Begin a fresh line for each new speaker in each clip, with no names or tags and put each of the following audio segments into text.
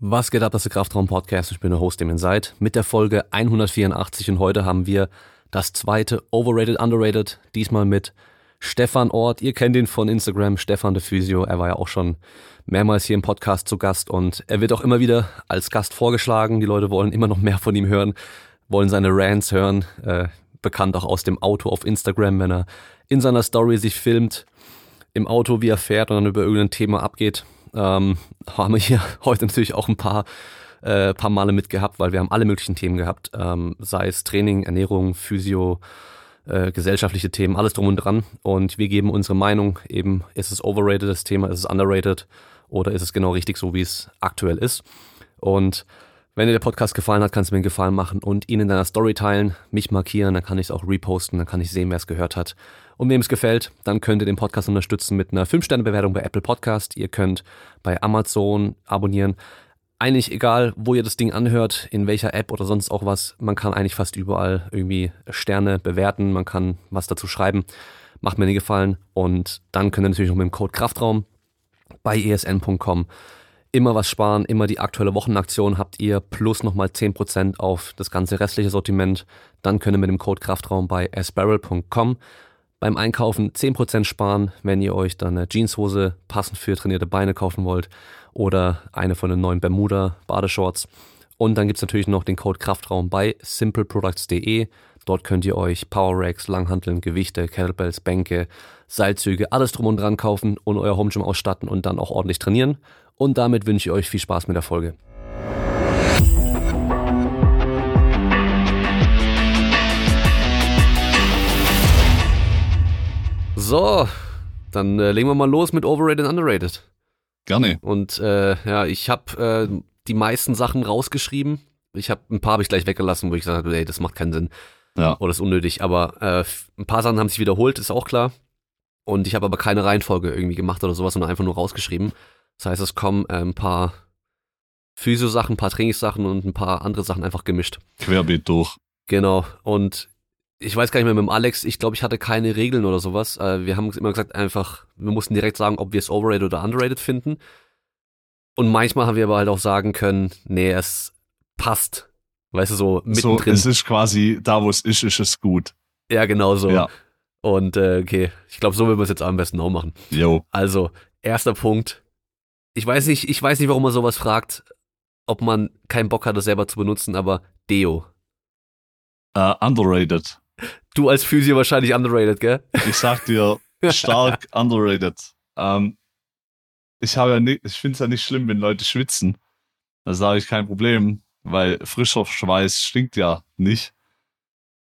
Was geht ab, das ist der Kraftraum-Podcast. Ich bin der Host, dem ihr seid, mit der Folge 184 und heute haben wir das zweite Overrated, Underrated, diesmal mit Stefan Ort. Ihr kennt ihn von Instagram, Stefan de Physio. Er war ja auch schon mehrmals hier im Podcast zu Gast und er wird auch immer wieder als Gast vorgeschlagen. Die Leute wollen immer noch mehr von ihm hören, wollen seine Rants hören. Äh, bekannt auch aus dem Auto auf Instagram, wenn er in seiner Story sich filmt, im Auto, wie er fährt und dann über irgendein Thema abgeht. Ähm, haben wir hier heute natürlich auch ein paar, äh, paar Male mitgehabt, weil wir haben alle möglichen Themen gehabt, ähm, sei es Training, Ernährung, Physio, äh, gesellschaftliche Themen, alles drum und dran. Und wir geben unsere Meinung eben, ist es overrated das Thema, ist es underrated oder ist es genau richtig so, wie es aktuell ist. Und wenn dir der Podcast gefallen hat, kannst du mir einen Gefallen machen und ihn in deiner Story teilen, mich markieren, dann kann ich es auch reposten, dann kann ich sehen, wer es gehört hat. Und wem es gefällt, dann könnt ihr den Podcast unterstützen mit einer 5-Sterne-Bewertung bei Apple Podcast. Ihr könnt bei Amazon abonnieren. Eigentlich egal, wo ihr das Ding anhört, in welcher App oder sonst auch was, man kann eigentlich fast überall irgendwie Sterne bewerten, man kann was dazu schreiben. Macht mir einen Gefallen. Und dann könnt ihr natürlich noch mit dem Code Kraftraum bei esn.com immer was sparen, immer die aktuelle Wochenaktion habt ihr plus nochmal 10% auf das ganze restliche Sortiment. Dann könnt ihr mit dem Code Kraftraum bei asbarrel.com beim Einkaufen 10% sparen, wenn ihr euch dann eine Jeanshose passend für trainierte Beine kaufen wollt oder eine von den neuen Bermuda Badeshorts. Und dann gibt's natürlich noch den Code Kraftraum bei simpleproducts.de. Dort könnt ihr euch Power Racks, Langhanteln, Gewichte, Kettlebells, Bänke, Seilzüge, alles drum und dran kaufen und euer Home Gym ausstatten und dann auch ordentlich trainieren. Und damit wünsche ich euch viel Spaß mit der Folge. So, dann äh, legen wir mal los mit Overrated und Underrated.
Gerne.
Und äh, ja, ich habe äh, die meisten Sachen rausgeschrieben. Ich habe ein paar habe ich gleich weggelassen, wo ich gesagt habe, ey, das macht keinen Sinn.
Ja.
Oder ist unnötig. Aber äh, ein paar Sachen haben sich wiederholt, ist auch klar. Und ich habe aber keine Reihenfolge irgendwie gemacht oder sowas, sondern einfach nur rausgeschrieben. Das heißt, es kommen äh, ein paar Physio-Sachen, ein paar Trainingssachen und ein paar andere Sachen einfach gemischt.
Querbeet durch.
Genau. Und ich weiß gar nicht mehr mit dem Alex, ich glaube, ich hatte keine Regeln oder sowas. Äh, wir haben immer gesagt, einfach, wir mussten direkt sagen, ob wir es overrated oder underrated finden. Und manchmal haben wir aber halt auch sagen können, nee, es passt. Weißt du, so mittendrin.
So, es ist quasi, da wo es ist, ist es gut.
ja, genau so.
Ja.
Und äh, okay, ich glaube, so würden wir es jetzt am besten auch machen.
Jo.
Also, erster Punkt. Ich weiß nicht, ich weiß nicht, warum man sowas fragt, ob man keinen Bock hat, das selber zu benutzen, aber Deo.
Äh, underrated.
Du als Physio wahrscheinlich underrated, gell?
Ich sag dir, stark underrated. Ähm, ich habe ja nicht, ich finde es ja nicht schlimm, wenn Leute schwitzen. Da sage ich kein Problem, weil frischer Schweiß stinkt ja nicht.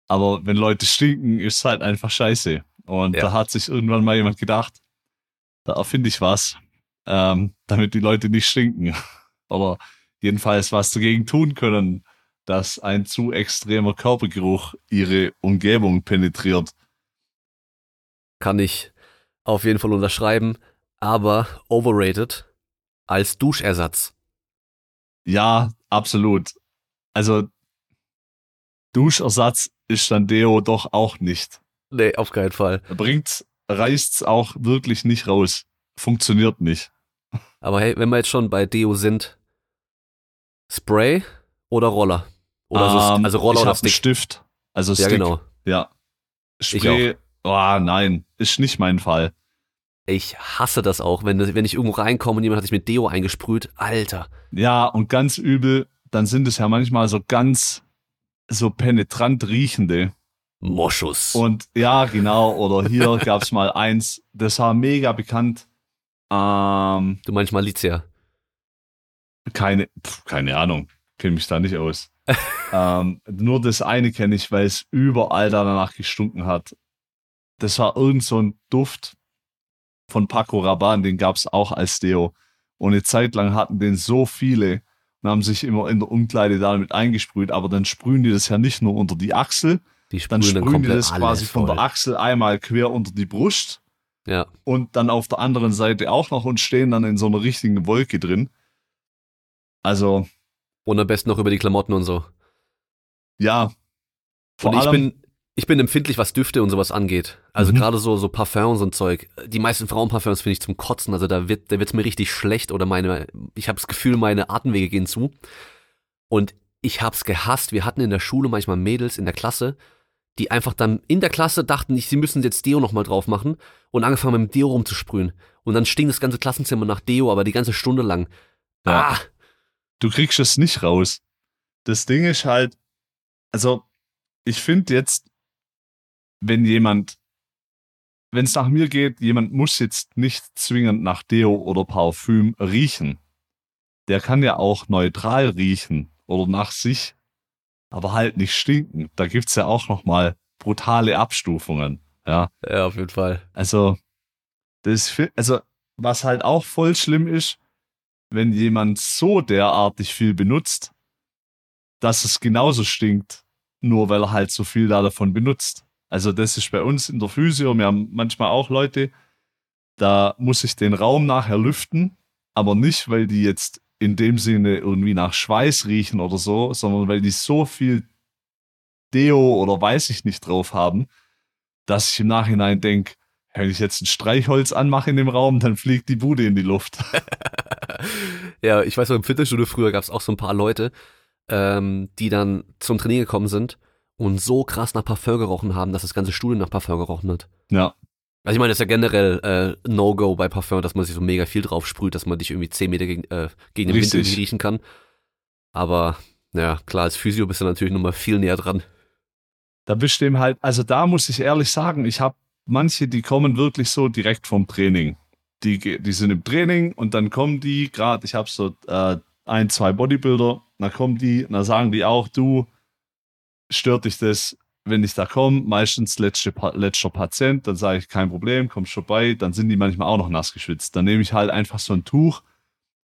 Aber wenn Leute stinken, ist halt einfach scheiße. Und
Ja.
da hat sich irgendwann mal jemand gedacht, da erfinde ich was, ähm, damit die Leute nicht stinken. Oder jedenfalls was dagegen tun können, dass ein zu extremer Körpergeruch ihre Umgebung penetriert.
Kann ich auf jeden Fall unterschreiben, aber overrated als Duschersatz.
Ja, absolut. Also Duschersatz ist dann Deo doch auch nicht.
Nee, auf keinen Fall.
Bringt, reißt's auch wirklich nicht raus. Funktioniert nicht.
Aber hey, wenn wir jetzt schon bei Deo sind, Spray oder Roller? Oder so,
Ähm,
also Roller
ich
oder Stick?
Stift. Also
Ja,
Stick.
genau.
Ja. Spray, oh, nein, ist nicht mein Fall.
Ich hasse das auch, wenn, wenn ich irgendwo reinkomme und jemand hat sich mit Deo eingesprüht. Alter.
Ja, und ganz übel, dann sind es ja manchmal so ganz so penetrant riechende.
Moschus.
Und ja, genau, oder hier gab's mal eins, das war mega bekannt. Ähm,
du meinst Malizia.
keine, pf, keine Ahnung, kenne mich da nicht aus. ähm, nur das eine kenne ich, weil es überall danach gestunken hat. Das war irgend so ein Duft von Paco Rabanne, den gab's auch als Deo. Und eine Zeit lang hatten den so viele und haben sich immer in der Umkleide damit eingesprüht, aber dann sprühen die das ja nicht nur unter die Achsel,
Die
dann
sprühen dann
sprühen die
komplett
das quasi von
voll.
der Achsel einmal quer unter die Brust
Ja.
und dann auf der anderen Seite auch noch und stehen dann in so einer richtigen Wolke drin. Also,
Und am besten noch über die Klamotten und so.
ja. Vor
Und ich
allem,
bin, ich bin empfindlich, was Düfte und sowas angeht. Also
Mhm.
gerade so, so Parfums und Zeug. Die meisten Frauenparfums finde ich zum Kotzen. Also da wird, da wird's mir richtig schlecht oder meine, ich habe das Gefühl, meine Atemwege gehen zu. Und ich hab's gehasst. Wir hatten in der Schule manchmal Mädels in der Klasse, die einfach dann in der Klasse dachten, sie müssen jetzt Deo nochmal drauf machen und angefangen mit dem Deo rumzusprühen. Und dann stinkt das ganze Klassenzimmer nach Deo, aber die ganze Stunde lang.
Ja.
Ah,
du kriegst es nicht raus. Das Ding ist halt, also ich finde jetzt, wenn jemand, wenn es nach mir geht, jemand muss jetzt nicht zwingend nach Deo oder Parfüm riechen. Der kann ja auch neutral riechen oder nach sich, aber halt nicht stinken. Da gibt's ja auch noch mal brutale Abstufungen. Ja,
ja, auf jeden Fall.
also das, also was halt auch voll schlimm ist, wenn jemand so derartig viel benutzt, dass es genauso stinkt, nur weil er halt so viel da davon benutzt. Also das ist bei uns in der Physio, wir haben manchmal auch Leute, da muss ich den Raum nachher lüften, aber nicht, weil die jetzt in dem Sinne irgendwie nach Schweiß riechen oder so, sondern weil die so viel Deo oder weiß ich nicht drauf haben, dass ich im Nachhinein denke, wenn ich jetzt ein Streichholz anmache in dem Raum, dann fliegt die Bude in die Luft.
ja, ich weiß noch, im Fitnessstudio früher gab es auch so ein paar Leute, ähm, die dann zum Training gekommen sind und so krass nach Parfum gerochen haben, dass das ganze Studio nach Parfum gerochen hat.
Ja,
Also ich meine, das ist ja generell äh, No-Go bei Parfum, dass man sich so mega viel drauf sprüht, dass man dich irgendwie 10 Meter gegen, äh, gegen den Wind
Richtig.
irgendwie riechen kann. Aber ja, klar, als Physio bist du natürlich nochmal viel näher dran.
da bist du dem halt, also da muss ich ehrlich sagen, ich habe manche, die kommen wirklich so direkt vom Training. Die, die sind im Training und dann kommen die, gerade, ich habe so äh, ein, zwei Bodybuilder, dann kommen die, dann sagen die auch, du, stört dich das, wenn ich da komme, meistens letzte, letzter Patient, dann sage ich, kein Problem, komm schon bei, dann sind die manchmal auch noch nass geschwitzt. Dann nehme ich halt einfach so ein Tuch,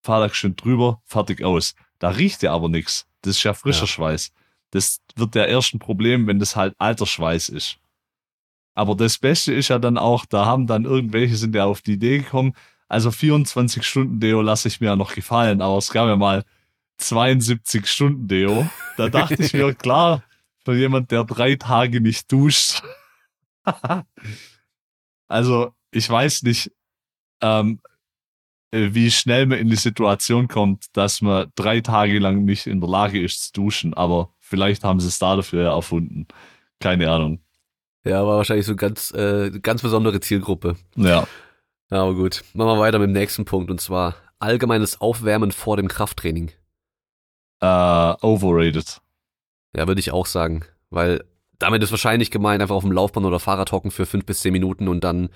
fahre da schön drüber, fertig aus. Da riecht ja aber nichts. Das ist ja frischer
Ja.
Schweiß. Das wird der erste Problem, wenn das halt alter Schweiß ist. Aber das Beste ist ja dann auch, da haben dann irgendwelche sind ja auf die Idee gekommen, also 24 Stunden Deo lasse ich mir ja noch gefallen, aber es gab ja mal 72 Stunden Deo. Da dachte ich mir, klar, für jemand, der drei Tage nicht duscht. also, ich weiß nicht, ähm, äh, wie schnell man in die Situation kommt, dass man drei Tage lang nicht in der Lage ist zu duschen, aber vielleicht haben sie es da dafür erfunden. Keine Ahnung.
Ja, war wahrscheinlich so ganz, äh, ganz besondere Zielgruppe.
Ja.
Ja, aber gut. Machen wir weiter mit dem nächsten Punkt und zwar allgemeines Aufwärmen vor dem Krafttraining.
Äh, overrated.
Ja, würde ich auch sagen. Weil damit ist wahrscheinlich gemeint, einfach auf dem Laufband oder Fahrrad hocken für fünf bis zehn Minuten und dann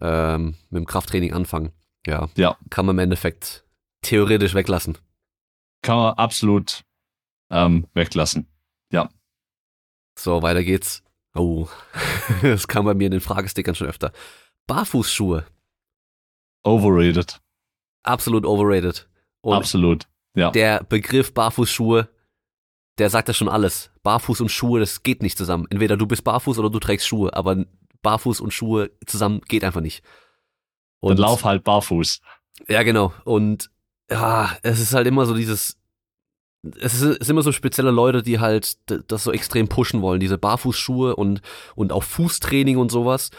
ähm, mit dem Krafttraining anfangen. Ja.
Ja.
Kann man im Endeffekt theoretisch weglassen.
Kann man absolut ähm, weglassen.
So, weiter geht's. Oh, das kam bei mir in den Fragestickern schon öfter. Barfußschuhe.
Overrated.
Absolut overrated. Und
absolut. Ja.
der Begriff Barfußschuhe, der sagt ja schon alles. Barfuß und Schuhe, das geht nicht zusammen. Entweder du bist barfuß oder du trägst Schuhe, aber Barfuß und Schuhe zusammen geht einfach nicht.
Und lauf halt barfuß.
Ja, genau. Und ja, es ist halt immer so dieses. Es ist, es ist immer so spezielle Leute, die halt das so extrem pushen wollen, diese Barfußschuhe und, und auch Fußtraining und sowas.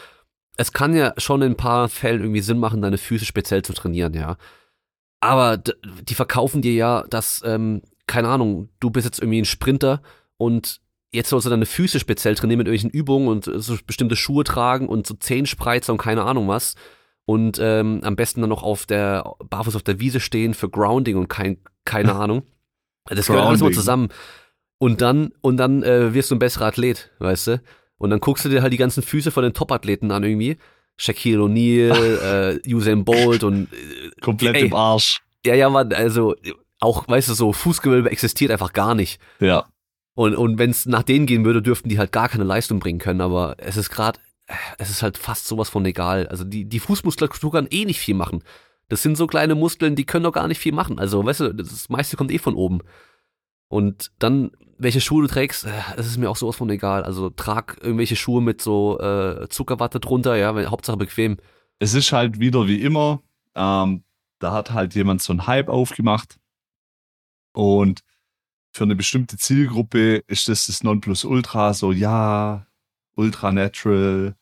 Es kann ja schon in ein paar Fällen irgendwie Sinn machen, deine Füße speziell zu trainieren, ja. Aber die verkaufen dir ja, dass, ähm, keine Ahnung, du bist jetzt irgendwie ein Sprinter und jetzt sollst du deine Füße speziell trainieren mit irgendwelchen Übungen und äh, so bestimmte Schuhe tragen und so Zehenspreizer und keine Ahnung was und ähm, am besten dann noch auf der barfuß auf der Wiese stehen für Grounding und kein keine Ahnung. Das gehört alles mal zusammen. Und dann und dann äh, wirst du ein besserer Athlet, weißt du? Und dann guckst du dir halt die ganzen Füße von den Top-Athleten an irgendwie. Shaquille O'Neal, äh, Usain Bolt und äh,
Komplett
Ey.
im Arsch.
ja, ja, Mann, also auch, weißt du, so Fußgewölbe existiert einfach gar nicht.
Ja.
Und, und wenn es nach denen gehen würde, dürften die halt gar keine Leistung bringen können. Aber es ist gerade, es ist halt fast sowas von egal. Also die, die Fußmuskulatur kann eh nicht viel machen. Das sind so kleine Muskeln, die können doch gar nicht viel machen. Also, weißt du, das meiste kommt eh von oben. Und dann, welche Schuhe du trägst, äh, das ist mir auch sowas von egal. Also trag irgendwelche Schuhe mit so äh, Zuckerwatte drunter, ja, weil, Hauptsache bequem.
Es ist halt wieder wie immer, ähm, da hat halt jemand so einen Hype aufgemacht. Und für eine bestimmte Zielgruppe ist das das Nonplusultra, so ja, ultra natural,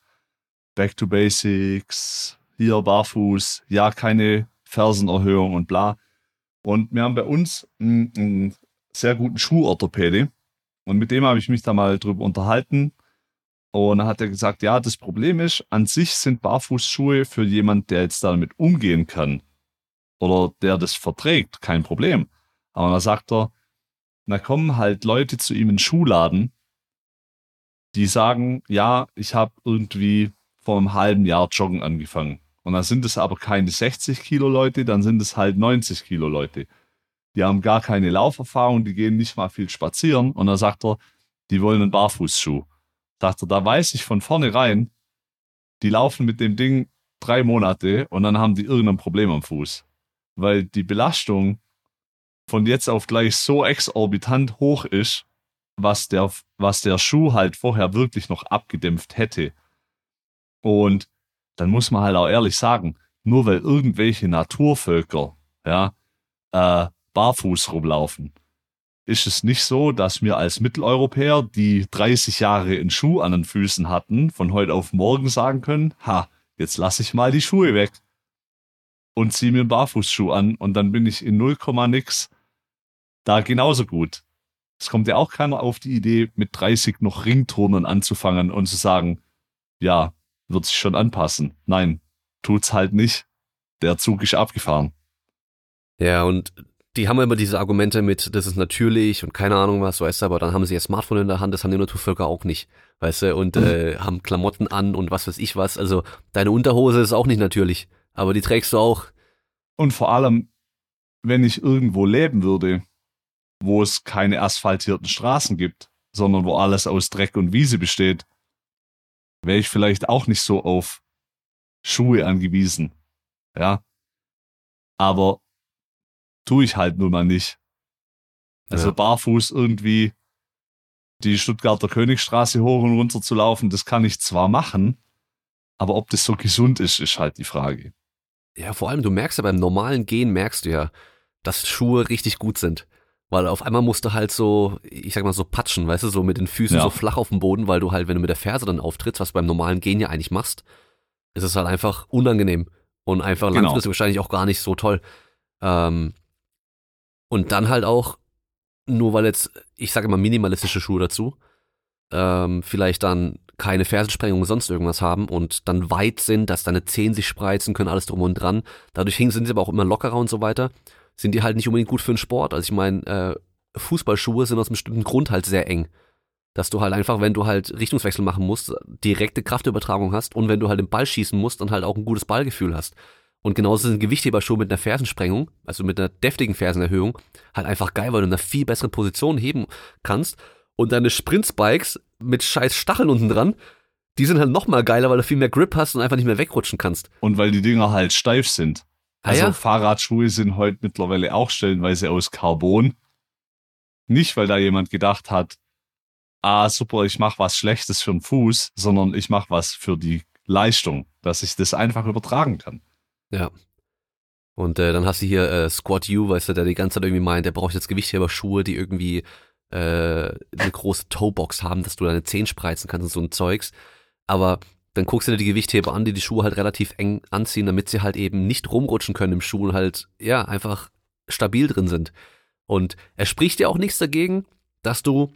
back to basics, hier barfuß, ja, keine Fersenerhöhung und bla. Und wir haben bei uns einen, sehr guten Schuhorthopäde. Und mit dem habe ich mich da mal drüber unterhalten. Und dann hat er gesagt, ja, das Problem ist, an sich sind Barfußschuhe für jemand, der jetzt damit umgehen kann oder der das verträgt, kein Problem. Aber dann sagt er, da kommen halt Leute zu ihm in den Schuhladen, die sagen, ja, ich habe irgendwie vor einem halben Jahr Joggen angefangen. Und dann sind es aber keine 60 Kilo Leute, dann sind es halt 90 Kilo Leute. Die haben gar keine Lauferfahrung, die gehen nicht mal viel spazieren. Und dann sagt er, die wollen einen Barfußschuh. Sagt er, da weiß ich von vornherein, die laufen mit dem Ding drei Monate und dann haben die irgendein Problem am Fuß. Weil die Belastung von jetzt auf gleich so exorbitant hoch ist, was der, was der Schuh halt vorher wirklich noch abgedämpft hätte. Und dann muss man halt auch ehrlich sagen, nur weil irgendwelche Naturvölker, ja, äh, barfuß rumlaufen, ist es nicht so, dass wir als Mitteleuropäer, die 30 Jahre in Schuh an den Füßen hatten, von heute auf morgen sagen können, ha, jetzt lasse ich mal die Schuhe weg und ziehe mir einen Barfußschuh an und dann bin ich in 0, nix da genauso gut. Es kommt ja auch keiner auf die Idee, mit 30 noch Ringturnen anzufangen und zu sagen, ja, wird sich schon anpassen. Nein, tut's halt nicht. Der Zug ist abgefahren.
Ja, und die haben immer diese Argumente mit, das ist natürlich und keine Ahnung was, weißt du, aber dann haben sie ihr Smartphone in der Hand, das haben die Naturvölker auch nicht, weißt du, und mhm. äh, haben Klamotten an und was weiß ich was. Also deine Unterhose ist auch nicht natürlich, aber die trägst du auch.
Und vor allem, wenn ich irgendwo leben würde, wo es keine asphaltierten Straßen gibt, sondern wo alles aus Dreck und Wiese besteht, wäre ich vielleicht auch nicht so auf Schuhe angewiesen. Ja. Aber tue ich halt nun mal nicht. Also ja. barfuß irgendwie die Stuttgarter Königstraße hoch und runter zu laufen, das kann ich zwar machen, aber ob das so gesund ist, ist halt die Frage.
Ja, vor allem, du merkst ja beim normalen Gehen, merkst du ja, dass Schuhe richtig gut sind. Weil auf einmal musst du halt so, ich sag mal so patschen, weißt du, so mit den Füßen ja. so flach auf dem Boden, weil du halt, wenn du mit der Ferse dann auftrittst, was du beim normalen Gehen ja eigentlich machst, ist es halt einfach unangenehm und einfach genau. langfristig wahrscheinlich auch gar nicht so toll. Ähm, und dann halt auch, nur weil jetzt, ich sage immer minimalistische Schuhe dazu, ähm, vielleicht dann keine Fersensprengung sonst irgendwas haben und dann weit sind, dass deine Zehen sich spreizen können, alles drum und dran. Dadurch sind sie aber auch immer lockerer und so weiter sind die halt nicht unbedingt gut für den Sport. Also ich meine, äh, Fußballschuhe sind aus einem bestimmten Grund halt sehr eng. Dass du halt einfach, wenn du halt Richtungswechsel machen musst, direkte Kraftübertragung hast und wenn du halt den Ball schießen musst, dann halt auch ein gutes Ballgefühl hast. Und genauso sind Gewichtheberschuhe mit einer Fersensprengung, also mit einer deftigen Fersenerhöhung, halt einfach geil, weil du in einer viel besseren Position heben kannst. Und deine Sprintspikes mit scheiß Stacheln unten dran, die sind halt nochmal geiler, weil du viel mehr Grip hast und einfach nicht mehr wegrutschen kannst.
Und weil die Dinger halt steif sind. Ah also ja? Fahrradschuhe sind heute mittlerweile auch stellenweise aus Carbon. Nicht, weil da jemand gedacht hat, ah super, ich mache was Schlechtes für den Fuß, sondern ich mache was für die Leistung, dass ich das einfach übertragen kann.
Ja. Und äh, dann hast du hier äh, Squat U, weißt du, der die ganze Zeit irgendwie meint, der braucht jetzt Gewichtheber-Schuhe, die irgendwie äh, eine große Toebox haben, dass du deine Zehen spreizen kannst und so ein Zeugs. Aber dann guckst du dir die Gewichtheber an, die die Schuhe halt relativ eng anziehen, damit sie halt eben nicht rumrutschen können im Schuh und halt, ja, einfach stabil drin sind. Und es spricht ja auch nichts dagegen, dass du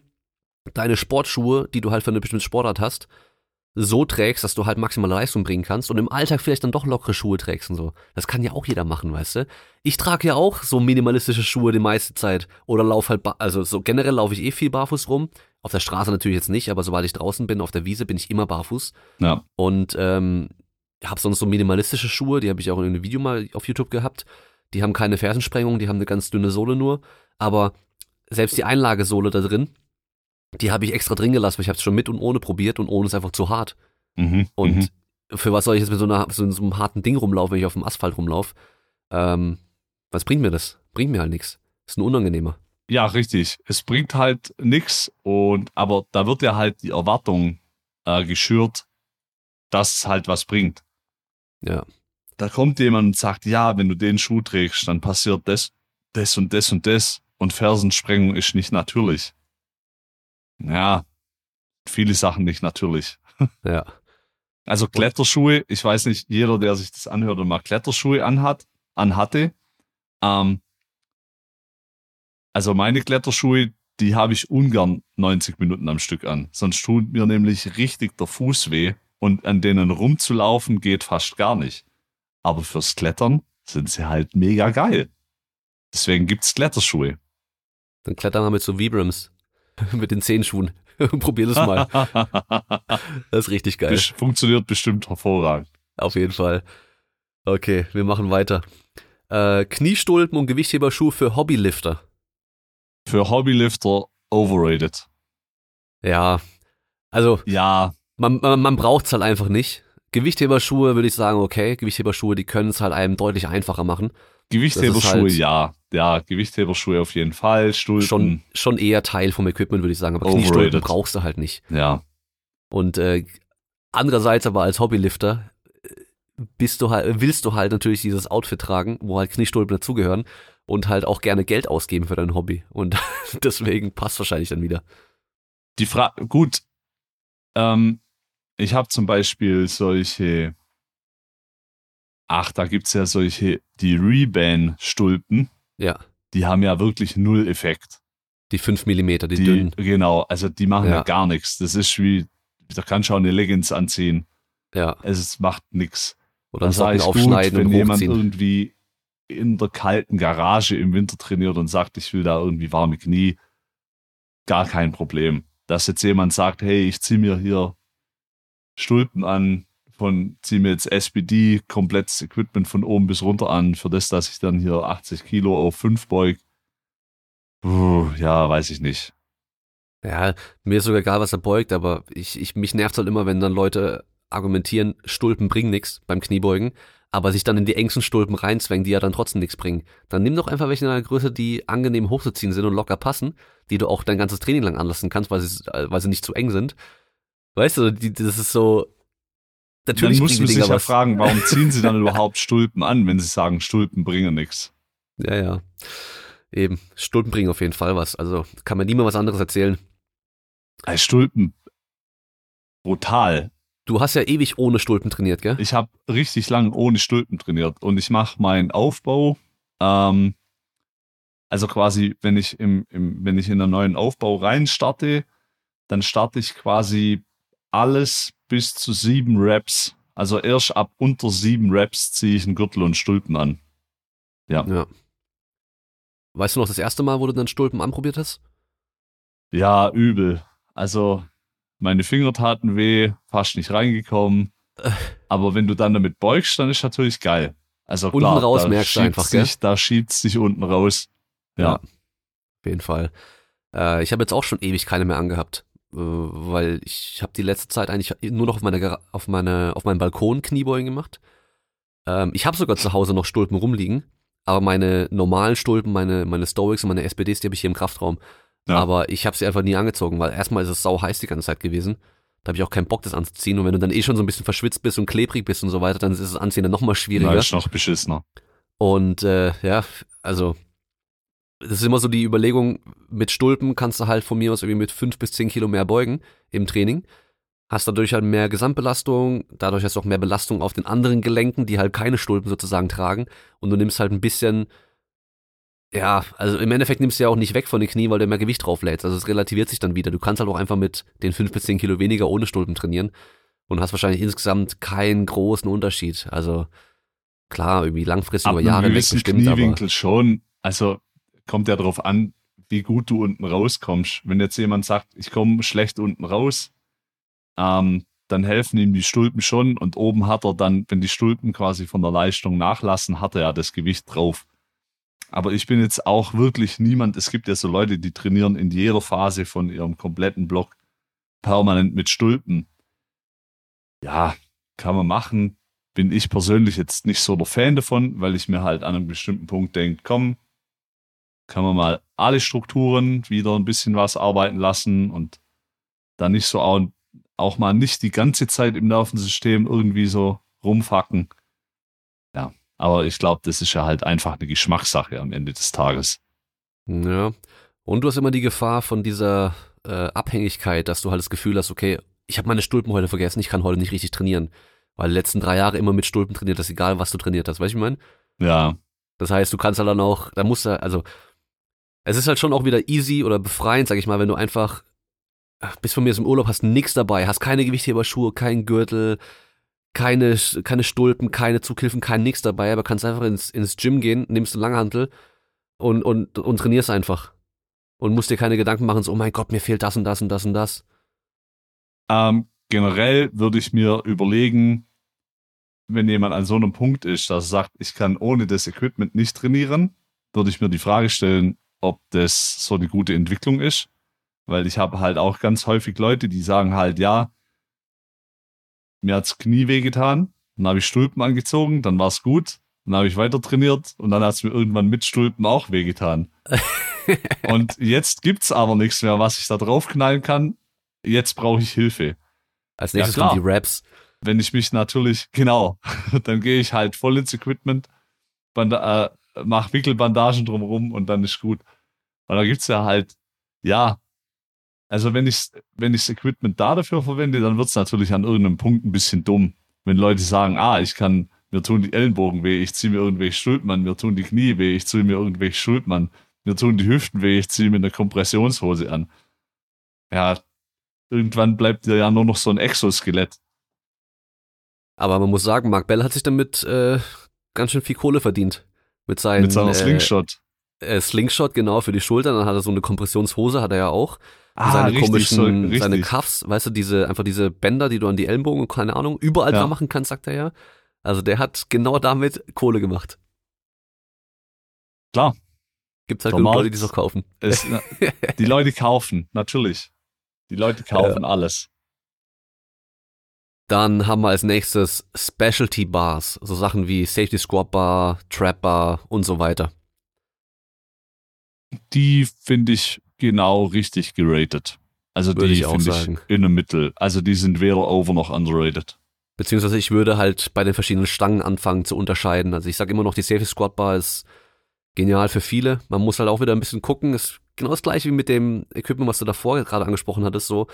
deine Sportschuhe, die du halt für eine bestimmte Sportart hast, so trägst, dass du halt maximale Leistung bringen kannst und im Alltag vielleicht dann doch lockere Schuhe trägst und so. Das kann ja auch jeder machen, weißt du? Ich trage ja auch so minimalistische Schuhe die meiste Zeit oder lauf halt, also so generell laufe ich eh viel barfuß rum. Auf der Straße natürlich jetzt nicht, aber sobald ich draußen bin, auf der Wiese bin ich immer barfuß. Ja. Und ähm, habe sonst so minimalistische Schuhe, die habe ich auch in einem Video mal auf YouTube gehabt. Die haben keine Fersensprengung, die haben eine ganz dünne Sohle nur, aber selbst die Einlagesohle da drin, die habe ich extra drin gelassen, weil ich habe es schon mit und ohne probiert und ohne ist einfach zu hart. Mhm, und mhm. für was soll ich jetzt mit so, einer, so, so einem harten Ding rumlaufen, wenn ich auf dem Asphalt rumlaufe? Ähm, was bringt mir das? Bringt mir halt nichts. Ist ein unangenehmer.
Ja, richtig. Es bringt halt nichts und aber da wird ja halt die Erwartung äh, geschürt, dass es halt was bringt.
Ja.
Da kommt jemand und sagt, ja, wenn du den Schuh trägst, dann passiert das, das und das und das und Fersensprengung ist nicht natürlich ja, viele Sachen nicht natürlich.
Ja.
Also Kletterschuhe, ich weiß nicht, jeder, der sich das anhört und mal Kletterschuhe anhat, anhatte, ähm, also meine Kletterschuhe, die habe ich ungern 90 Minuten am Stück an. Sonst tut mir nämlich richtig der Fuß weh und an denen rumzulaufen geht fast gar nicht. Aber fürs Klettern sind sie halt mega geil. Deswegen gibt's Kletterschuhe.
Dann klettern wir mit so Vibrams. mit den Zehenschuhen. Probier das mal. Das ist richtig geil.
Funktioniert bestimmt hervorragend.
Auf jeden Fall. Okay, wir machen weiter. Äh, Kniestulpen und Gewichtheberschuh für Hobbylifter.
Für Hobbylifter overrated.
Ja, also
Ja,
man, man, man braucht es halt einfach nicht. Gewichtheberschuhe würde ich sagen, okay, Gewichtheberschuhe, die können es halt einem deutlich einfacher machen.
Gewichtheberschuhe,
halt-
ja. Ja, Gewichtheberschuhe auf jeden Fall. Stulpen,
Schon, schon eher Teil vom Equipment, würde ich sagen. Aber
Overrated.
Kniestulpen brauchst du halt nicht.
ja.
Und äh, andererseits aber als Hobbylifter äh, bist du halt, willst du halt natürlich dieses Outfit tragen, wo halt Kniestulpen dazugehören und halt auch gerne Geld ausgeben für dein Hobby. Und deswegen passt wahrscheinlich dann wieder.
Die Frage, gut, ähm, ich habe zum Beispiel solche, ach, da gibt's ja solche, die Reband-Stulpen,
Ja,
die haben ja wirklich null Effekt.
die 5 Millimeter, die,
Die,
dünnen.
genau, also die machen ja.
Ja.
gar nichts. Das ist wie, da kannst du auch eine Leggings anziehen.
Ja,
Es macht nix.
oder
Dann
Socken
ich gut,
aufschneiden
wenn
und
jemand
hochziehen.
irgendwie in der kalten Garage im Winter trainiert und sagt, ich will da irgendwie warme Knie, gar kein Problem. Dass jetzt jemand sagt, hey, ich ziehe mir hier Stulpen an, von ziehe mir jetzt SBD, komplettes Equipment von oben bis runter an, für das, dass ich dann hier 80 Kilo auf 5 beug. Ja, weiß ich nicht.
Ja, mir ist sogar egal, was er beugt, aber ich, ich, mich nervt halt immer, wenn dann Leute argumentieren, Stulpen bringen nichts beim Kniebeugen, aber sich dann in die engsten Stulpen reinzwängen, die ja dann trotzdem nichts bringen. Dann nimm doch einfach welche in einer Größe, die angenehm hochzuziehen sind und locker passen, die du auch dein ganzes Training lang anlassen kannst, weil sie, äh, weil sie nicht zu eng sind. Weißt du, die, das ist so. Natürlich
dann muss man sich ja
was.
fragen, warum ziehen sie dann überhaupt Stulpen an, wenn sie sagen, Stulpen bringen nichts.
Ja, ja. Eben. Stulpen bringen auf jeden Fall was. Also kann mir niemand was anderes erzählen.
Als Stulpen brutal.
Du hast ja ewig ohne Stulpen trainiert, gell?
Ich habe richtig lang ohne Stulpen trainiert und ich mache meinen Aufbau. Ähm, also quasi, wenn ich im, im, wenn ich in einen neuen Aufbau rein starte, dann starte ich quasi alles bis zu sieben Reps. Also erst ab unter sieben Reps ziehe ich einen Gürtel und Stulpen an.
Ja. Weißt du noch das erste Mal, wo du dann Stulpen anprobiert hast?
Ja, übel. Also meine Finger taten weh, fast nicht reingekommen. Aber wenn du dann damit beugst, dann ist natürlich geil. Also
Unten
klar,
raus
da
merkst du einfach, gell?
sich, Da schiebt sich unten raus. Ja.
Auf jeden Fall. Äh, ich habe jetzt auch schon ewig keine mehr angehabt, weil ich habe die letzte Zeit eigentlich nur noch auf meine, auf meine, auf meinem Balkon Kniebeugen gemacht. Ähm, ich habe sogar zu Hause noch Stulpen rumliegen, aber meine normalen Stulpen, meine, meine Stoics und meine SPDs, die habe ich hier im Kraftraum.
Ja.
Aber ich habe sie einfach nie angezogen, weil erstmal ist es sau heiß die ganze Zeit gewesen. Da habe ich auch keinen Bock, das anzuziehen. Und wenn du dann eh schon so ein bisschen verschwitzt bist und klebrig bist und so weiter, dann ist das Anziehen dann noch mal schwieriger.
Da ist noch beschissener.
Und äh, ja, also das ist immer so die Überlegung, mit Stulpen kannst du halt von mir aus irgendwie mit fünf bis zehn Kilo mehr beugen im Training. Hast dadurch halt mehr Gesamtbelastung, dadurch hast du auch mehr Belastung auf den anderen Gelenken, die halt keine Stulpen sozusagen tragen. Und du nimmst halt ein bisschen, ja, also im Endeffekt nimmst du ja auch nicht weg von den Knien, weil du mehr Gewicht drauflädst. Also es relativiert sich dann wieder. Du kannst halt auch einfach mit den fünf bis zehn Kilo weniger ohne Stulpen trainieren und hast wahrscheinlich insgesamt keinen großen Unterschied. Also klar, irgendwie langfristig
Ab
über Jahre weg
gewissen
bestimmt, aber
Kniewinkel schon. Also kommt ja darauf an, wie gut du unten rauskommst. Wenn jetzt jemand sagt, ich komme schlecht unten raus, ähm, dann helfen ihm die Stulpen schon und oben hat er dann, wenn die Stulpen quasi von der Leistung nachlassen, hat er ja das Gewicht drauf. Aber ich bin jetzt auch wirklich niemand, es gibt ja so Leute, die trainieren in jeder Phase von ihrem kompletten Block permanent mit Stulpen. Ja, kann man machen. Bin ich persönlich jetzt nicht so der Fan davon, weil ich mir halt an einem bestimmten Punkt denke, komm, kann man mal alle Strukturen wieder ein bisschen was arbeiten lassen und dann nicht so auch, auch mal nicht die ganze Zeit im Nervensystem irgendwie so rumfacken. Ja, aber ich glaube, das ist ja halt einfach eine Geschmackssache am Ende des Tages.
Ja. Und du hast immer die Gefahr von dieser äh, Abhängigkeit, dass du halt das Gefühl hast, okay, ich habe meine Stulpen heute vergessen, ich kann heute nicht richtig trainieren. Weil die letzten drei Jahre immer mit Stulpen trainiert, das ist egal, was du trainiert hast, weißt du, ich meine?
Ja.
Das heißt, du kannst halt dann auch, da musst du, also, es ist halt schon auch wieder easy oder befreiend, sag ich mal, wenn du einfach, bis von mir ist im Urlaub, hast nix dabei, hast keine Gewichtheberschuhe, keinen Gürtel, keine, keine Stulpen, keine Zughilfen, kein nix dabei, aber kannst einfach ins, ins Gym gehen, nimmst eine Langhantel und, und, und trainierst einfach. Und musst dir keine Gedanken machen, so, oh mein Gott, mir fehlt das und das und das und das.
Ähm, generell würde ich mir überlegen, wenn jemand an so einem Punkt ist, dass er sagt, ich kann ohne das Equipment nicht trainieren, würde ich mir die Frage stellen, ob das so eine gute Entwicklung ist. Weil ich habe halt auch ganz häufig Leute, die sagen halt, ja, mir hat's Knie wehgetan, dann habe ich Stulpen angezogen, dann war's gut, dann habe ich weiter trainiert und dann hat's mir irgendwann mit Stulpen auch wehgetan. und jetzt gibt's aber nichts mehr, was ich da draufknallen kann. Jetzt brauche ich Hilfe.
Als nächstes ja, kommen die Raps.
Wenn ich mich natürlich, genau, dann gehe ich halt voll ins Equipment, Banda äh, mach Wickelbandagen drumherum und dann ist gut. Und da gibt's ja halt, ja, also wenn ich wenn ich das Equipment da dafür verwende, dann wird's natürlich an irgendeinem Punkt ein bisschen dumm. Wenn Leute sagen, ah, ich kann, mir tun die Ellenbogen weh, ich ziehe mir irgendwelche Schultern an, mir tun die Knie weh, ich ziehe mir irgendwelche Schultern an, mir tun die Hüften weh, ich ziehe mir eine Kompressionshose an. Ja, irgendwann bleibt dir ja nur noch so ein Exoskelett.
Aber man muss sagen, Mark Bell hat sich damit äh, ganz schön viel Kohle verdient. Mit, seinen,
mit seiner Slingshot.
Äh, Slingshot, genau, für die Schultern. Dann hat er so eine Kompressionshose, hat er ja auch.
Ah,
seine
richtig,
komischen,
so, richtig.
seine Cuffs, weißt du, diese, einfach diese Bänder, die du an die Ellenbogen, keine Ahnung, überall
Ja.
dran machen kannst, sagt er ja. Also der hat genau damit Kohle gemacht.
Klar.
Gibt's halt genug Leute, die es auch kaufen.
Es, die Leute kaufen, natürlich. Die Leute kaufen alles.
Dann haben wir als nächstes Specialty Bars, so Sachen wie Safety Squat Bar, Trap Bar und so weiter.
Die finde ich genau richtig geratet. Also
Würde
die finde ich in der Mitte. Also die sind weder over noch underrated.
Beziehungsweise ich würde halt bei den verschiedenen Stangen anfangen zu unterscheiden. Also ich sage immer noch, die Safety Squat Bar ist genial für viele. Man muss halt auch wieder ein bisschen gucken. Ist genau das gleiche wie mit dem Equipment, was du davor gerade angesprochen hattest. So,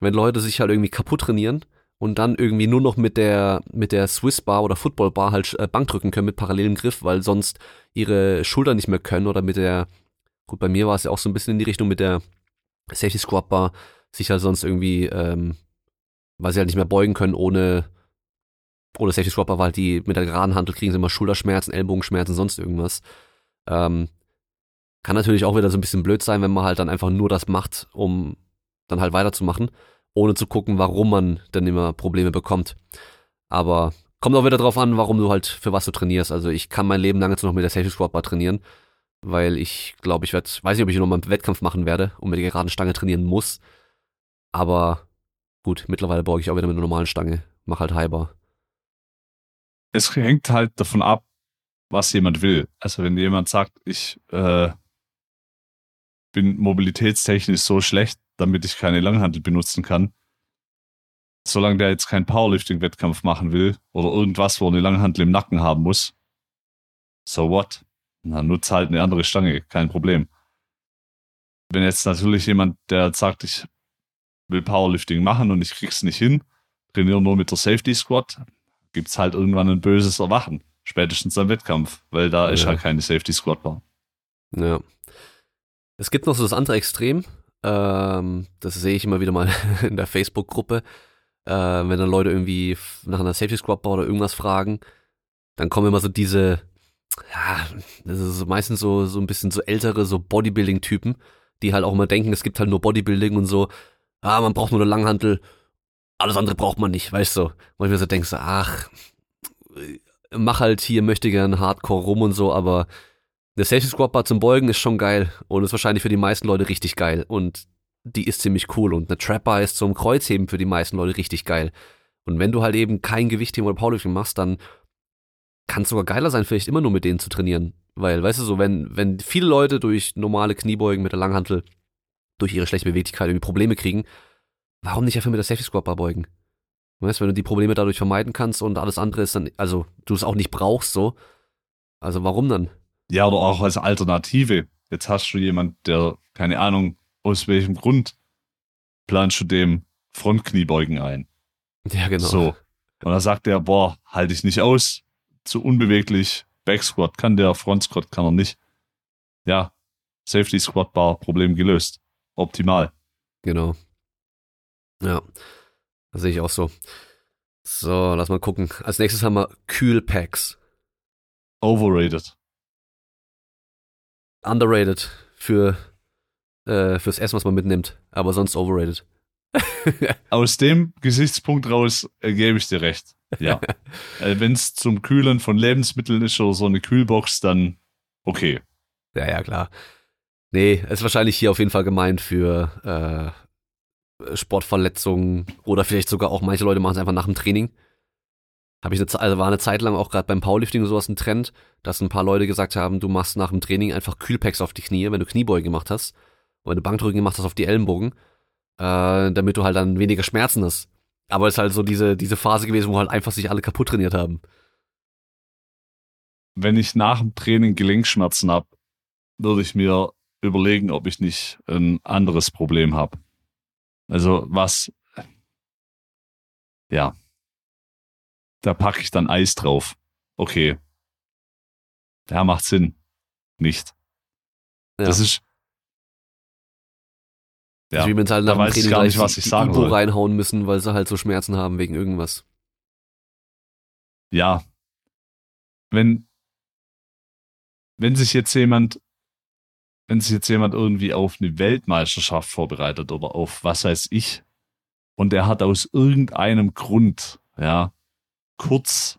wenn Leute sich halt irgendwie kaputt trainieren und dann irgendwie nur noch mit der mit der Swiss Bar oder Football Bar halt äh, Bank drücken können mit parallelem Griff, weil sonst ihre Schultern nicht mehr können oder mit der gut bei mir war es ja auch so ein bisschen in die Richtung mit der Safety Squat Bar sich halt sonst irgendwie ähm, weil sie halt nicht mehr beugen können ohne ohne Safety Squat Bar, weil die mit der geraden Handel kriegen sie immer Schulterschmerzen, Ellbogenschmerzen, sonst irgendwas. Ähm, kann natürlich auch wieder so ein bisschen blöd sein, wenn man halt dann einfach nur das macht, um dann halt weiterzumachen, ohne zu gucken, warum man dann immer Probleme bekommt. Aber kommt auch wieder drauf an, warum du halt, für was du trainierst. Also ich kann mein Leben lang jetzt noch mit der Safety Squat Bar trainieren, weil ich glaube, ich werde, weiß nicht, ob ich noch mal einen Wettkampf machen werde und mit der geraden Stange trainieren muss. Aber gut, mittlerweile beuge ich auch wieder mit einer normalen Stange, mach halt Highbar.
Es hängt halt davon ab, was jemand will. Also wenn jemand sagt, ich äh, bin mobilitätstechnisch so schlecht, damit ich keine Langhantel benutzen kann, solange der jetzt keinen Powerlifting-Wettkampf machen will oder irgendwas, wo er eine Langhantel im Nacken haben muss, so what? Na, nutzt halt eine andere Stange, kein Problem. Wenn jetzt natürlich jemand, der sagt, ich will Powerlifting machen und ich krieg's nicht hin, trainiere nur mit der Safety Squat, gibt's halt irgendwann ein böses Erwachen. Spätestens am Wettkampf, weil da ist
Ja.
halt keine Safety Squat Bar.
Ja. Es gibt noch so das andere Extrem. Ähm, das sehe ich immer wieder mal in der Facebook-Gruppe. Äh, wenn dann Leute irgendwie nach einer Safety Squad oder irgendwas fragen, dann kommen immer so diese, ja, das ist meistens so, so ein bisschen so ältere, so Bodybuilding-Typen, die halt auch immer denken, es gibt halt nur Bodybuilding und so, ah, man braucht nur eine Langhantel, alles andere braucht man nicht, weißt du. Wo ich mir so denke, so, ach, mach halt hier, möchte gern Hardcore rum und so, aber eine Safety Squat Bar zum Beugen ist schon geil und ist wahrscheinlich für die meisten Leute richtig geil und die ist ziemlich cool und eine Trap Bar ist zum Kreuzheben für die meisten Leute richtig geil. Und wenn du halt eben kein Gewichtheben oder Powerlifting machst, dann kann es sogar geiler sein, vielleicht immer nur mit denen zu trainieren. Weil, weißt du so, wenn, wenn viele Leute durch normale Kniebeugen mit der Langhantel durch ihre schlechte Beweglichkeit irgendwie Probleme kriegen, warum nicht einfach mit der Safety Squat Bar beugen? Weißt, wenn du die Probleme dadurch vermeiden kannst und alles andere ist dann, also du es auch nicht brauchst so, also warum dann?
Ja, oder auch als Alternative. Jetzt hast du jemand, der, keine Ahnung, aus welchem Grund planst du dem Frontkniebeugen ein.
Ja, genau.
So. Und dann sagt er, boah, halte ich nicht aus, zu unbeweglich, Back Squat kann der, Front Squat kann er nicht. Ja, Safety Squat Bar, Problem gelöst. Optimal.
Genau. Ja, das sehe ich auch so. So, lass mal gucken. Als nächstes haben wir Kühlpacks.
Overrated.
Underrated für äh, fürs Essen, was man mitnimmt, aber sonst overrated.
Aus dem Gesichtspunkt raus äh, gebe ich dir recht. Ja. äh, Wenn es zum Kühlen von Lebensmitteln ist oder so eine Kühlbox, dann okay.
Ja, ja, klar. Nee, ist wahrscheinlich hier auf jeden Fall gemeint für äh, Sportverletzungen oder vielleicht sogar auch manche Leute machen es einfach nach dem Training. Habe ich eine, also war eine Zeit lang auch gerade beim Powerlifting und sowas ein Trend, dass ein paar Leute gesagt haben, du machst nach dem Training einfach Kühlpacks auf die Knie, wenn du Kniebeugen gemacht hast, oder wenn du Bankdrücken gemacht hast auf die Ellenbogen, äh, damit du halt dann weniger Schmerzen hast. Aber es ist halt so diese, diese Phase gewesen, wo halt einfach sich alle kaputt trainiert haben.
Wenn ich nach dem Training Gelenkschmerzen habe, würde ich mir überlegen, ob ich nicht ein anderes Problem habe. Also was, ja, da packe ich dann Eis drauf. Okay. Ja, macht Sinn. Nicht.
Ja.
Das ist,
Ja, wie wenn sie halt
da
nach dem
ich
Training
nicht,
gleich
was ich
die Ibo
soll.
reinhauen müssen, weil sie halt so Schmerzen haben wegen irgendwas.
ja, wenn, wenn sich jetzt jemand, wenn sich jetzt jemand irgendwie auf eine Weltmeisterschaft vorbereitet oder auf was weiß ich, und er hat aus irgendeinem Grund, ja, kurz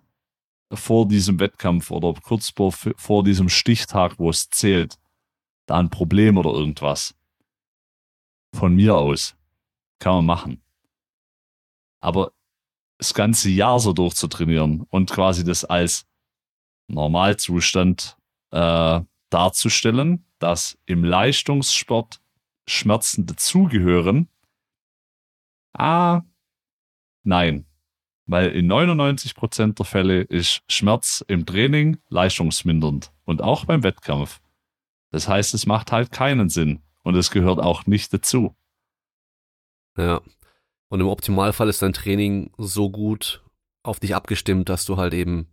vor diesem Wettkampf oder kurz vor, vor diesem Stichtag, wo es zählt, da ein Problem oder irgendwas. Von mir aus. Kann man machen. Aber das ganze Jahr so durchzutrainieren und quasi das als Normalzustand äh, darzustellen, dass im Leistungssport Schmerzen dazugehören. Ah, nein. Weil in 99% der Fälle ist Schmerz im Training leistungsmindernd und auch beim Wettkampf. Das heißt, es macht halt keinen Sinn und es gehört auch nicht dazu.
Ja. Und im Optimalfall ist dein Training so gut auf dich abgestimmt, dass du halt eben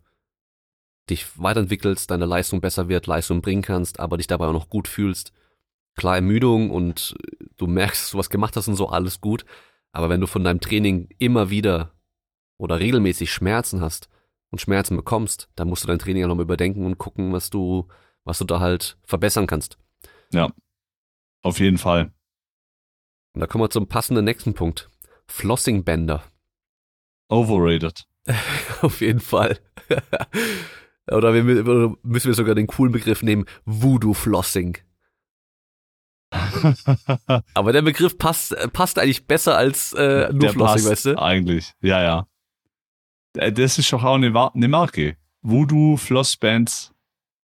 dich weiterentwickelst, deine Leistung besser wird, Leistung bringen kannst, aber dich dabei auch noch gut fühlst. Klar, Ermüdung und du merkst, dass du was gemacht hast und so, alles gut. Aber wenn du von deinem Training immer wieder oder regelmäßig Schmerzen hast und Schmerzen bekommst, dann musst du dein Training ja nochmal überdenken und gucken, was du, was du da halt verbessern kannst.
Auf jeden Fall.
Und da kommen wir zum passenden nächsten Punkt. Flossing-Bänder.
Overrated.
Auf jeden Fall. Oder wir, oder müssen wir sogar den coolen Begriff nehmen, Voodoo-Flossing. Aber der Begriff passt, äh, passt eigentlich besser als äh, nur
Der
Flossing, weißt du?
Eigentlich, ja, ja. Äh, Das ist doch auch eine, Marke. Voodoo Flossbands.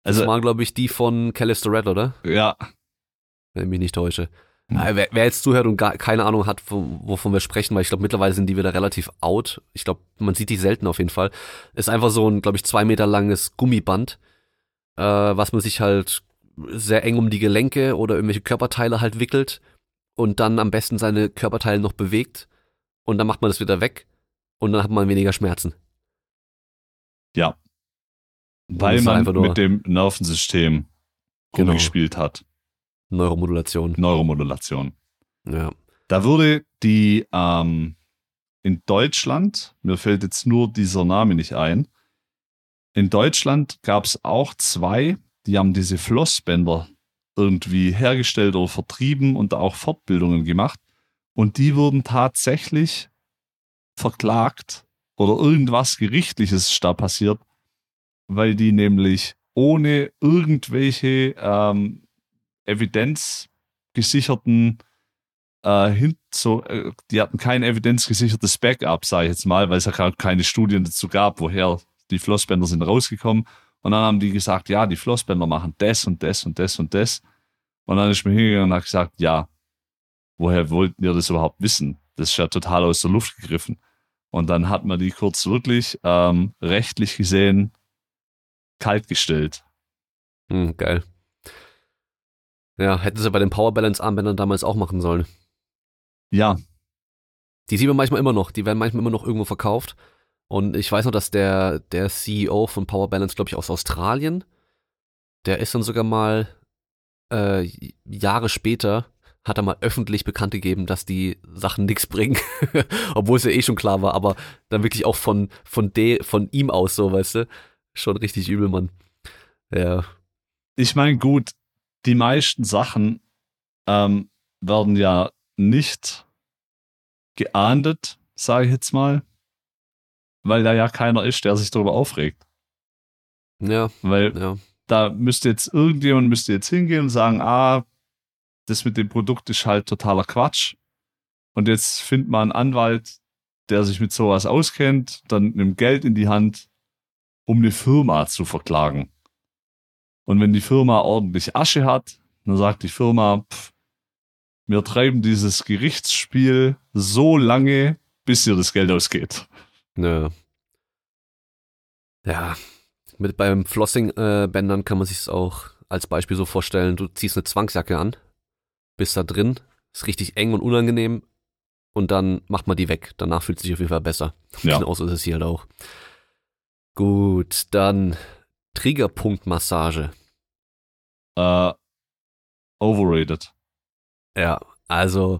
Das
Also,
waren, glaube ich, die von Callisto Red, oder?
ja,
Wenn ich mich nicht täusche.
Hm.
Äh, Wer, wer jetzt zuhört und gar keine Ahnung hat, wo- wovon wir sprechen, weil ich glaube, mittlerweile sind die wieder relativ out. Ich glaube, man sieht die selten auf jeden Fall. Ist einfach so ein, glaube ich, zwei Meter langes Gummiband, äh, was man sich halt sehr eng um die Gelenke oder irgendwelche Körperteile halt wickelt und dann am besten seine Körperteile noch bewegt und dann macht man das wieder weg und dann hat man weniger Schmerzen.
ja. Weil man
einfach nur
mit dem Nervensystem
Genau.
gespielt hat.
Neuromodulation.
Neuromodulation.
Ja.
Da würde die ähm, in Deutschland, mir fällt jetzt nur dieser Name nicht ein, in Deutschland gab es auch zwei, die haben diese Flossbänder irgendwie hergestellt oder vertrieben und auch Fortbildungen gemacht. Und die wurden tatsächlich verklagt oder irgendwas Gerichtliches ist da passiert, weil die nämlich ohne irgendwelche ähm, evidenzgesicherten äh, hin, so, äh, die hatten kein evidenzgesichertes Backup, sage ich jetzt mal, weil es ja gerade keine Studien dazu gab, woher die Flossbänder sind rausgekommen. Und dann haben die gesagt, ja, die Flossbänder machen das und das und das und das. Und dann ist mir hingegangen und hat gesagt, ja, woher wollten ihr das überhaupt wissen? Das ist ja total aus der Luft gegriffen. Und dann hat man die kurz wirklich ähm, rechtlich gesehen kaltgestellt.
Hm, geil. Ja, hätten sie bei den Power Balance Armbändern damals auch machen sollen.
Ja,
Die sieht man manchmal immer noch, die werden manchmal immer noch irgendwo verkauft. Und ich weiß noch, dass der, der CEO von Power Balance, glaube ich, aus Australien, der ist dann sogar mal äh, Jahre später, hat er mal öffentlich bekannt gegeben, dass die Sachen nichts bringen. Obwohl es ja eh schon klar war, aber dann wirklich auch von, von, de, von ihm aus so, weißt du? Schon richtig übel, Mann. Ja.
Ich meine, gut, die meisten Sachen ähm, werden ja nicht geahndet, sage ich jetzt mal, weil da ja keiner ist, der sich darüber aufregt.
Ja.
Weil
Ja.
da müsste jetzt irgendjemand müsste jetzt hingehen und sagen, ah, das mit dem Produkt ist halt totaler Quatsch. Und jetzt findet man einen Anwalt, der sich mit sowas auskennt, dann nimmt Geld in die Hand, um eine Firma zu verklagen. Und wenn die Firma ordentlich Asche hat, dann sagt die Firma, pff, wir treiben dieses Gerichtsspiel so lange, bis ihr das Geld ausgeht.
Ja. Ja. Mit beim Flossing-Bändern kann man sich auch als Beispiel so vorstellen, du ziehst eine Zwangsjacke an, bist da drin, ist richtig eng und unangenehm und dann macht man die weg. Danach fühlt es sich auf jeden Fall besser.
Ja.
Genauso ist es hier halt auch. Gut, dann Triggerpunktmassage.
Äh, overrated.
Ja, also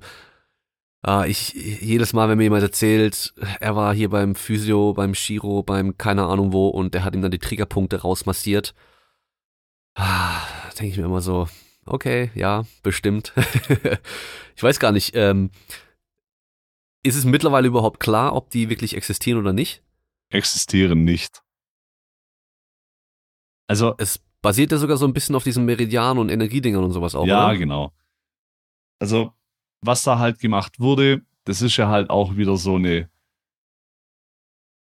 ah, ich jedes Mal, wenn mir jemand erzählt, er war hier beim Physio, beim Chiro, beim keine Ahnung wo und der hat ihm dann die Triggerpunkte rausmassiert, ah, denke ich mir immer so, okay, ja, bestimmt. ich weiß gar nicht, ähm, ist es mittlerweile überhaupt klar, ob die wirklich existieren oder nicht?
Existieren nicht. Also,
Es basiert ja sogar so ein bisschen auf diesen Meridian und Energiedingern und sowas auch,
ja,
oder?
genau. Also, was da halt gemacht wurde, das ist ja halt auch wieder so eine.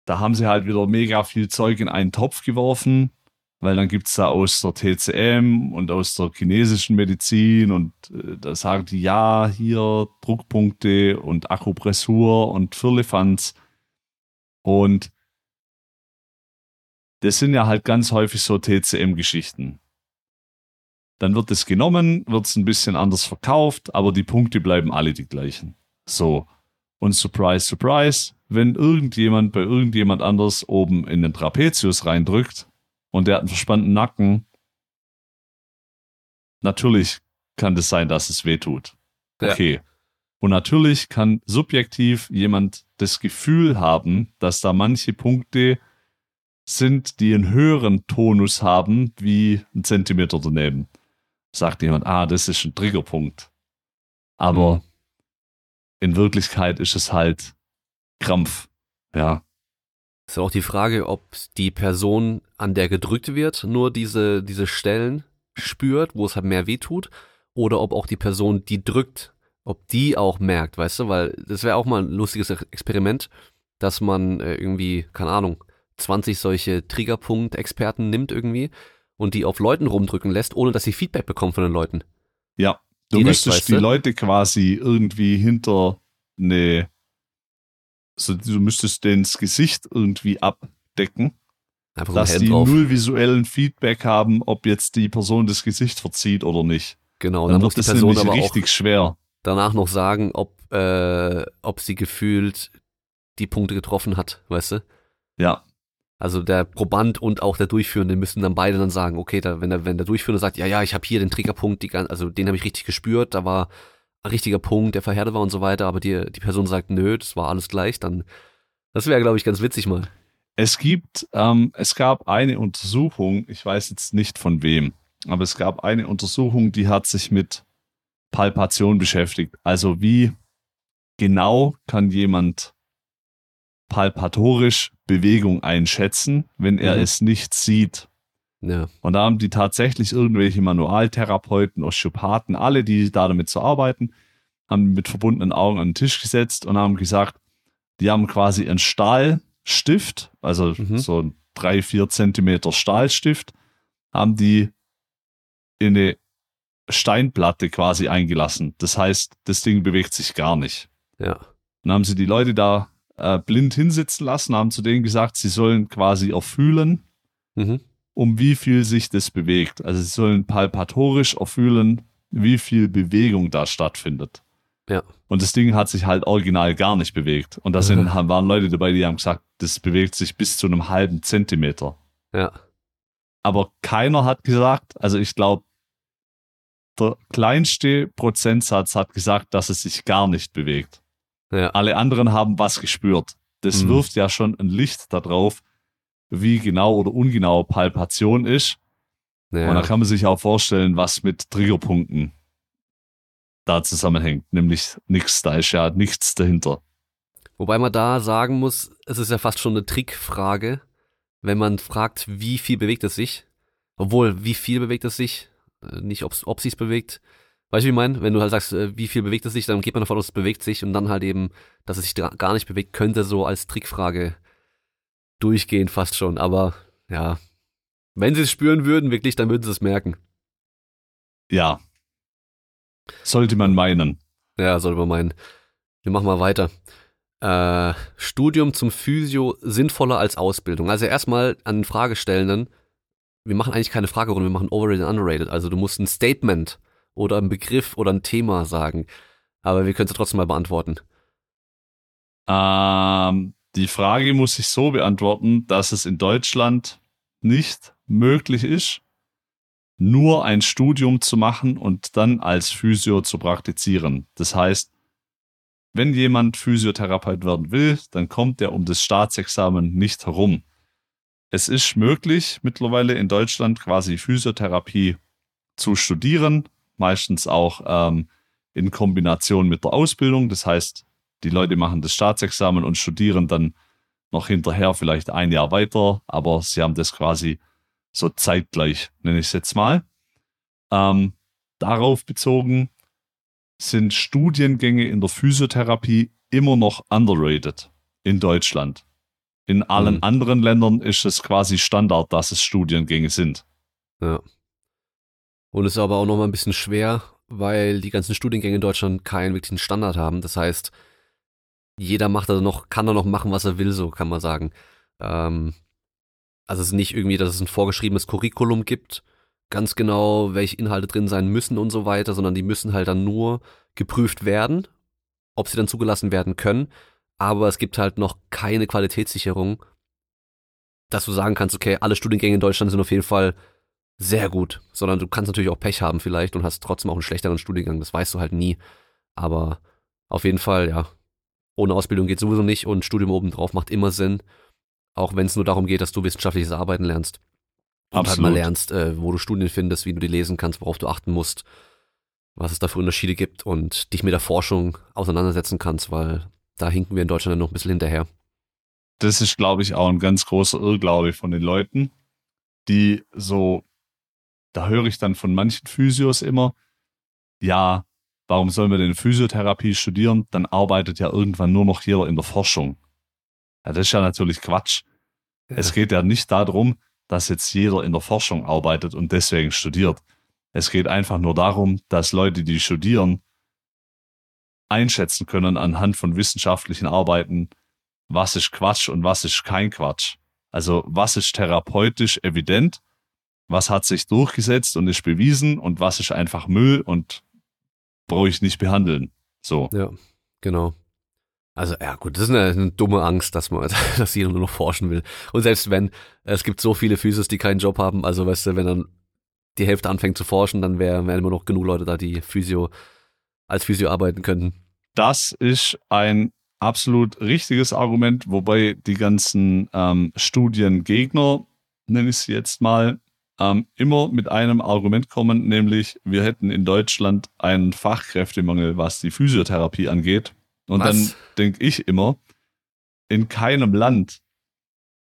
Da haben sie halt wieder mega viel Zeug in einen Topf geworfen, weil dann gibt's da aus der TCM und aus der chinesischen Medizin und äh, da sagen die, ja, hier Druckpunkte und Akupressur und Firlefanz. Und das sind ja halt ganz häufig so TCM-Geschichten. Dann wird es genommen, wird es ein bisschen anders verkauft, aber die Punkte bleiben alle die gleichen. So. Und surprise, surprise, wenn irgendjemand bei irgendjemand anders oben in den Trapezius reindrückt und der hat einen verspannten Nacken, natürlich kann das sein, dass es weh tut.
Ja.
Okay. Und natürlich kann subjektiv jemand das Gefühl haben, dass da manche Punkte sind, die einen höheren Tonus haben, wie ein Zentimeter daneben. Sagt jemand, ah, das ist ein Triggerpunkt. Aber
Mhm.
in Wirklichkeit ist es halt Krampf. Ja.
Ist ja auch die Frage, ob die Person, an der gedrückt wird, nur diese, diese Stellen spürt, wo es halt mehr weh tut, oder ob auch die Person, die drückt, ob die auch merkt, weißt du, weil das wäre auch mal ein lustiges Experiment, dass man äh, irgendwie, keine Ahnung, 20 solche Triggerpunkt-Experten nimmt irgendwie und die auf Leuten rumdrücken lässt, ohne dass sie Feedback bekommen von den Leuten.
Ja. Du
Direkt,
müsstest
weißt
die
du?
Leute quasi irgendwie hinter eine, so, du müsstest denen das Gesicht irgendwie abdecken,
Einfach
dass die
drauf.
null visuellen Feedback haben, ob jetzt die Person das Gesicht verzieht oder nicht.
Genau,
Dann
dann muss
wird
die
das
Person aber
richtig schwer.
danach noch sagen, ob, äh, ob sie gefühlt die Punkte getroffen hat, weißt du?
Ja.
Also der Proband und auch der Durchführende müssen dann beide dann sagen, okay, da, wenn, der, wenn der Durchführende sagt, ja, ja, ich habe hier den Triggerpunkt, die, also den habe ich richtig gespürt, da war ein richtiger Punkt, der verhärtet war und so weiter, aber die, die Person sagt, nö, das war alles gleich, dann, das wäre, glaube ich, ganz witzig mal.
Es gibt, ähm, es gab eine Untersuchung, ich weiß jetzt nicht von wem, aber es gab eine Untersuchung, die hat sich mit Palpation beschäftigt. Also wie genau kann jemand palpatorisch Bewegung einschätzen, wenn er
Mhm.
es nicht sieht.
Ja,
Und da haben die tatsächlich irgendwelche Manualtherapeuten, Osteopathen, alle, die da damit zu arbeiten, haben mit verbundenen Augen an den Tisch gesetzt und haben gesagt, die haben quasi einen Stahlstift, also
Mhm.
so ein drei, vier Zentimeter Stahlstift, haben die in eine Steinplatte quasi eingelassen. Das heißt, das Ding bewegt sich gar nicht.
ja,
Dann haben sie die Leute da äh, blind hinsitzen lassen, haben zu denen gesagt, sie sollen quasi erfühlen,
mhm.
um wie viel sich das bewegt. Also sie sollen palpatorisch erfühlen, wie viel Bewegung da stattfindet.
Ja.
Und das Ding hat sich halt original gar nicht bewegt. Und da sind, waren Leute dabei, die haben gesagt, das bewegt sich bis zu einem halben Zentimeter.
Ja.
Aber keiner hat gesagt, also ich glaube, der kleinste Prozentsatz hat gesagt, dass es sich gar nicht bewegt.
Ja.
Alle anderen haben was gespürt. Das
Mhm.
wirft ja schon ein Licht darauf, wie genau oder ungenau Palpation ist.
ja.
Und da kann man sich auch vorstellen, was mit Triggerpunkten da zusammenhängt. Nämlich nichts, da ist ja nichts dahinter.
Wobei man da sagen muss, es ist ja fast schon eine Trickfrage, wenn man fragt, wie viel bewegt es sich. Obwohl, wie viel bewegt es sich? Äh, Nicht, ob's, ob sich's bewegt. Weißt du, wie ich meine? Wenn du halt sagst, äh, wie viel bewegt es sich, dann geht man davon aus, es bewegt sich und dann halt eben, dass es sich gar nicht bewegt, könnte so als Trickfrage durchgehen fast schon. Aber ja, wenn sie es spüren würden, wirklich, dann würden sie es merken.
Ja. Sollte man meinen.
Ja, sollte man meinen. Wir machen mal weiter. Äh, Studium zum Physio sinnvoller als Ausbildung. Also erstmal an den Fragestellenden, wir machen eigentlich keine Fragerunde, wir machen Overrated und Underrated. Also du musst ein Statement oder einen Begriff oder ein Thema sagen. Aber wir können es trotzdem mal beantworten.
Ähm, die Frage muss ich so beantworten, dass es in Deutschland nicht möglich ist, nur ein Studium zu machen und dann als Physio zu praktizieren. Das heißt, wenn jemand Physiotherapeut werden will, dann kommt er um das Staatsexamen nicht herum. Es ist möglich, mittlerweile in Deutschland quasi Physiotherapie zu studieren, meistens auch ähm, in Kombination mit der Ausbildung. Das heißt, die Leute machen das Staatsexamen und studieren dann noch hinterher vielleicht ein Jahr weiter, aber sie haben das quasi so zeitgleich, nenne ich es jetzt mal. Ähm, darauf bezogen sind Studiengänge in der Physiotherapie immer noch underrated in Deutschland. In allen
Mhm.
anderen Ländern ist es quasi Standard, dass es Studiengänge sind.
Ja. Und es ist aber auch nochmal ein bisschen schwer, weil die ganzen Studiengänge in Deutschland keinen wirklichen Standard haben. Das heißt, jeder macht da noch, kann da noch machen, was er will, so kann man sagen. Ähm, also es ist nicht irgendwie, dass es ein vorgeschriebenes Curriculum gibt, ganz genau, welche Inhalte drin sein müssen und so weiter, sondern die müssen halt dann nur geprüft werden, ob sie dann zugelassen werden können. Aber es gibt halt noch keine Qualitätssicherung, dass du sagen kannst, okay, alle Studiengänge in Deutschland sind auf jeden Fall sehr gut, sondern du kannst natürlich auch Pech haben vielleicht und hast trotzdem auch einen schlechteren Studiengang, das weißt du halt nie. Aber auf jeden Fall, ja, ohne Ausbildung geht sowieso nicht und Studium obendrauf macht immer Sinn, auch wenn es nur darum geht, dass du wissenschaftliches Arbeiten lernst. Und halt mal lernst, äh, wo du Studien findest, wie du die lesen kannst, worauf du achten musst, was es da für Unterschiede gibt und dich mit der Forschung auseinandersetzen kannst, weil da hinken wir in Deutschland noch ein bisschen hinterher.
das ist, glaube ich, auch ein ganz großer Irrglaube von den Leuten, die so, da höre ich dann von manchen Physios immer, ja, warum soll man denn Physiotherapie studieren? Dann arbeitet ja irgendwann nur noch jeder in der Forschung. Ja, das ist ja natürlich Quatsch. Es geht ja nicht darum, dass jetzt jeder in der Forschung arbeitet und deswegen studiert. Es geht einfach nur darum, dass Leute, die studieren, einschätzen können anhand von wissenschaftlichen Arbeiten, was ist Quatsch und was ist kein Quatsch. Also was ist therapeutisch evident, was hat sich durchgesetzt und ist bewiesen und was ist einfach Müll und brauche ich nicht behandeln. So.
Ja, genau. Also ja gut, das ist eine, eine dumme Angst, dass man, dass jeder nur noch forschen will. Und selbst wenn, es gibt so viele Physios, die keinen Job haben, also weißt du, wenn dann die Hälfte anfängt zu forschen, dann wären wär immer noch genug Leute da, die Physio als Physio arbeiten könnten.
Das ist ein absolut richtiges Argument, wobei die ganzen ähm, Studiengegner, nenne ich sie jetzt mal, ähm, immer mit einem Argument kommen, nämlich wir hätten in Deutschland einen Fachkräftemangel, was die Physiotherapie angeht. Und
Was?
dann denke ich immer, in keinem Land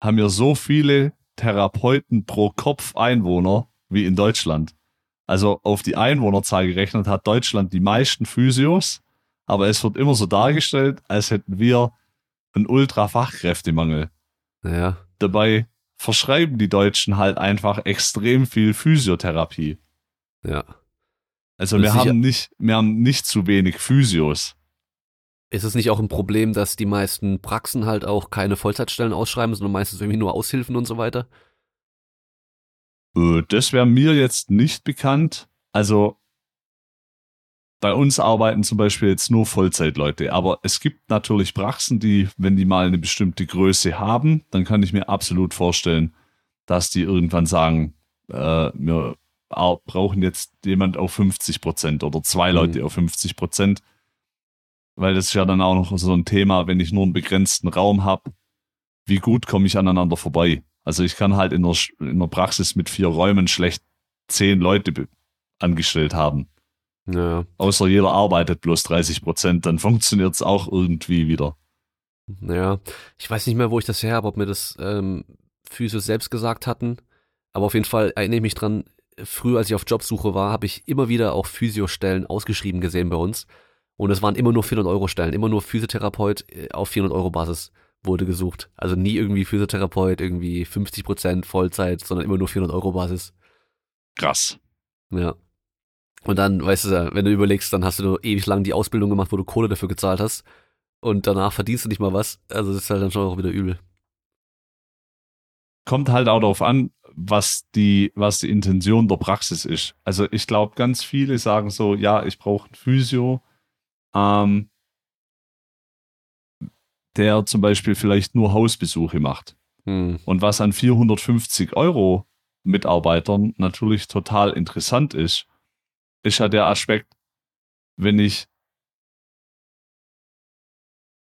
haben wir so viele Therapeuten pro Kopf Einwohner wie in Deutschland. Also auf die Einwohnerzahl gerechnet hat Deutschland die meisten Physios, aber es wird immer so dargestellt, als hätten wir einen Ultra-Fachkräftemangel.
Ja,
Dabei verschreiben die Deutschen halt einfach extrem viel Physiotherapie.
ja.
Also wir haben nicht, wir haben nicht zu wenig Physios.
Ist es nicht auch ein Problem, dass die meisten Praxen halt auch keine Vollzeitstellen ausschreiben, sondern meistens irgendwie nur Aushilfen und so weiter?
Äh, Das wäre mir jetzt nicht bekannt. Also bei uns arbeiten zum Beispiel jetzt nur Vollzeitleute, aber es gibt natürlich Praxen, die, wenn die mal eine bestimmte Größe haben, dann kann ich mir absolut vorstellen, dass die irgendwann sagen, äh, wir brauchen jetzt jemand auf 50 Prozent oder zwei Leute mhm. auf 50 Prozent. Weil das ist ja dann auch noch so ein Thema, wenn ich nur einen begrenzten Raum habe, wie gut komme ich aneinander vorbei? Also ich kann halt in der, in der Praxis mit vier Räumen schlecht zehn Leute angestellt haben. Ja. Außer jeder arbeitet bloß 30 Prozent, dann funktioniert es auch irgendwie wieder.
Ja, ich weiß nicht mehr, wo ich das her habe, ob mir das ähm, Physios selbst gesagt hatten. Aber auf jeden Fall erinnere ich mich dran, früher, als ich auf Jobsuche war, habe ich immer wieder auch Physiostellen ausgeschrieben gesehen bei uns. Und es waren immer nur 400 Euro Stellen, immer nur Physiotherapeut äh, auf 400 Euro Basis wurde gesucht. Also nie irgendwie Physiotherapeut, irgendwie 50 Prozent Vollzeit, sondern immer nur 400 Euro Basis.
Krass.
Ja. Und dann, weißt du, wenn du überlegst, dann hast du nur ewig lang die Ausbildung gemacht, wo du Kohle dafür gezahlt hast. Und danach verdienst du nicht mal was. Also das ist halt dann schon auch wieder übel.
Kommt halt auch darauf an, was die, was die Intention der Praxis ist. Also ich glaube, ganz viele sagen so, ja, ich brauche ein Physio, ähm, der zum Beispiel vielleicht nur Hausbesuche macht. Hm. Und was an 450 Euro Mitarbeitern natürlich total interessant ist, ist ja der Aspekt, wenn ich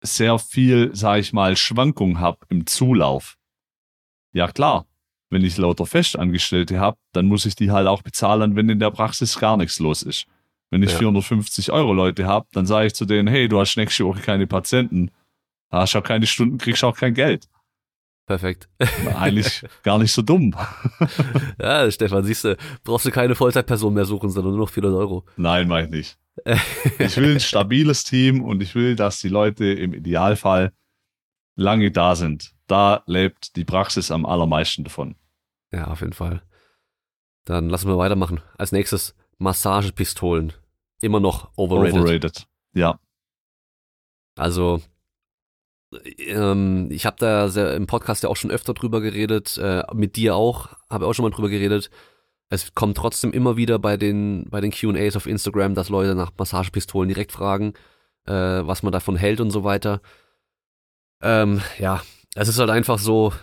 sehr viel, sage ich mal, Schwankung habe im Zulauf. Ja klar, wenn ich lauter Festangestellte habe, dann muss ich die halt auch bezahlen, wenn in der Praxis gar nichts los ist. Wenn ich ja. 450 Euro Leute habe, dann sage ich zu denen, hey, du hast nächste Woche keine Patienten, hast auch keine Stunden, kriegst auch kein Geld.
Perfekt.
Eigentlich gar nicht so dumm.
ja, Stefan, siehst du, brauchst du keine Vollzeitperson mehr suchen, sondern nur noch 400 Euro.
Nein, mach ich nicht. ich will ein stabiles Team und ich will, dass die Leute im Idealfall lange da sind. Da lebt die Praxis am allermeisten davon.
Ja, auf jeden Fall. Dann lassen wir weitermachen. Als nächstes Massagepistolen. Immer noch overrated. Overrated,
ja.
Also ähm, ich habe da sehr, im Podcast ja auch schon öfter drüber geredet, äh, mit dir auch, habe auch schon mal drüber geredet. Es kommt trotzdem immer wieder bei den, bei den QAs auf Instagram, dass Leute nach Massagepistolen direkt fragen, äh, was man davon hält und so weiter. Ähm, ja, es ist halt einfach so,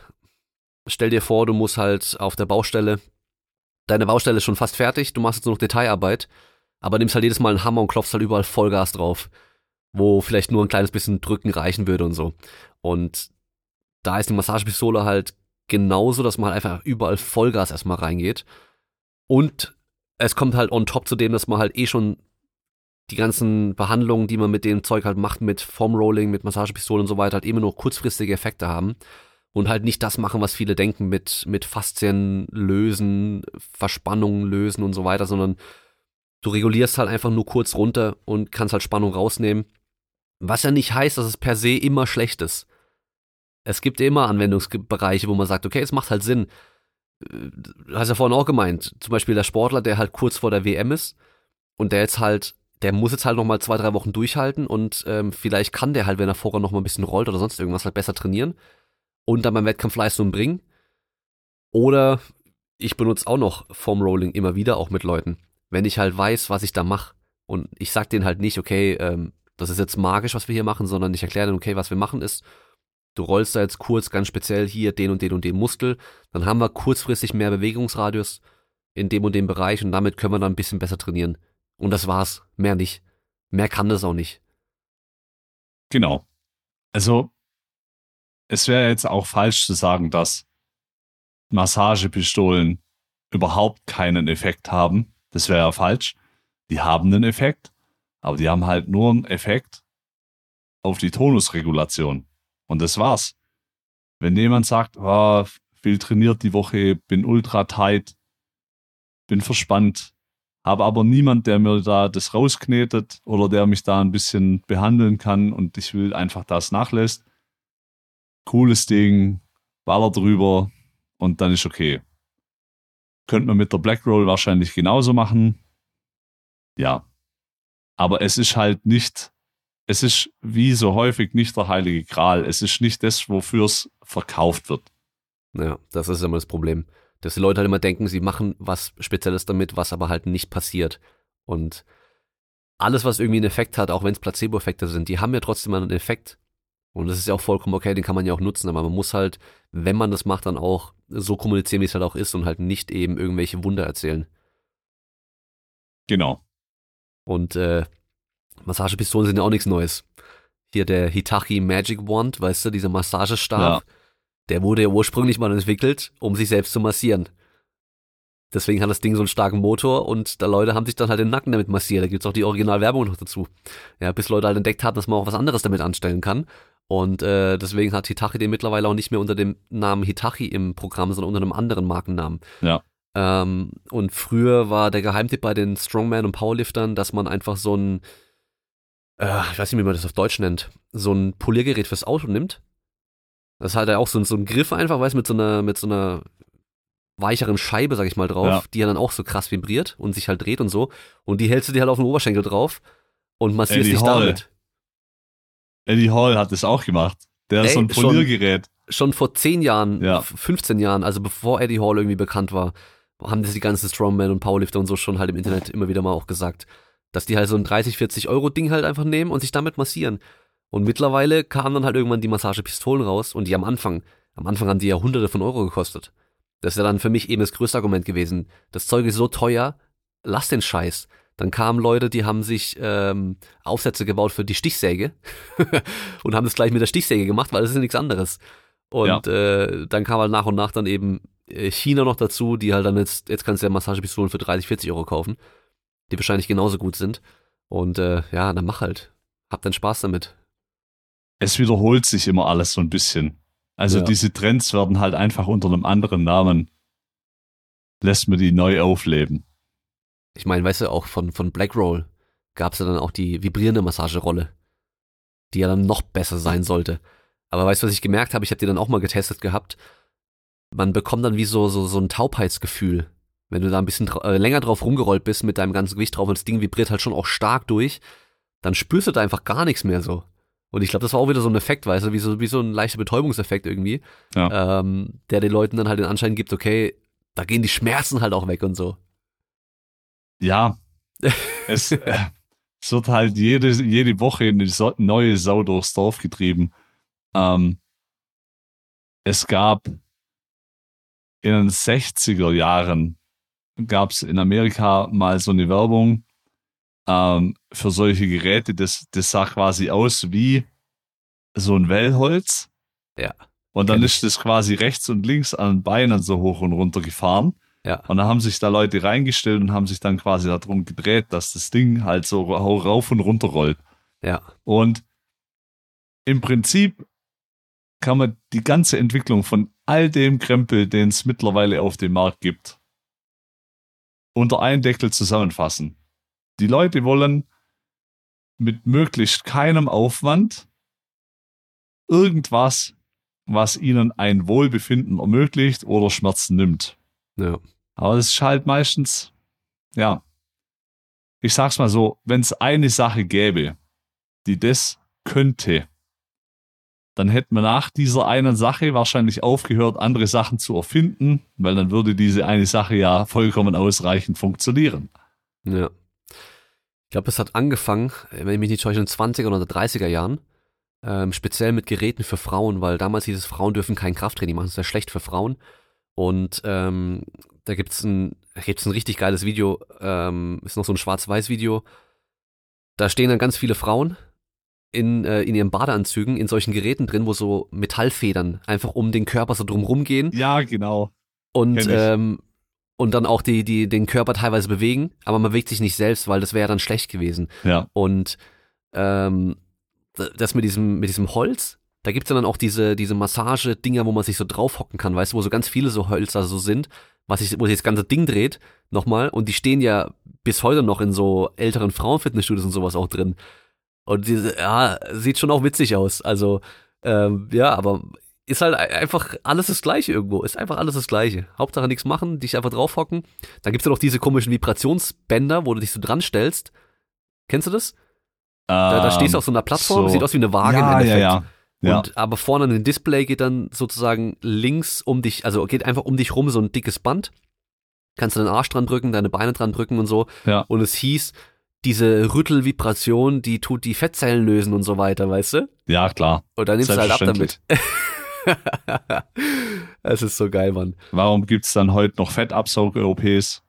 stell dir vor, du musst halt auf der Baustelle, deine Baustelle ist schon fast fertig, du machst jetzt nur noch Detailarbeit, aber nimmst halt jedes Mal einen Hammer und klopfst halt überall Vollgas drauf wo vielleicht nur ein kleines bisschen drücken reichen würde und so. Und da ist die Massagepistole halt genauso, dass man halt einfach überall Vollgas erstmal reingeht. Und es kommt halt on top zu dem, dass man halt eh schon die ganzen Behandlungen, die man mit dem Zeug halt macht, mit Foam-Rolling, mit Massagepistolen und so weiter, halt immer nur kurzfristige Effekte haben und halt nicht das machen, was viele denken, mit, mit Faszien lösen, Verspannungen lösen und so weiter, sondern du regulierst halt einfach nur kurz runter und kannst halt Spannung rausnehmen was ja nicht heißt, dass es per se immer schlecht ist. Es gibt immer Anwendungsbereiche, wo man sagt, okay, es macht halt Sinn. Du hast ja vorhin auch gemeint, zum Beispiel der Sportler, der halt kurz vor der WM ist und der jetzt halt, der muss jetzt halt nochmal zwei, drei Wochen durchhalten und ähm, vielleicht kann der halt, wenn er vorher nochmal ein bisschen rollt oder sonst irgendwas, halt besser trainieren und dann beim Wettkampf Leistung bringen. Oder ich benutze auch noch Foam Rolling immer wieder, auch mit Leuten. Wenn ich halt weiß, was ich da mache und ich sag denen halt nicht, okay, ähm, das ist jetzt magisch, was wir hier machen, sondern ich erkläre dann, okay, was wir machen ist, du rollst da jetzt kurz ganz speziell hier den und den und den Muskel, dann haben wir kurzfristig mehr Bewegungsradius in dem und dem Bereich und damit können wir dann ein bisschen besser trainieren. Und das war's, mehr nicht. Mehr kann das auch nicht.
Genau. Also, es wäre jetzt auch falsch zu sagen, dass Massagepistolen überhaupt keinen Effekt haben. Das wäre ja falsch. Die haben einen Effekt. Aber die haben halt nur einen Effekt auf die Tonusregulation. Und das war's. Wenn jemand sagt, oh, viel trainiert die Woche, bin ultra tight, bin verspannt, habe aber niemand, der mir da das rausknetet oder der mich da ein bisschen behandeln kann und ich will einfach das nachlässt. Cooles Ding, Baller drüber und dann ist okay. Könnte man mit der Black Roll wahrscheinlich genauso machen. Ja, aber es ist halt nicht, es ist wie so häufig nicht der heilige Gral. Es ist nicht das, wofür es verkauft wird.
Ja, das ist immer das Problem. Dass die Leute halt immer denken, sie machen was Spezielles damit, was aber halt nicht passiert. Und alles, was irgendwie einen Effekt hat, auch wenn es Placebo-Effekte sind, die haben ja trotzdem einen Effekt. Und das ist ja auch vollkommen okay, den kann man ja auch nutzen, aber man muss halt, wenn man das macht, dann auch so kommunizieren, wie es halt auch ist und halt nicht eben irgendwelche Wunder erzählen.
Genau.
Und äh, Massagepistolen sind ja auch nichts Neues. Hier der Hitachi Magic Wand, weißt du, dieser Massagestab,
Ja.
der wurde ja ursprünglich mal entwickelt, um sich selbst zu massieren. Deswegen hat das Ding so einen starken Motor und da Leute haben sich dann halt den Nacken damit massiert. Da gibt's auch die Originalwerbung noch dazu. Ja, bis Leute halt entdeckt haben, dass man auch was anderes damit anstellen kann. Und äh, deswegen hat Hitachi den mittlerweile auch nicht mehr unter dem Namen Hitachi im Programm, sondern unter einem anderen Markennamen.
Ja.
Ähm, und früher war der Geheimtipp bei den Strongman und Powerliftern, dass man einfach so ein, äh, ich weiß nicht, wie man das auf Deutsch nennt, so ein Poliergerät fürs Auto nimmt. Das ist halt auch so, ein- so ein Griff einfach, weißt du, mit so einer, mit so einer weicheren Scheibe, sag ich mal, drauf,
Ja.
die ja dann auch so krass vibriert und sich halt dreht und so. Und die hältst du dir halt auf den Oberschenkel drauf und massierst
Eddie
dich
Hall.
damit.
Eddie Hall hat das auch gemacht. Der ist
Ey,
so ein
schon-
Poliergerät.
schon vor 10 Jahren,
Ja.
f- 15 Jahren, also bevor Eddie Hall irgendwie bekannt war, haben das die ganzen Strongman und Powerlifter und so schon halt im Internet immer wieder mal auch gesagt, dass die halt so ein 30, 40 Euro Ding halt einfach nehmen und sich damit massieren. Und mittlerweile kamen dann halt irgendwann die Massagepistolen raus und die am Anfang, am Anfang haben die ja hunderte von Euro gekostet. Das ist ja dann für mich eben das größte Argument gewesen. Das Zeug ist so teuer, lass den Scheiß. Dann kamen Leute, die haben sich ähm, Aufsätze gebaut für die Stichsäge und haben das gleich mit der Stichsäge gemacht, weil das ist ja nichts anderes. Und äh, dann kam halt nach und nach dann eben äh, China noch dazu, die halt dann jetzt, jetzt kannst du ja Massagepistolen für 30, 40 Euro kaufen, die wahrscheinlich genauso gut sind. Und äh, ja, dann mach halt. Hab dann Spaß damit.
Es wiederholt sich immer alles so ein bisschen. Also
Ja.
diese Trends werden halt einfach unter einem anderen Namen, lässt man die neu aufleben.
Ich meine, weißt du, auch von, von Blackroll gab's ja dann auch die vibrierende Massagerolle, die ja dann noch besser sein sollte. Aber weißt du, was ich gemerkt habe? Ich habe die dann auch mal getestet gehabt. Man bekommt dann wie so, so, so ein Taubheitsgefühl. Wenn du da ein bisschen äh, länger drauf rumgerollt bist mit deinem ganzen Gewicht drauf und das Ding vibriert halt schon auch stark durch, dann spürst du da einfach gar nichts mehr so. Und ich glaube, das war auch wieder so ein Effekt, weißt du, wie so, wie so ein leichter Betäubungseffekt irgendwie, ähm, der den Leuten dann halt den Anschein gibt, okay, da gehen die Schmerzen halt auch weg und so.
Ja, es, äh, es wird halt jede, jede Woche eine neue Sau durchs Dorf getrieben. Ähm, es gab in den 60er Jahren gab es in Amerika mal so eine Werbung ähm, für solche Geräte. Das, das sah quasi aus wie so ein Wellholz.
Ja,
Und dann ist das quasi rechts und links an den Beinen so hoch und runter gefahren.
Ja.
Und da haben sich da Leute reingestellt und haben sich dann quasi darum gedreht, dass das Ding halt so ra- rauf und runter rollt.
Ja.
Und im Prinzip kann man die ganze Entwicklung von all dem Krempel, den es mittlerweile auf dem Markt gibt, unter einen Deckel zusammenfassen. Die Leute wollen mit möglichst keinem Aufwand irgendwas, was ihnen ein Wohlbefinden ermöglicht oder Schmerzen nimmt.
Ja.
Aber das ist halt meistens, ja, ich sag's mal so, wenn es eine Sache gäbe, die das könnte, dann hätten wir nach dieser einen Sache wahrscheinlich aufgehört, andere Sachen zu erfinden, weil dann würde diese eine Sache ja vollkommen ausreichend funktionieren.
Ja. Ich glaube, es hat angefangen, wenn ich mich nicht täusche, in den 20er oder 30er Jahren, ähm, speziell mit Geräten für Frauen, weil damals hieß es, Frauen dürfen kein Krafttraining machen, das ist ja schlecht für Frauen. Und ähm, da gibt's ein, da gibt's ein richtig geiles Video, ähm, ist noch so ein Schwarz-Weiß-Video. Da stehen dann ganz viele Frauen in, äh, in ihren Badeanzügen in solchen Geräten drin, wo so Metallfedern einfach um den Körper so drumrum gehen
Ja, genau.
und
ich.
ähm, und dann auch die die den Körper teilweise bewegen, aber man bewegt sich nicht selbst, weil das wäre dann schlecht gewesen.
Ja,
Und ähm, das mit diesem mit diesem Holz, da gibt's dann auch diese diese Massage Dinger, wo man sich so draufhocken kann, weißt du, wo so ganz viele so Hölzer so sind, was sich wo sich das ganze Ding dreht nochmal und die stehen ja bis heute noch in so älteren Frauenfitnessstudios und sowas auch drin. Und diese ja, sieht schon auch witzig aus. Also ähm, ja, aber ist halt ein- einfach alles das Gleiche irgendwo. Ist einfach alles das Gleiche. Hauptsache nichts machen, dich einfach draufhocken. Dann gibt's ja noch diese komischen Vibrationsbänder, wo du dich so dran stellst. Kennst du das? Da, da stehst du auf so einer Plattform,
so.
sieht aus wie eine Waage im
ja, ja,
Endeffekt.
ja. Ja.
Und aber vorne an dem Display geht dann sozusagen links um dich, also geht einfach um dich rum so ein dickes Band. Kannst du deinen Arsch dran drücken, deine Beine dran drücken und so. Und es hieß, diese Rüttelvibration, die tut die Fettzellen lösen und so weiter, weißt du?
Ja, klar.
Und dann nimmst du halt ab damit. Es ist so geil, Mann.
Warum gibt's dann heute noch Fettabsaug-OPs?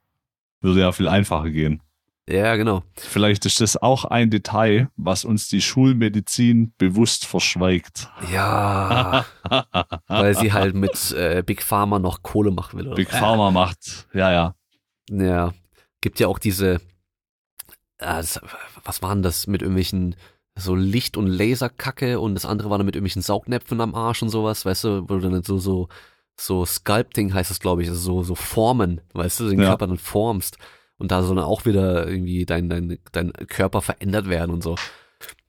Würde ja viel einfacher gehen.
Ja, genau.
Vielleicht ist das auch ein Detail, was uns die Schulmedizin bewusst verschweigt.
Ja, weil sie halt mit äh, Big Pharma noch Kohle machen will. Oder?
Big Pharma macht, ja, ja.
Ja, gibt ja auch diese, das, was waren das mit irgendwelchen so Licht- und Laserkacke und das andere war dann mit irgendwelchen Saugnäpfen am Arsch und sowas, weißt du, wo du dann so, so, so Sculpting heißt das, glaube ich, also so, so Formen, weißt du, den
Ja.
Körper dann formst und da soll dann auch wieder irgendwie dein, dein, dein Körper verändert werden und so.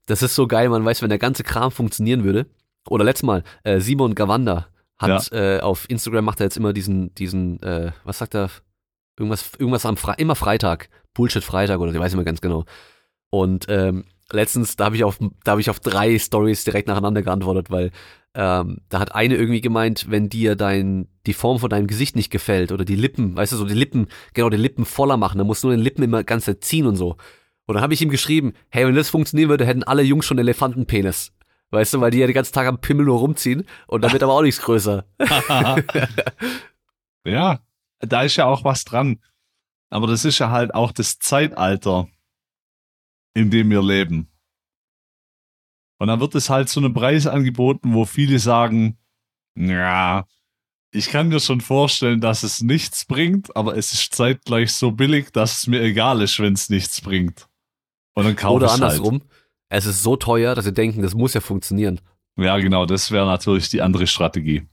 Das ist so geil, man weiß, wenn der ganze Kram funktionieren würde. Oder letztes Mal, äh, Simon Gawanda hat äh, auf Instagram macht er jetzt immer diesen, diesen, äh, was sagt er? Irgendwas, irgendwas am Fre immer Freitag. Bullshit Freitag oder ich weiß nicht mehr ganz genau. Und ähm, letztens, da habe ich auf, da habe ich auf drei Stories direkt nacheinander geantwortet, weil ähm, da hat eine irgendwie gemeint, wenn dir dein, die Form von deinem Gesicht nicht gefällt oder die Lippen, weißt du, so die Lippen, genau, die Lippen voller machen, dann musst du nur den Lippen immer ganz ziehen und so. Und dann habe ich ihm geschrieben, hey, wenn das funktionieren würde, hätten alle Jungs schon Elefantenpenis. Weißt du, weil die ja den ganzen Tag am Pimmel nur rumziehen und dann wird aber auch nichts größer.
ja, da ist ja auch was dran. Aber das ist ja halt auch das Zeitalter, in dem wir leben. Und dann wird es halt zu einem Preis angeboten, wo viele sagen, ja, ich kann mir schon vorstellen, dass es nichts bringt, aber es ist zeitgleich so billig, dass es mir egal ist, wenn es nichts bringt. Und dann kaufe
Oder
halt.
andersrum, es ist so teuer, dass sie denken, das muss ja funktionieren.
Ja, genau, das wäre natürlich die andere Strategie.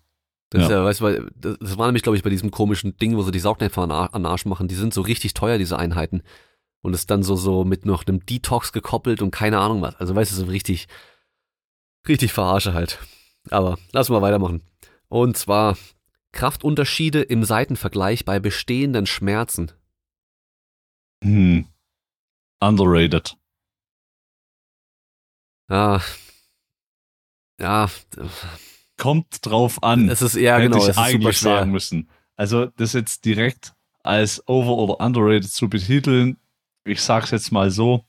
Das,
Ja.
ja, weißt du, weil- das das war nämlich, glaube ich, bei diesem komischen Ding, wo sie die Saugnäpfe an, an Arsch machen, die sind so richtig teuer, diese Einheiten. Und ist dann so, so mit noch einem Detox gekoppelt und keine Ahnung was. Also weißt du, so richtig, richtig verarsche halt. Aber lass mal weitermachen. Und zwar Kraftunterschiede im Seitenvergleich bei bestehenden Schmerzen.
Hm. Underrated.
Ja. Ja,
Kommt drauf an.
es ist, ja
hätte
genau,
ich eigentlich sagen müssen. Also das jetzt direkt als over- oder underrated zu betiteln, ich sag's jetzt mal so,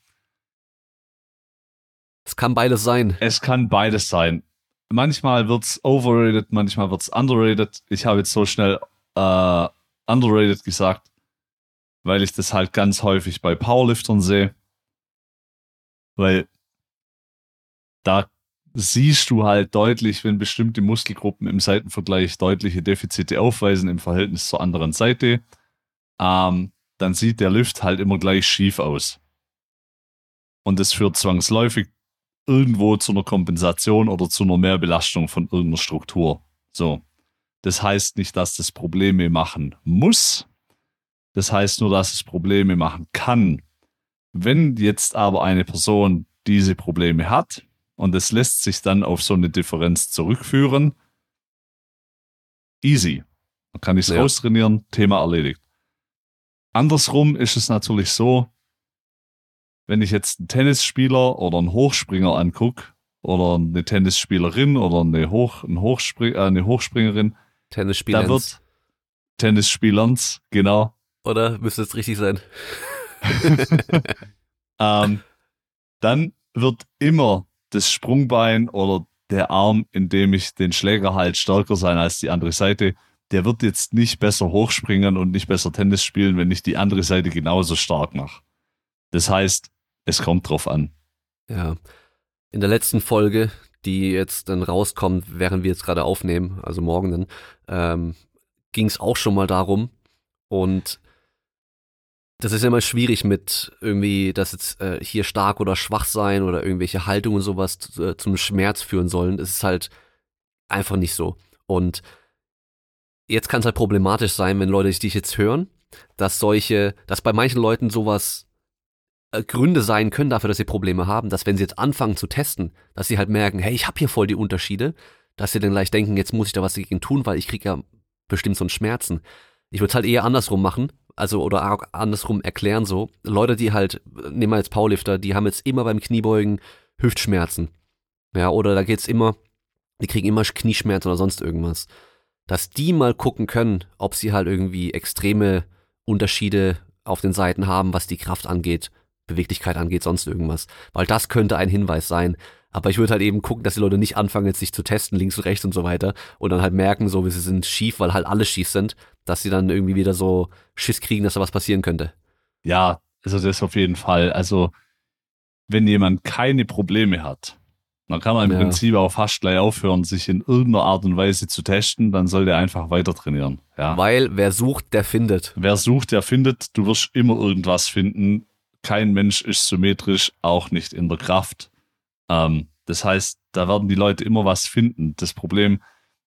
Es kann beides sein.
es kann beides sein. Manchmal wird's overrated, manchmal wird's underrated. Ich habe jetzt so schnell äh, underrated gesagt, weil ich das halt ganz häufig bei Powerliftern sehe. Weil da siehst du halt deutlich, wenn bestimmte Muskelgruppen im Seitenvergleich deutliche Defizite aufweisen im Verhältnis zur anderen Seite, ähm, dann sieht der Lift halt immer gleich schief aus. Und das führt zwangsläufig irgendwo zu einer Kompensation oder zu einer Mehrbelastung von irgendeiner Struktur. So. Das heißt nicht, dass das Probleme machen muss. Das heißt nur, dass es Probleme machen kann. Wenn jetzt aber eine Person diese Probleme hat und es lässt sich dann auf so eine Differenz zurückführen, easy. Dann kann ich es
Ja.
raustrainieren, Thema erledigt. Andersrum ist es natürlich so, wenn ich jetzt einen Tennisspieler oder einen Hochspringer angucke oder eine Tennisspielerin oder eine, Hoch, ein Hochspring, äh, eine Hochspringerin,
Tennisspieler.
da wird Tennisspielerns, genau,
Oder? Müsste es richtig sein.
ähm, dann wird immer das Sprungbein oder der Arm, in dem ich den Schläger halt stärker sein als die andere Seite. Der wird jetzt nicht besser hochspringen und nicht besser Tennis spielen, wenn ich die andere Seite genauso stark mache. Das heißt, es kommt drauf an.
Ja. In der letzten Folge, die jetzt dann rauskommt, während wir jetzt gerade aufnehmen, also morgen dann, ähm, ging es auch schon mal darum. Und das ist ja immer schwierig mit irgendwie, dass jetzt äh, hier stark oder schwach sein oder irgendwelche Haltungen und sowas äh, zum Schmerz führen sollen. Es ist halt einfach nicht so. Und jetzt kann es halt problematisch sein, wenn Leute dich jetzt hören, dass solche, dass bei manchen Leuten sowas äh, Gründe sein können dafür, dass sie Probleme haben, dass wenn sie jetzt anfangen zu testen, dass sie halt merken, hey, ich habe hier voll die Unterschiede, dass sie dann gleich denken, jetzt muss ich da was dagegen tun, weil ich kriege ja bestimmt so einen Schmerzen. Ich würde es halt eher andersrum machen, also oder andersrum erklären so. Leute, die halt, nehmen wir jetzt Powerlifter, die haben jetzt immer beim Kniebeugen Hüftschmerzen. Ja, oder da geht's immer, die kriegen immer Knieschmerzen oder sonst irgendwas. Dass die mal gucken können, ob sie halt irgendwie extreme Unterschiede auf den Seiten haben, was die Kraft angeht, Beweglichkeit angeht, sonst irgendwas. Weil das könnte ein Hinweis sein. Aber ich würde halt eben gucken, dass die Leute nicht anfangen, jetzt sich zu testen, links und rechts und so weiter, und dann halt merken, so wie sie sind schief, weil halt alle schief sind, dass sie dann irgendwie wieder so Schiss kriegen, dass da was passieren könnte.
Ja, also das auf jeden Fall. Also, wenn jemand keine Probleme hat, dann kann man im
Ja.
Prinzip auch fast gleich aufhören, sich in irgendeiner Art und Weise zu testen, dann soll der einfach weiter trainieren. Ja.
Weil wer sucht, der findet.
Wer sucht, der findet. Du wirst immer irgendwas finden. Kein Mensch ist symmetrisch, auch nicht in der Kraft. Ähm, das heißt, da werden die Leute immer was finden. Das Problem,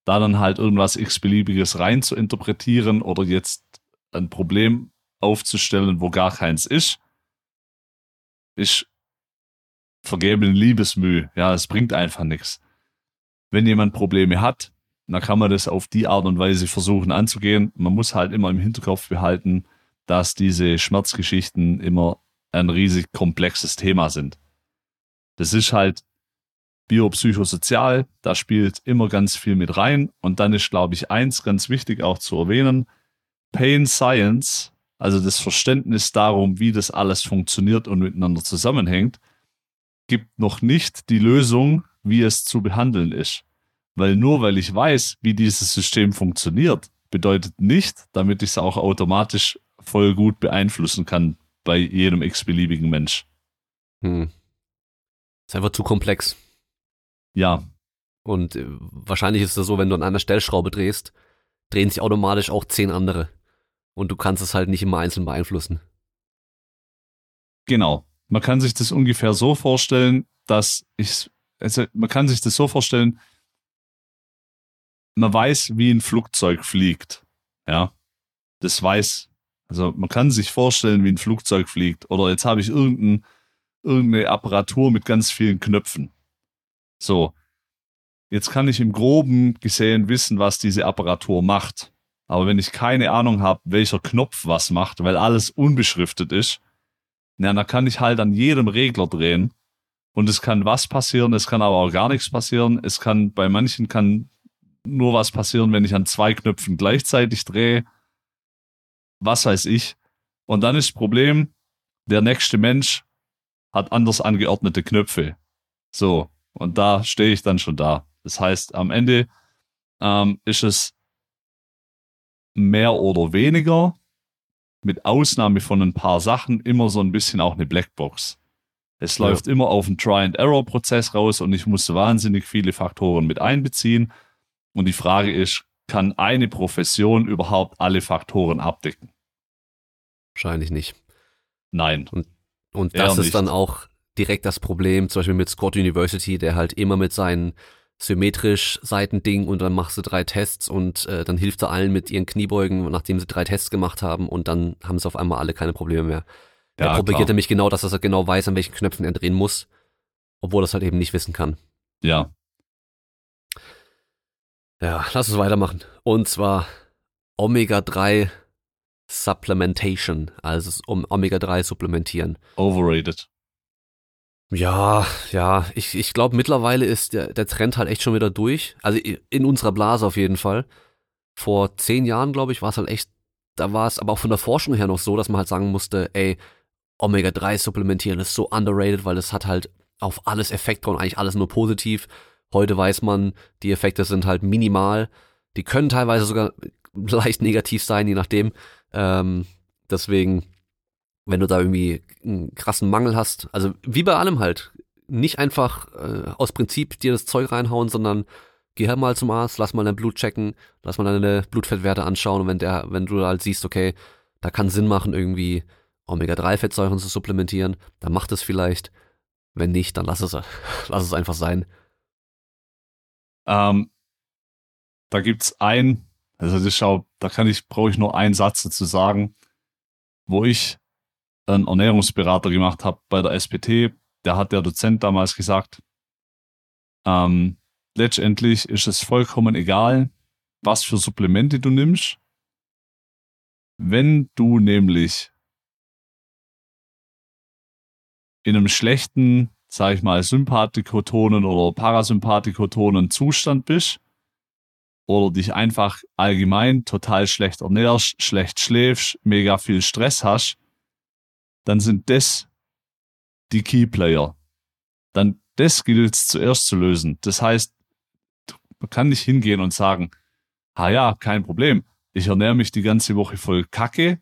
da dann halt irgendwas x-beliebiges rein zu interpretieren oder jetzt ein Problem aufzustellen, wo gar keins ist, ist vergebene Liebesmüh. Ja, es bringt einfach nichts. Wenn jemand Probleme hat, dann kann man das auf die Art und Weise versuchen anzugehen. Man muss halt immer im Hinterkopf behalten, dass diese Schmerzgeschichten immer ein riesig komplexes Thema sind. Das ist halt biopsychosozial, da spielt immer ganz viel mit rein. Und dann ist, glaube ich, eins ganz wichtig auch zu erwähnen, Pain Science, also das Verständnis darum, wie das alles funktioniert und miteinander zusammenhängt, gibt noch nicht die Lösung, wie es zu behandeln ist. Weil nur weil ich weiß, wie dieses System funktioniert, bedeutet nicht, damit ich es auch automatisch voll gut beeinflussen kann bei jedem x-beliebigen Mensch.
Hm. Ist einfach zu komplex.
Ja,
Und äh, wahrscheinlich ist es so, wenn du an einer Stellschraube drehst, drehen sich automatisch auch zehn andere. Und du kannst es halt nicht immer einzeln beeinflussen.
Genau. Man kann sich das ungefähr so vorstellen, dass ich, also man kann sich das so vorstellen, man weiß, wie ein Flugzeug fliegt. Ja. Das weiß, also man kann sich vorstellen, wie ein Flugzeug fliegt. Oder jetzt habe ich irgendein, irgendeine Apparatur mit ganz vielen Knöpfen. So. Jetzt kann ich im Groben gesehen wissen, was diese Apparatur macht. Aber wenn ich keine Ahnung habe, welcher Knopf was macht, weil alles unbeschriftet ist, na, dann kann ich halt an jedem Regler drehen. Und es kann was passieren, es kann aber auch gar nichts passieren. Es kann, bei manchen kann nur was passieren, wenn ich an zwei Knöpfen gleichzeitig drehe. Was weiß ich. Und dann ist das Problem, der nächste Mensch hat anders angeordnete Knöpfe. So. Und da stehe ich dann schon da. Das heißt, am Ende ähm, ist es mehr oder weniger mit Ausnahme von ein paar Sachen immer so ein bisschen auch eine Blackbox. Es
Ja.
läuft immer auf einen Try-and-Error-Prozess raus und ich muss wahnsinnig viele Faktoren mit einbeziehen. Und die Frage ist, kann eine Profession überhaupt alle Faktoren abdecken?
Wahrscheinlich nicht.
Nein.
Und
Eher
das ist
nicht.
dann auch direkt das Problem, zum Beispiel mit Scott University, der halt immer mit seinen symmetrisch Seitending und dann machst du drei Tests und äh, dann hilft er allen mit ihren Kniebeugen, nachdem sie drei Tests gemacht haben und dann haben sie auf einmal alle keine Probleme mehr.
Ja,
propagiert
klar.
nämlich genau das, dass er genau weiß, an welchen Knöpfen er drehen muss, obwohl er es halt eben nicht wissen kann.
Ja.
Ja, lass uns weitermachen. Und zwar Omega-3 Supplementation, also um Omega-3 supplementieren.
Overrated.
Ja, ja, ich, ich glaube mittlerweile ist der, der Trend halt echt schon wieder durch. Also in unserer Blase auf jeden Fall. Vor zehn Jahren, glaube ich, war es halt echt, da war es aber auch von der Forschung her noch so, dass man halt sagen musste, ey, Omega-3 supplementieren ist so underrated, weil es hat halt auf alles Effekte und eigentlich alles nur positiv. Heute weiß man, die Effekte sind halt minimal. Die können teilweise sogar leicht negativ sein, je nachdem. Ähm, deswegen, wenn du da irgendwie einen krassen Mangel hast, also wie bei allem halt, nicht einfach äh, aus Prinzip dir das Zeug reinhauen, sondern geh halt mal zum Arzt, lass mal dein Blut checken, lass mal deine Blutfettwerte anschauen und wenn der, wenn du halt siehst, okay, da kann Sinn machen, irgendwie Omega-3-Fettsäuren zu supplementieren, dann mach das vielleicht. Wenn nicht, dann lass es, lass es einfach sein.
Ähm, da gibt's ein, also das schau, da kann ich, brauche ich nur einen Satz dazu sagen, wo ich einen Ernährungsberater gemacht habe bei der SPT, da hat der Dozent damals gesagt, ähm, letztendlich ist es vollkommen egal, was für Supplemente du nimmst. Wenn du nämlich in einem schlechten, sag ich mal, sympathikotonen oder parasympathikotonen Zustand bist oder dich einfach allgemein total schlecht ernährst, schlecht schläfst, mega viel Stress hast, dann sind das die Keyplayer. Dann das gilt es zuerst zu lösen. Das heißt, man kann nicht hingehen und sagen, ha ja, kein Problem. Ich ernähre mich die ganze Woche voll Kacke,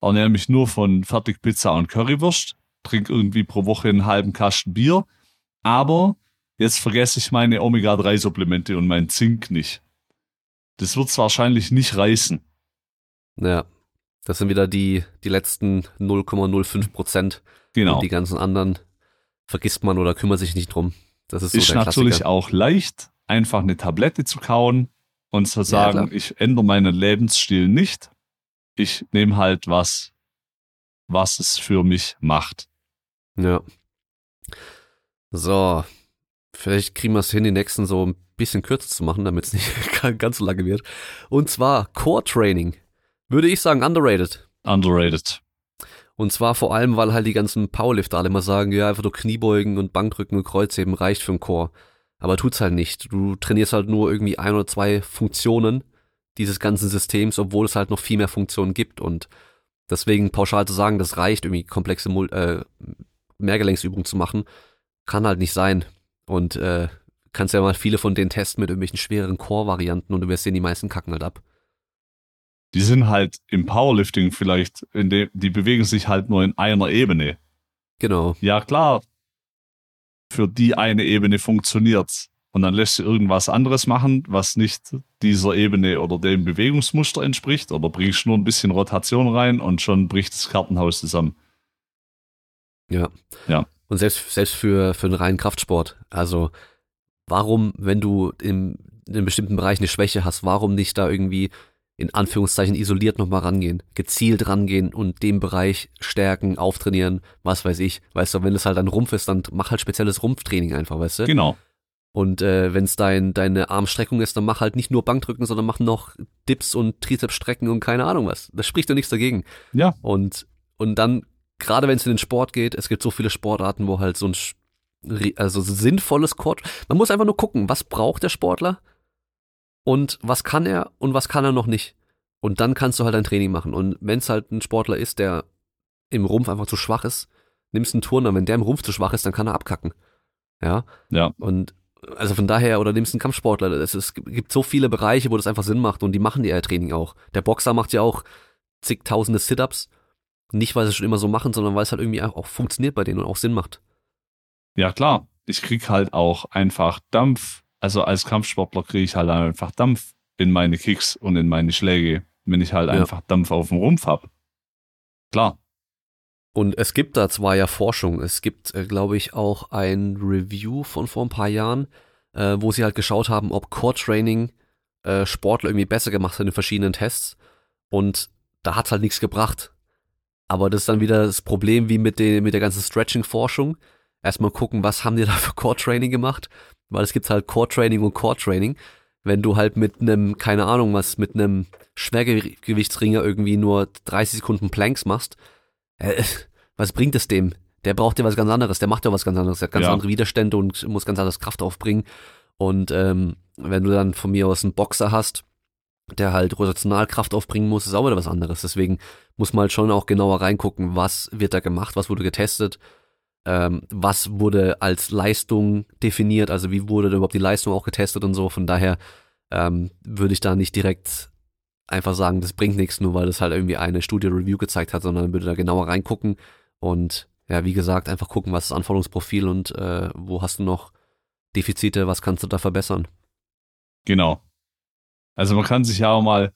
ernähre mich nur von Fertigpizza und Currywurst, trinke irgendwie pro Woche einen halben Kasten Bier, aber jetzt vergesse ich meine Omega-3-Supplemente und mein Zink nicht. Das wird es wahrscheinlich nicht reißen.
Ja, das sind wieder die, die letzten 0,05 Prozent.
Genau.
Und die ganzen anderen vergisst man oder kümmert sich nicht drum. Das ist so
ist natürlich auch leicht, einfach eine Tablette zu kauen und zu sagen,
klar.
ich ändere meinen Lebensstil nicht. Ich nehme halt was, was es für mich macht.
Ja. So. Vielleicht kriegen wir es hin, die nächsten so ein bisschen kürzer zu machen, damit es nicht ganz so lange wird. Und zwar Core Training. Würde ich sagen, underrated.
Underrated.
Und zwar vor allem, weil halt die ganzen Powerlifter alle immer sagen, ja, einfach nur Kniebeugen und Bankdrücken und Kreuzheben reicht für den Core. Aber tut's halt nicht. Du trainierst halt nur irgendwie ein oder zwei Funktionen dieses ganzen Systems, obwohl es halt noch viel mehr Funktionen gibt. Und deswegen pauschal zu sagen, das reicht, irgendwie komplexe äh, Mehrgelenksübungen zu machen, kann halt nicht sein. Und äh, kannst ja mal viele von denen testen mit irgendwelchen schwereren Core-Varianten und du wirst sehen, die meisten kacken halt ab.
Die sind halt im Powerlifting vielleicht, in dem, die bewegen sich halt nur in einer Ebene.
Genau.
Ja, klar, für die eine Ebene funktioniert's. Und dann lässt du irgendwas anderes machen, was nicht dieser Ebene oder dem Bewegungsmuster entspricht, oder bringst nur ein bisschen Rotation rein und schon bricht das Kartenhaus zusammen.
Ja.
Ja.
Und selbst, selbst für, für einen reinen Kraftsport. Also, warum, wenn du in, in einem bestimmten Bereich eine Schwäche hast, warum nicht da irgendwie in Anführungszeichen isoliert nochmal rangehen, gezielt rangehen und den Bereich stärken, auftrainieren, was weiß ich. Weißt du, wenn es halt ein Rumpf ist, dann mach halt spezielles Rumpftraining einfach, weißt du?
Genau.
Und äh, wenn es dein, deine Armstreckung ist, dann mach halt nicht nur Bankdrücken, sondern mach noch Dips und Trizepsstrecken und keine Ahnung was. Das spricht doch nichts dagegen.
Ja.
Und, und dann, gerade wenn es in den Sport geht, es gibt so viele Sportarten, wo halt so ein also sinnvolles Core. Man muss einfach nur gucken, was braucht der Sportler und was kann er und was kann er noch nicht. Und dann kannst du halt ein Training machen. Und wenn es halt ein Sportler ist, der im Rumpf einfach zu schwach ist, nimmst einen Turner, wenn der im Rumpf zu schwach ist, dann kann er abkacken. Ja.
Ja.
Und also von daher, oder nimmst einen Kampfsportler, es, es gibt so viele Bereiche, wo das einfach Sinn macht und die machen ja Training auch. Der Boxer macht ja auch zigtausende Sit-Ups. Nicht, weil sie es schon immer so machen, sondern weil es halt irgendwie auch auch funktioniert bei denen und auch Sinn macht.
Ja, klar. Ich krieg halt auch einfach Dampf. Also als Kampfsportler kriege ich halt einfach Dampf in meine Kicks und in meine Schläge, wenn ich halt
Ja.
einfach Dampf auf dem Rumpf hab. Klar.
Und es gibt da zwar ja Forschung, es gibt, äh, glaube ich, auch ein Review von vor ein paar Jahren, äh, wo sie halt geschaut haben, ob Core-Training äh, Sportler irgendwie besser gemacht hat in den verschiedenen Tests. Und da hat's halt nichts gebracht. Aber das ist dann wieder das Problem wie mit, den, mit der ganzen Stretching-Forschung. Erstmal gucken, was haben die da für Core-Training gemacht? Weil es gibt halt Core-Training und Core-Training. Wenn du halt mit einem, keine Ahnung was, mit einem Schwergewichtsringer irgendwie nur 30 Sekunden Planks machst, äh, was bringt es dem? Der braucht ja was ganz anderes, der macht ja was ganz anderes, der hat ganz
Ja.
andere Widerstände und muss ganz anders Kraft aufbringen. Und ähm, wenn du dann von mir aus einen Boxer hast, der halt rotational Kraft aufbringen muss, ist auch wieder was anderes. Deswegen muss man halt schon auch genauer reingucken, was wird da gemacht, was wurde getestet, ähm, was wurde als Leistung definiert, also wie wurde überhaupt die Leistung auch getestet und so. Von daher ähm, würde ich da nicht direkt einfach sagen, das bringt nichts, nur weil das halt irgendwie eine Studie-Review gezeigt hat, sondern würde da genauer reingucken und ja, wie gesagt, einfach gucken, was ist das Anforderungsprofil und äh, wo hast du noch Defizite, was kannst du da verbessern.
Genau. Also man kann sich ja auch mal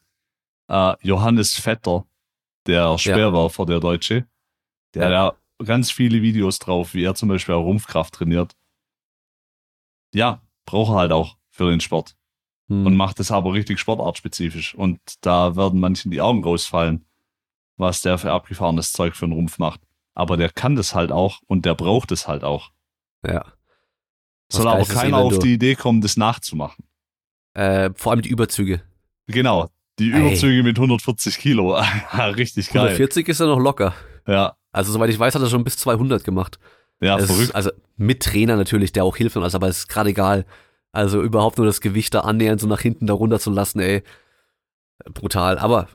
äh, Johannes Vetter, der Speerwerfer, der Deutsche, der ja ganz viele Videos drauf, wie er zum Beispiel auch Rumpfkraft trainiert. Ja, braucht er halt auch für den Sport.
Hm.
Und macht es aber richtig sportartspezifisch. Und da werden manchen die Augen rausfallen, was der für abgefahrenes Zeug für einen Rumpf macht. Aber der kann das halt auch und der braucht es halt auch.
ja.
Soll
geil
aber keiner auf die Idee kommen, das nachzumachen.
Äh, vor allem die Überzüge.
Genau. Die
Ey.
Überzüge mit 140 Kilo. Richtig geil.
140 ist er noch locker.
Ja,
Also soweit ich weiß, hat er schon bis 200 gemacht.
ja,
Es
verrückt.
Ist, also mit Trainer natürlich, der auch hilft und alles, aber es ist gerade egal. Also überhaupt nur das Gewicht da annähernd so nach hinten da runter zu lassen, ey. Brutal. Aber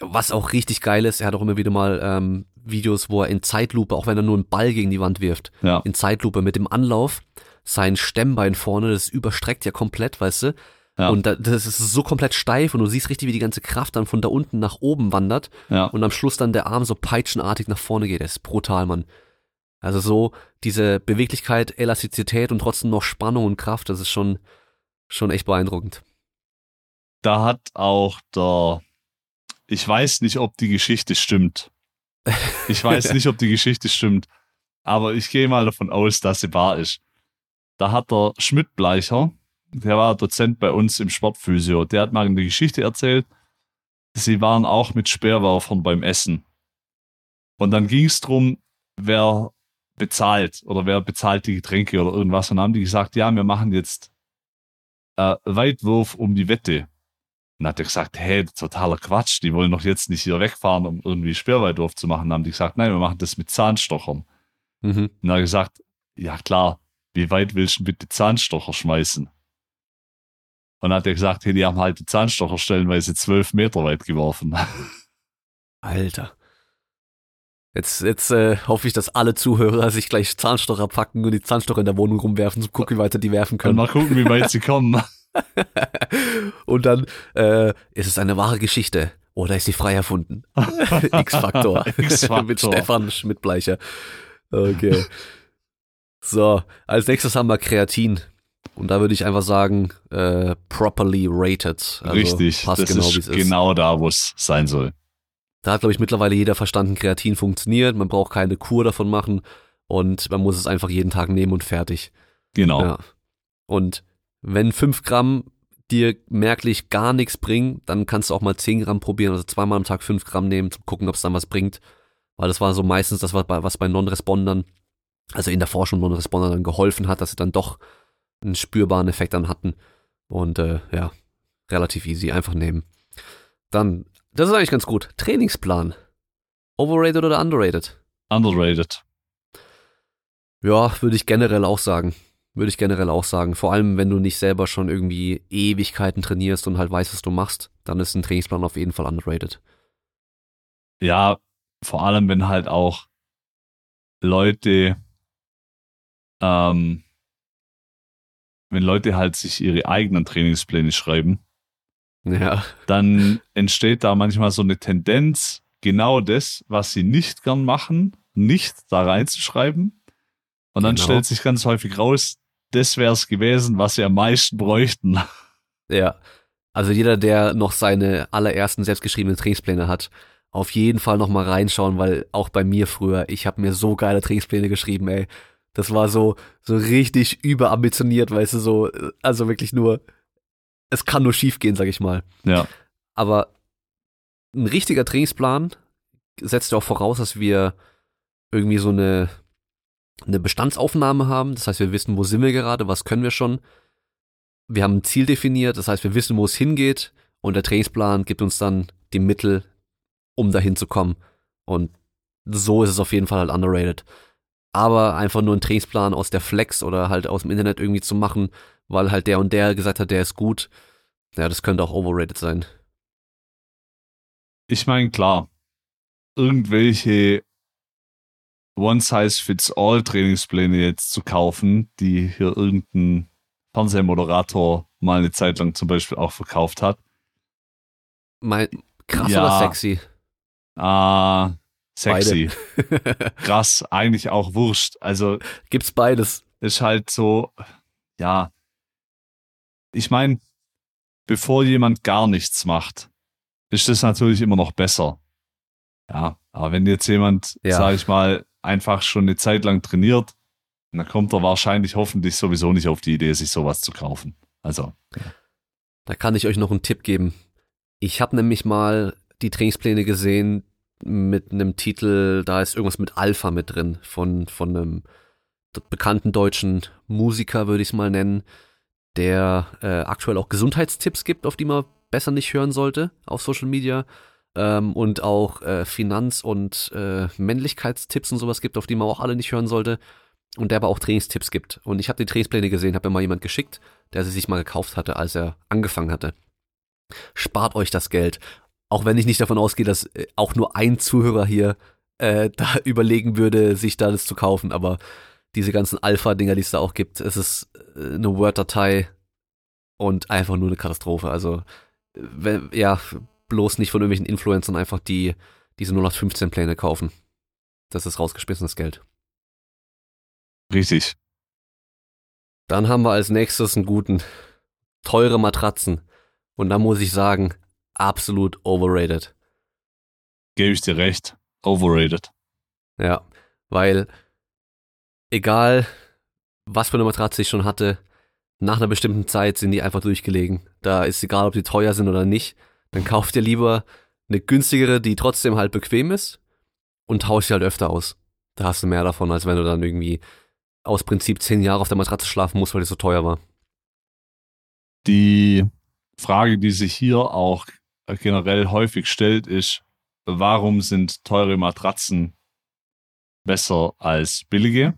was auch richtig geil ist, er hat auch immer wieder mal ähm, Videos, wo er in Zeitlupe, auch wenn er nur einen Ball gegen die Wand wirft,
Ja.
in Zeitlupe mit dem Anlauf, sein Stemmbein vorne, das überstreckt ja komplett, weißt du?
Ja.
Und da, das ist so komplett steif und du siehst richtig, wie die ganze Kraft dann von da unten nach oben wandert
Ja.
und am Schluss dann der Arm so peitschenartig nach vorne geht. Das ist brutal, Mann. Also so diese Beweglichkeit, Elastizität und trotzdem noch Spannung und Kraft, das ist schon, schon echt beeindruckend.
Da hat auch der, ich weiß nicht, ob die Geschichte stimmt. Ich weiß nicht, ob die Geschichte stimmt, aber ich gehe mal davon aus, dass sie wahr ist. Da hat der Schmidt-Bleicher, der war Dozent bei uns im Sportphysio, der hat mal eine Geschichte erzählt. Sie waren auch mit Speerwerfern beim Essen. Und dann ging es darum, wer bezahlt oder wer bezahlt die Getränke oder irgendwas. Und dann haben die gesagt, ja, wir machen jetzt äh, Weitwurf um die Wette. Und dann hat er gesagt, hey, totaler Quatsch, die wollen doch jetzt nicht hier wegfahren, um irgendwie Speerweitwurf zu machen. Dann haben die gesagt, nein, wir machen das mit Zahnstochern.
Mhm.
Und dann hat er gesagt, ja klar, wie weit willst du bitte Zahnstocher schmeißen? Und hat er gesagt, hey, die haben halt die Zahnstocher stellenweise zwölf Meter weit geworfen.
Alter. Jetzt, jetzt äh, hoffe ich, dass alle Zuhörer sich gleich Zahnstocher packen und die Zahnstocher in der Wohnung rumwerfen, um zu gucken, wie weit sie die werfen
Und
können.
mal gucken, wie weit sie kommen.
und dann äh, ist es eine wahre Geschichte oder ist sie frei erfunden? X-Faktor.
X-Faktor.
Mit Stefan Schmidtbleicher. Okay. So, als nächstes haben wir Kreatin. Und da würde ich einfach sagen, äh, properly rated. Also
Richtig,
Passt
das
genau,
ist genau da, wo es sein soll.
Da hat, glaube ich, mittlerweile jeder verstanden, Kreatin funktioniert. Man braucht keine Kur davon machen. Und man muss es einfach jeden Tag nehmen und fertig.
Genau.
Ja. Und wenn fünf Gramm dir merklich gar nichts bringen, dann kannst du auch mal zehn Gramm probieren, also zweimal am Tag fünf Gramm nehmen, zu gucken, ob es dann was bringt. Weil das war so meistens das, was bei, was bei Non-Respondern, also in der Forschung Non-Respondern dann geholfen hat, dass sie dann doch einen spürbaren Effekt dann hatten. Und äh, ja, relativ easy, einfach nehmen. Dann, das ist eigentlich ganz gut. Trainingsplan. Overrated oder underrated?
Underrated.
Ja, würde ich generell auch sagen. Würde ich generell auch sagen. Vor allem, wenn du nicht selber schon irgendwie Ewigkeiten trainierst und halt weißt, was du machst, dann ist ein Trainingsplan auf jeden Fall underrated.
Ja, vor allem, wenn halt auch Leute, ähm, wenn Leute halt sich ihre eigenen Trainingspläne schreiben,
Ja,
dann entsteht da manchmal so eine Tendenz, genau das, was sie nicht gern machen, nicht da reinzuschreiben. Und dann
Genau.
stellt sich ganz häufig raus, das wäre es gewesen, was sie am meisten bräuchten.
ja. Also jeder, der noch seine allerersten selbstgeschriebenen Trainingspläne hat, auf jeden Fall noch mal reinschauen, weil auch bei mir früher, ich habe mir so geile Trainingspläne geschrieben, ey. Das war so so richtig überambitioniert, weißt du, so also wirklich nur es kann nur schief gehen, sag ich mal.
Ja,
Aber ein richtiger Trainingsplan setzt ja auch voraus, dass wir irgendwie so eine, eine Bestandsaufnahme haben. Das heißt, wir wissen, wo sind wir gerade, was können wir schon. Wir haben ein Ziel definiert, das heißt, wir wissen, wo es hingeht. Und der Trainingsplan gibt uns dann die Mittel, um dahin zu kommen. Und so ist es auf jeden Fall halt underrated. Aber einfach nur einen Trainingsplan aus der Flex oder halt aus dem Internet irgendwie zu machen, weil halt der und der gesagt hat, der ist gut, ja, das könnte auch overrated sein.
ich meine, klar, irgendwelche One-Size-Fits-All-Trainingspläne jetzt zu kaufen, die hier irgendein Fernsehmoderator mal eine Zeit lang zum Beispiel auch verkauft hat.
Mein, krass
Ja.
oder sexy?
Ah, sexy. Krass, eigentlich auch wurscht. Also
Gibt's beides.
ist halt so, ja. Ich meine, bevor jemand gar nichts macht, ist das natürlich immer noch besser. Ja, aber wenn jetzt jemand,
Ja.
sag ich mal, einfach schon eine Zeit lang trainiert, dann kommt er wahrscheinlich hoffentlich sowieso nicht auf die Idee, sich sowas zu kaufen. Also,
Da kann ich euch noch einen Tipp geben. Ich habe nämlich mal die Trainingspläne gesehen mit einem Titel, da ist irgendwas mit Alpha mit drin, von, von einem bekannten deutschen Musiker, würde ich es mal nennen, der äh, aktuell auch Gesundheitstipps gibt, auf die man besser nicht hören sollte auf Social Media. Ähm, und auch äh, Finanz- und äh, Männlichkeitstipps und sowas gibt, auf die man auch alle nicht hören sollte. Und der aber auch Trainingstipps gibt. Und ich habe die Trainingspläne gesehen, habe mir mal jemand geschickt, der sie sich mal gekauft hatte, als er angefangen hatte. Spart euch das Geld. Auch wenn ich nicht davon ausgehe, dass äh, auch nur ein Zuhörer hier äh, da überlegen würde, sich da das zu kaufen, aber diese ganzen Alpha-Dinger, die es da auch gibt, es ist äh, eine Word-Datei und einfach nur eine Katastrophe. Also, wenn, ja, bloß nicht von irgendwelchen Influencern einfach die diese 0815 Pläne kaufen. Das ist rausgeschmissenes Geld.
Richtig.
Dann haben wir als nächstes einen guten, teure Matratzen. Und da muss ich sagen, absolut overrated.
Gebe ich dir recht. Overrated.
Ja, weil egal, was für eine Matratze ich schon hatte, nach einer bestimmten Zeit sind die einfach durchgelegen. Da ist egal, ob die teuer sind oder nicht. Dann kauft ihr lieber eine günstigere, die trotzdem halt bequem ist und tauscht sie halt öfter aus. Da hast du mehr davon, als wenn du dann irgendwie aus Prinzip zehn Jahre auf der Matratze schlafen musst, weil die so teuer war.
Die Frage, die sich hier auch generell häufig stellt, ist, warum sind teure Matratzen besser als billige?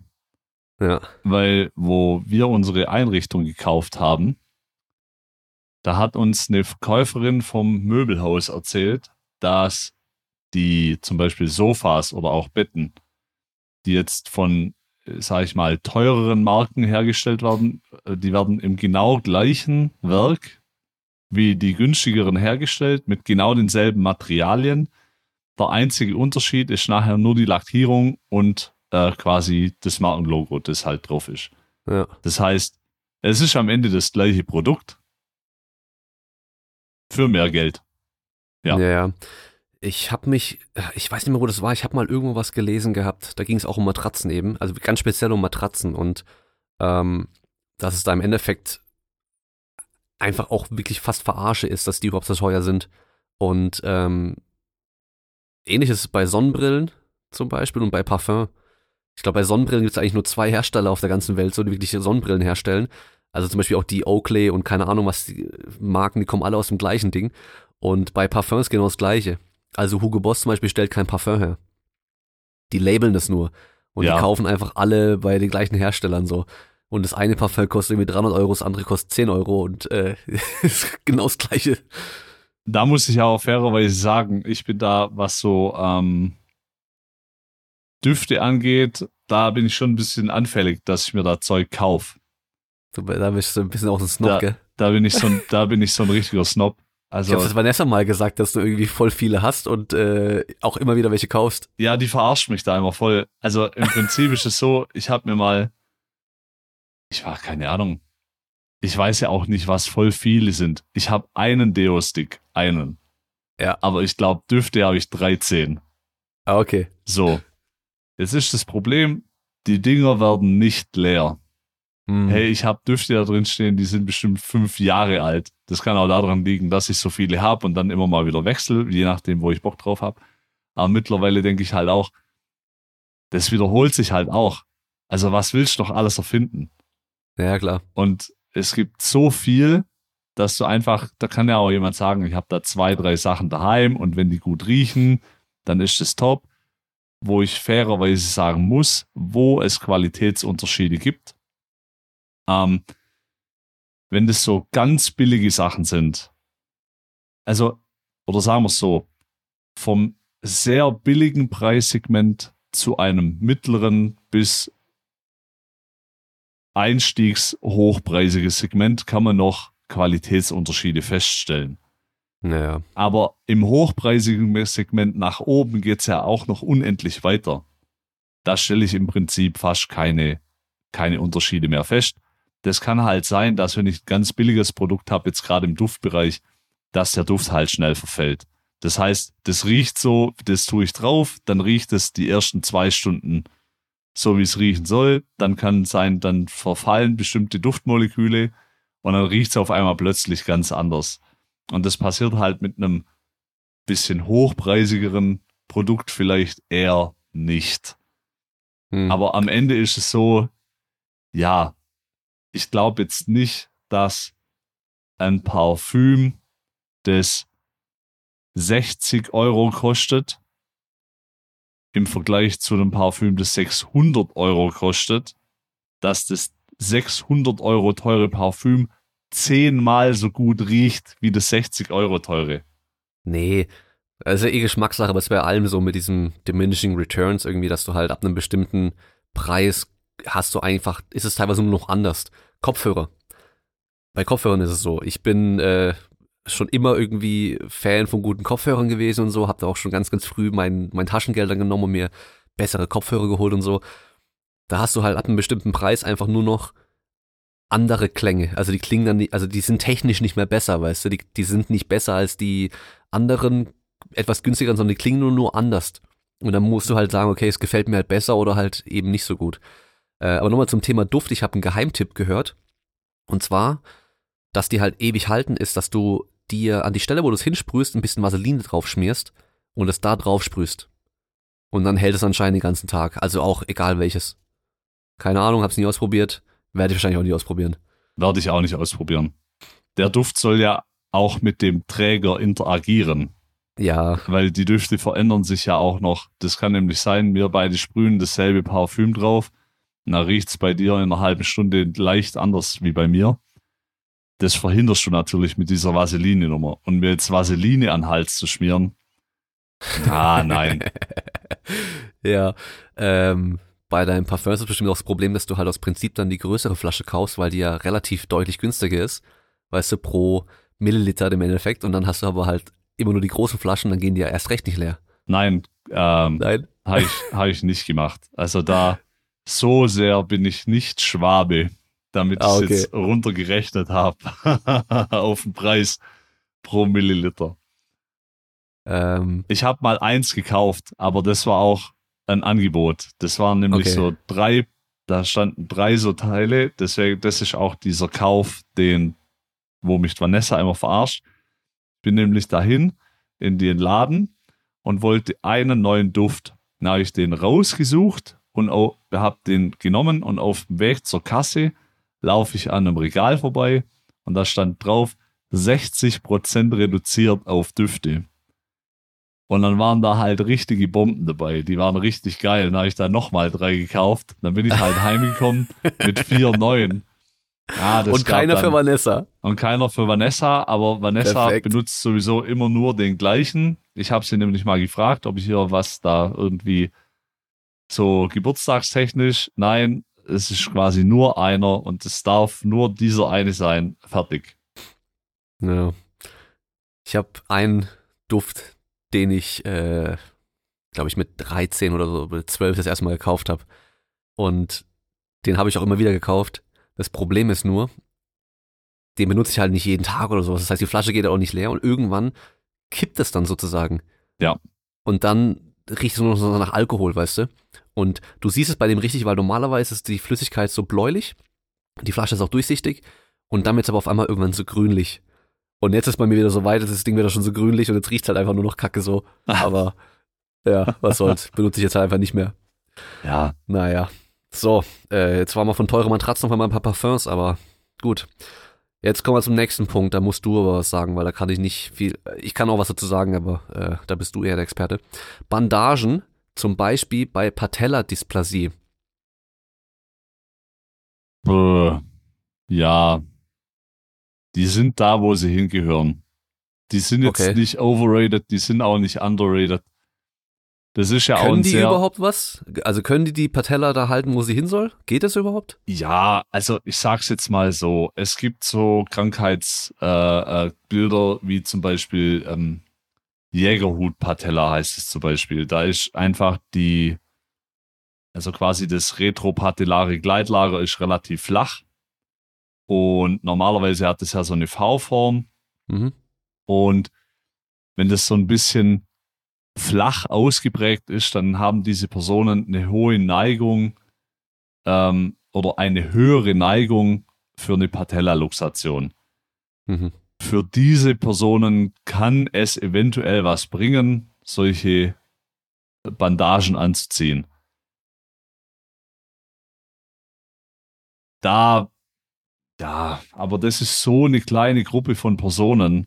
Ja.
Weil, wo wir unsere Einrichtung gekauft haben, da hat uns eine Verkäuferin vom Möbelhaus erzählt, dass die zum Beispiel Sofas oder auch Betten, die jetzt von, sag ich mal, teureren Marken hergestellt werden, äh, die werden im genau gleichen Werk wie die günstigeren hergestellt, mit genau denselben Materialien. Der einzige Unterschied ist nachher nur die Lackierung und äh, quasi das Markenlogo, das halt drauf ist.
Ja.
Das heißt, es ist am Ende das gleiche Produkt für mehr Geld. Ja.
Ja, ja. Ich habe mich, ich weiß nicht mehr, wo das war, ich habe mal irgendwo was gelesen gehabt, da ging es auch um Matratzen eben, also ganz speziell um Matratzen und ähm, dass es da im Endeffekt einfach auch wirklich fast verarsche ist, dass die überhaupt so teuer sind. Und ähm, ähnliches bei Sonnenbrillen zum Beispiel und bei Parfum. Ich glaube, bei Sonnenbrillen gibt es eigentlich nur zwei Hersteller auf der ganzen Welt, so die wirklich Sonnenbrillen herstellen. Also zum Beispiel auch die Oakley und keine Ahnung was, die Marken, die kommen alle aus dem gleichen Ding. Und bei Parfums genau das gleiche. Also Hugo Boss zum Beispiel stellt kein Parfum her. Die labeln das nur. Und
Ja.
die kaufen einfach alle bei den gleichen Herstellern so. Und das eine Parfum kostet irgendwie 300 Euro, das andere kostet 10 Euro und äh, ist genau das gleiche.
Da muss ich auch fairerweise sagen, ich bin da, was so ähm, Düfte angeht, da bin ich schon ein bisschen anfällig, dass ich mir da Zeug kaufe.
Da bist du ein bisschen auch ein Snob,
Da-
gell?
Da bin ich so ein, da bin ich so ein richtiger Snob.
Ich
Also
habe das Vanessa mal gesagt, dass du irgendwie voll viele hast und äh, auch immer wieder welche kaufst.
ja, die verarscht mich da immer voll. Also im Prinzip ist es so, ich habe mir mal, ich war keine Ahnung, ich weiß ja auch nicht, was voll viele sind. Ich habe einen Deo-Stick, einen.
Ja.
Aber ich glaube, Düfte habe ich 13.
Ah, okay.
So. Jetzt ist das Problem, die Dinger werden nicht leer.
Hm.
Hey, ich habe Düfte da drin stehen, die sind bestimmt fünf Jahre alt. Das kann auch daran liegen, dass ich so viele habe und dann immer mal wieder wechsle, je nachdem, wo ich Bock drauf habe. Aber mittlerweile denke ich halt auch, das wiederholt sich halt auch. Also was willst du noch alles erfinden?
Ja, klar.
Und es gibt so viel, dass du einfach, da kann ja auch jemand sagen, ich habe da zwei, drei Sachen daheim und wenn die gut riechen, dann ist es top. Wo ich fairerweise sagen muss, wo es Qualitätsunterschiede gibt. Ähm, wenn das so ganz billige Sachen sind, also, oder sagen wir es so, vom sehr billigen Preissegment zu einem mittleren bis einstiegshochpreisiges Segment kann man noch Qualitätsunterschiede feststellen.
Naja.
Aber im hochpreisigen Segment nach oben geht's ja auch noch unendlich weiter. Da stelle ich im Prinzip fast keine, keine Unterschiede mehr fest. Das kann halt sein, dass wenn ich ein ganz billiges Produkt habe, jetzt gerade im Duftbereich, dass der Duft halt schnell verfällt. Das heißt, das riecht so, das tue ich drauf, dann riecht es die ersten zwei Stunden so, wie es riechen soll. Dann kann sein, dann verfallen bestimmte Duftmoleküle und dann riecht es auf einmal plötzlich ganz anders. Und das passiert halt mit einem bisschen hochpreisigeren Produkt vielleicht eher nicht.
Hm.
Aber am Ende ist es so, ja, ich glaube jetzt nicht, dass ein Parfüm, das 60 Euro kostet, im Vergleich zu einem Parfüm, das 600 Euro kostet, dass das 600 Euro teure Parfüm zehnmal so gut riecht wie das 60 Euro teure.
Nee, ja eh Geschmackssache, aber es bei allem so mit diesem diminishing returns irgendwie, dass du halt ab einem bestimmten Preis hast du einfach, ist es teilweise nur noch anders. Kopfhörer. Bei Kopfhörern ist es so. Ich bin äh, schon immer irgendwie Fan von guten Kopfhörern gewesen und so, hab da auch schon ganz, ganz früh mein, mein Taschengeld dann genommen und mir bessere Kopfhörer geholt und so. Da hast du halt ab einem bestimmten Preis einfach nur noch andere Klänge. Also die klingen dann, nicht, also die sind technisch nicht mehr besser, weißt du, die, die sind nicht besser als die anderen etwas günstigeren, sondern die klingen nur, nur anders. Und dann musst du halt sagen, okay, es gefällt mir halt besser oder halt eben nicht so gut. Äh, aber nochmal zum Thema Duft. Ich habe einen Geheimtipp gehört. Und zwar, dass die halt ewig halten, ist, dass du dir an die Stelle, wo du es hinsprühst, ein bisschen Vaseline drauf schmierst und es da drauf sprühst. Und dann hält es anscheinend den ganzen Tag. Also auch egal welches. Keine Ahnung, hab's nie ausprobiert. Werde ich wahrscheinlich auch nie ausprobieren.
Werde ich auch nicht ausprobieren. Der Duft soll ja auch mit dem Träger interagieren.
Ja.
Weil die Düfte verändern sich ja auch noch. Das kann nämlich sein, wir beide sprühen dasselbe Parfüm drauf. Da riecht's bei dir in einer halben Stunde leicht anders wie bei mir. Das verhinderst du natürlich mit dieser Vaseline-Nummer. Und mir jetzt Vaseline an den Hals zu schmieren. Ah, nein.
ja. Ähm, bei deinem Parfum ist es bestimmt auch das Problem, dass du halt aus Prinzip dann die größere Flasche kaufst, weil die ja relativ deutlich günstiger ist. Weißt du, pro Milliliter im Endeffekt. Und dann hast du aber halt immer nur die großen Flaschen, dann gehen die ja erst recht nicht leer.
Nein, ähm,
Nein.
habe ich, hab ich nicht gemacht. Also da so sehr bin ich nicht Schwabe, damit
Ah,
ich
okay.
jetzt runtergerechnet habe auf den Preis pro Milliliter.
Ähm,
Ich habe mal eins gekauft, aber das war auch ein Angebot. Das waren nämlich
Okay.
so drei, da standen drei so Teile. Deswegen, das ist auch dieser Kauf, den, wo mich Vanessa immer verarscht. Ich bin nämlich dahin in den Laden und wollte einen neuen Duft. Dann habe ich den rausgesucht und habe den genommen und auf dem Weg zur Kasse laufe ich an einem Regal vorbei und da stand drauf 60% reduziert auf Düfte. Und dann waren da halt richtige Bomben dabei. Die waren richtig geil. Dann habe ich da nochmal drei gekauft. Dann bin ich halt heimgekommen mit vier neuen. Ja,
und keiner
dann,
für Vanessa.
Und keiner für Vanessa. Aber Vanessa
Perfekt.
benutzt sowieso immer nur den gleichen. Ich habe sie nämlich mal gefragt, ob ich hier was da irgendwie so geburtstagstechnisch. Nein, es ist quasi nur einer und es darf nur dieser eine sein. Fertig.
Ja. Ich habe einen Duft, den ich, äh, glaube ich, mit 13 oder so, mit 12 das erste Mal gekauft habe. Und den habe ich auch immer wieder gekauft. Das Problem ist nur, den benutze ich halt nicht jeden Tag oder sowas. Das heißt, die Flasche geht auch nicht leer und irgendwann kippt es dann sozusagen.
Ja.
Und dann riecht es nur noch nach Alkohol, weißt du? Und du siehst es bei dem richtig, weil normalerweise ist die Flüssigkeit so bläulich, die Flasche ist auch durchsichtig und dann wird es aber auf einmal irgendwann so grünlich. Und jetzt ist bei mir wieder so weit, das Ding wieder schon so grünlich und jetzt riecht halt einfach nur noch Kacke so. Aber ja, was soll's, benutze ich jetzt halt einfach nicht mehr.
Ja,
Naja. So, äh, jetzt waren wir von teuren Matratzen noch einmal ein paar Parfums, aber gut. Jetzt kommen wir zum nächsten Punkt, da musst du aber was sagen, weil da kann ich nicht viel, ich kann auch was dazu sagen, aber äh, da bist du eher der Experte. Bandagen, zum Beispiel bei Patella-Dysplasie.
Äh, ja, die sind da, wo sie hingehören. Die sind jetzt
Okay.
nicht overrated, die sind auch nicht underrated. Das ist ja auch
Können
ein
die
sehr.
überhaupt was? Also können die die Patella da halten, wo sie hin soll? Geht das überhaupt?
Ja, also ich sag's jetzt mal so. Es gibt so Krankheitsbilder, äh, äh, wie zum Beispiel ähm, Jägerhut-Patella heißt es zum Beispiel. Da ist einfach die, also quasi das retropatellare Gleitlager ist relativ flach. Und normalerweise hat es ja so eine V-Form.
Mhm.
Und wenn das so ein bisschen flach ausgeprägt ist, dann haben diese Personen eine hohe Neigung ähm, oder eine höhere Neigung für eine Patella-Luxation.
Mhm.
Für diese Personen kann es eventuell was bringen, solche Bandagen anzuziehen. Da, ja, aber das ist so eine kleine Gruppe von Personen,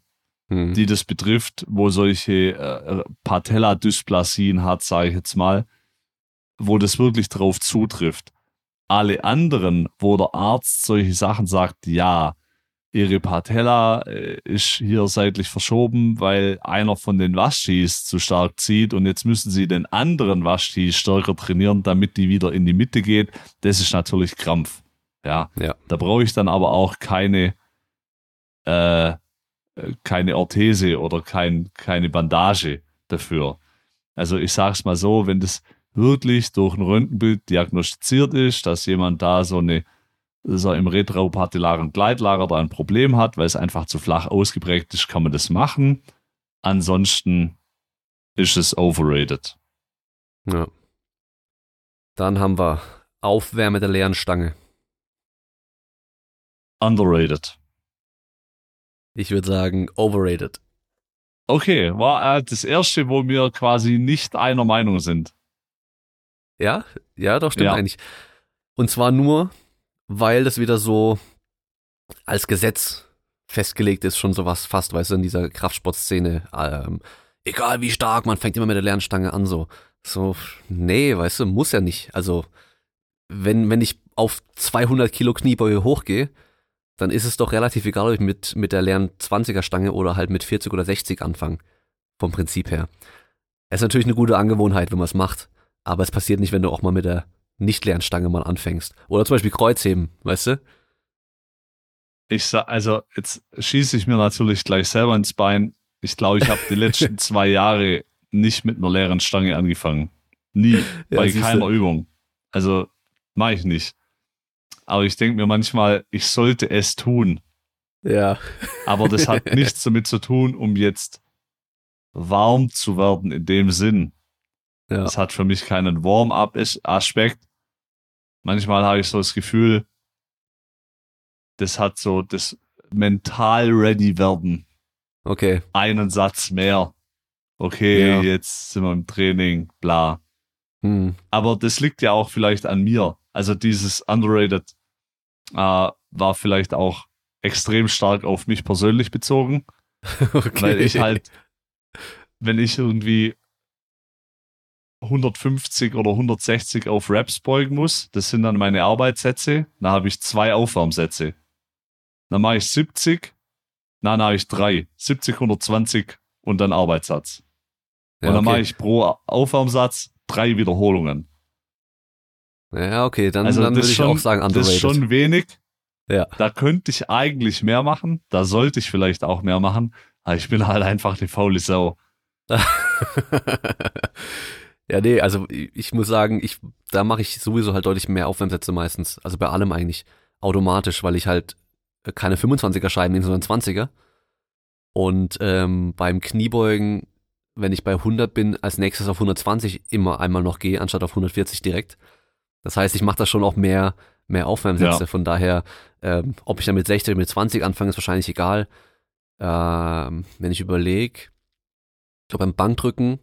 Mhm.
die das betrifft, wo solche äh, Patella-Dysplasien hat, sage ich jetzt mal, wo das wirklich drauf zutrifft. Alle anderen, wo der Arzt solche Sachen sagt, ja, ihre Patella äh, ist hier seitlich verschoben, weil einer von den Waschtis zu stark zieht und jetzt müssen sie den anderen Waschti stärker trainieren, damit die wieder in die Mitte geht. Das ist natürlich Krampf. Ja,
Ja.
da brauche ich dann aber auch keine äh, keine Orthese oder kein, keine Bandage dafür. Also ich sag's mal so, wenn das wirklich durch ein Röntgenbild diagnostiziert ist, dass jemand da so eine so im retropatellaren Gleitlager da ein Problem hat, weil es einfach zu flach ausgeprägt ist, kann man das machen. Ansonsten ist es overrated.
Ja. Dann haben wir Aufwärme der leeren Stange.
Underrated.
Ich würde sagen, overrated.
Okay, war äh, das erste, wo wir quasi nicht einer Meinung sind.
Ja, ja, doch, stimmt
Ja.
eigentlich. Und zwar nur, weil das wieder so als Gesetz festgelegt ist, schon sowas fast, weißt du, in dieser Kraftsportszene. Ähm, egal wie stark, man fängt immer mit der Lernstange an, so. So, nee, weißt du, muss ja nicht. Also, wenn, wenn ich auf 200 Kilo Kniebeuge hochgehe, dann ist es doch relativ egal, ob ich mit, mit der leeren 20er Stange oder halt mit 40 oder 60 anfange. Vom Prinzip her. Es ist natürlich eine gute Angewohnheit, wenn man es macht. Aber es passiert nicht, wenn du auch mal mit der nicht leeren Stange mal anfängst. Oder zum Beispiel Kreuzheben, weißt du?
Ich sag, also jetzt schieße ich mir natürlich gleich selber ins Bein. Ich glaube, ich habe die letzten zwei Jahre nicht mit einer leeren Stange angefangen. Nie.
Ja,
bei keiner Übung. Also mache ich nicht. Aber ich denke mir manchmal, ich sollte es tun.
Ja.
Aber das hat nichts damit zu tun, um jetzt warm zu werden in dem Sinn.
Ja.
Das hat für mich keinen Warm-up-Aspekt. Manchmal habe ich so das Gefühl, das hat so das mental ready werden.
Okay.
Einen Satz mehr. Okay,
Ja.
jetzt sind wir im Training, bla.
Hm.
Aber das liegt ja auch vielleicht an mir. Also dieses Underrated äh, war vielleicht auch extrem stark auf mich persönlich bezogen.
okay.
Weil ich halt, wenn ich irgendwie 150 oder 160 auf Raps beugen muss, das sind dann meine Arbeitssätze, dann habe ich zwei Aufwärmsätze. Dann mache ich 70, dann habe ich drei. 70, 120 und dann Arbeitssatz.
ja,
und dann mache
okay.
ich pro Aufwärmsatz drei Wiederholungen.
Ja, okay, dann,
Also
dann
das
würde ich
schon-
auch sagen
Das
underrated.
ist schon wenig.
Ja.
Da könnte ich eigentlich mehr machen. Da sollte ich vielleicht auch mehr machen. Aber ich bin halt einfach eine faule Sau.
ja, nee, also ich muss sagen, ich, da mache ich sowieso halt deutlich mehr Aufwärmsätze meistens. Also bei allem eigentlich. Automatisch, weil ich halt äh, keine 25er Scheiben nehme, sondern 20er. Und ähm, beim Kniebeugen, wenn ich bei 100 bin, als nächstes auf 120 immer einmal noch gehe, anstatt auf 140 direkt. Das heißt, ich mache da schon auch mehr, mehr Aufwärmsätze.
Ja.
Von daher, ähm, ob ich dann mit 60 oder mit 20 anfange, ist wahrscheinlich egal. Ähm, wenn ich überlege, ich glaube beim Bankdrücken,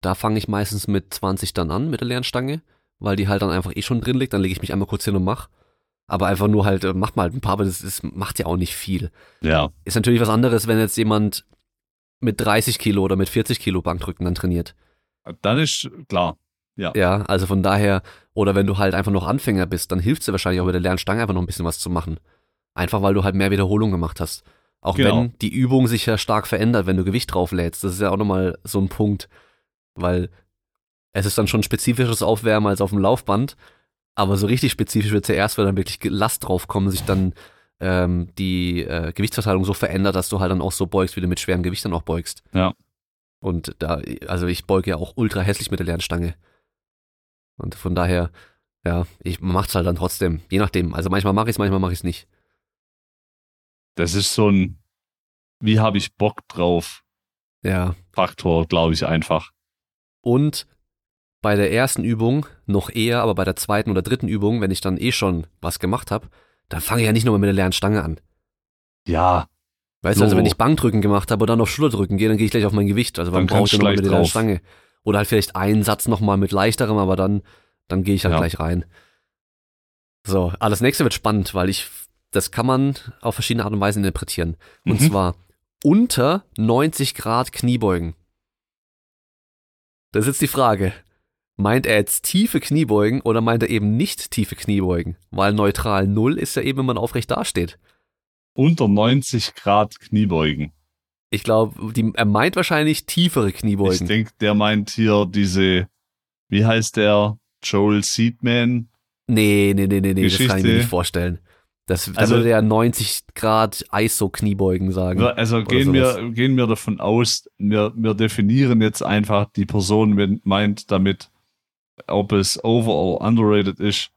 da fange ich meistens mit 20 dann an, mit der leeren Stange, weil die halt dann einfach eh schon drin liegt, dann lege ich mich einmal kurz hin und mach. Aber einfach nur halt, äh, mach mal halt ein paar, weil das, das macht ja auch nicht viel.
Ja.
Ist natürlich was anderes, wenn jetzt jemand mit 30 Kilo oder mit 40 Kilo Bankdrücken dann trainiert.
Dann ist klar.
Ja, also von daher, oder wenn du halt einfach noch Anfänger bist, dann hilft es dir wahrscheinlich auch mit der leeren Stange einfach noch ein bisschen was zu machen. Einfach weil du halt mehr Wiederholungen gemacht hast. Auch
Genau.
wenn die Übung sich ja stark verändert, wenn du Gewicht drauflädst. Das ist ja auch nochmal so ein Punkt, weil es ist dann schon spezifisches Aufwärmen als auf dem Laufband, aber so richtig spezifisch wird es ja erst, wenn dann wirklich Last draufkommt, sich dann ähm, die äh, Gewichtsverteilung so verändert, dass du halt dann auch so beugst, wie du mit schwerem Gewicht dann auch beugst.
Ja.
Und da, also ich beuge ja auch ultra hässlich mit der leeren Stange. Und von daher, ja, ich mach's halt dann trotzdem, je nachdem. Also manchmal mache ich's, manchmal mache ich's nicht.
Das ist so ein, wie habe ich Bock drauf?
Ja.
Faktor, glaube ich einfach.
Und bei der ersten Übung noch eher, aber bei der zweiten oder dritten Übung, wenn ich dann eh schon was gemacht habe, dann fange ich ja nicht nochmal mit der leeren Stange an.
Ja,
Weißt du, also
So.
wenn ich Bankdrücken gemacht habe und dann auf Schulterdrücken gehe, dann gehe ich gleich auf mein Gewicht. Also
Dann
brauche ich nochmal mit der leeren. Stange. Oder halt vielleicht einen Satz nochmal mit leichterem, aber dann, dann gehe ich halt
Ja.
gleich rein. So, ah, das nächste wird spannend, weil ich, das kann man auf verschiedene Art und Weise interpretieren. Und
Mhm.
zwar unter 90 Grad Kniebeugen. Das ist jetzt die Frage. Meint er jetzt tiefe Kniebeugen oder meint er eben nicht tiefe Kniebeugen? Weil neutral Null ist ja eben, wenn man aufrecht dasteht.
unter 90 Grad Kniebeugen.
Ich glaube, er meint wahrscheinlich tiefere Kniebeugen.
Ich denke, der meint hier diese, wie heißt der? Joel Seedman?
Nee, nee, nee, nee, nee, das kann ich mir nicht vorstellen. Das, da
Also-
würde er 90 Grad ISO-Kniebeugen sagen.
Also gehen wir, gehen wir davon aus, wir, wir definieren jetzt einfach, die Person wenn- meint damit, ob es over or underrated ist,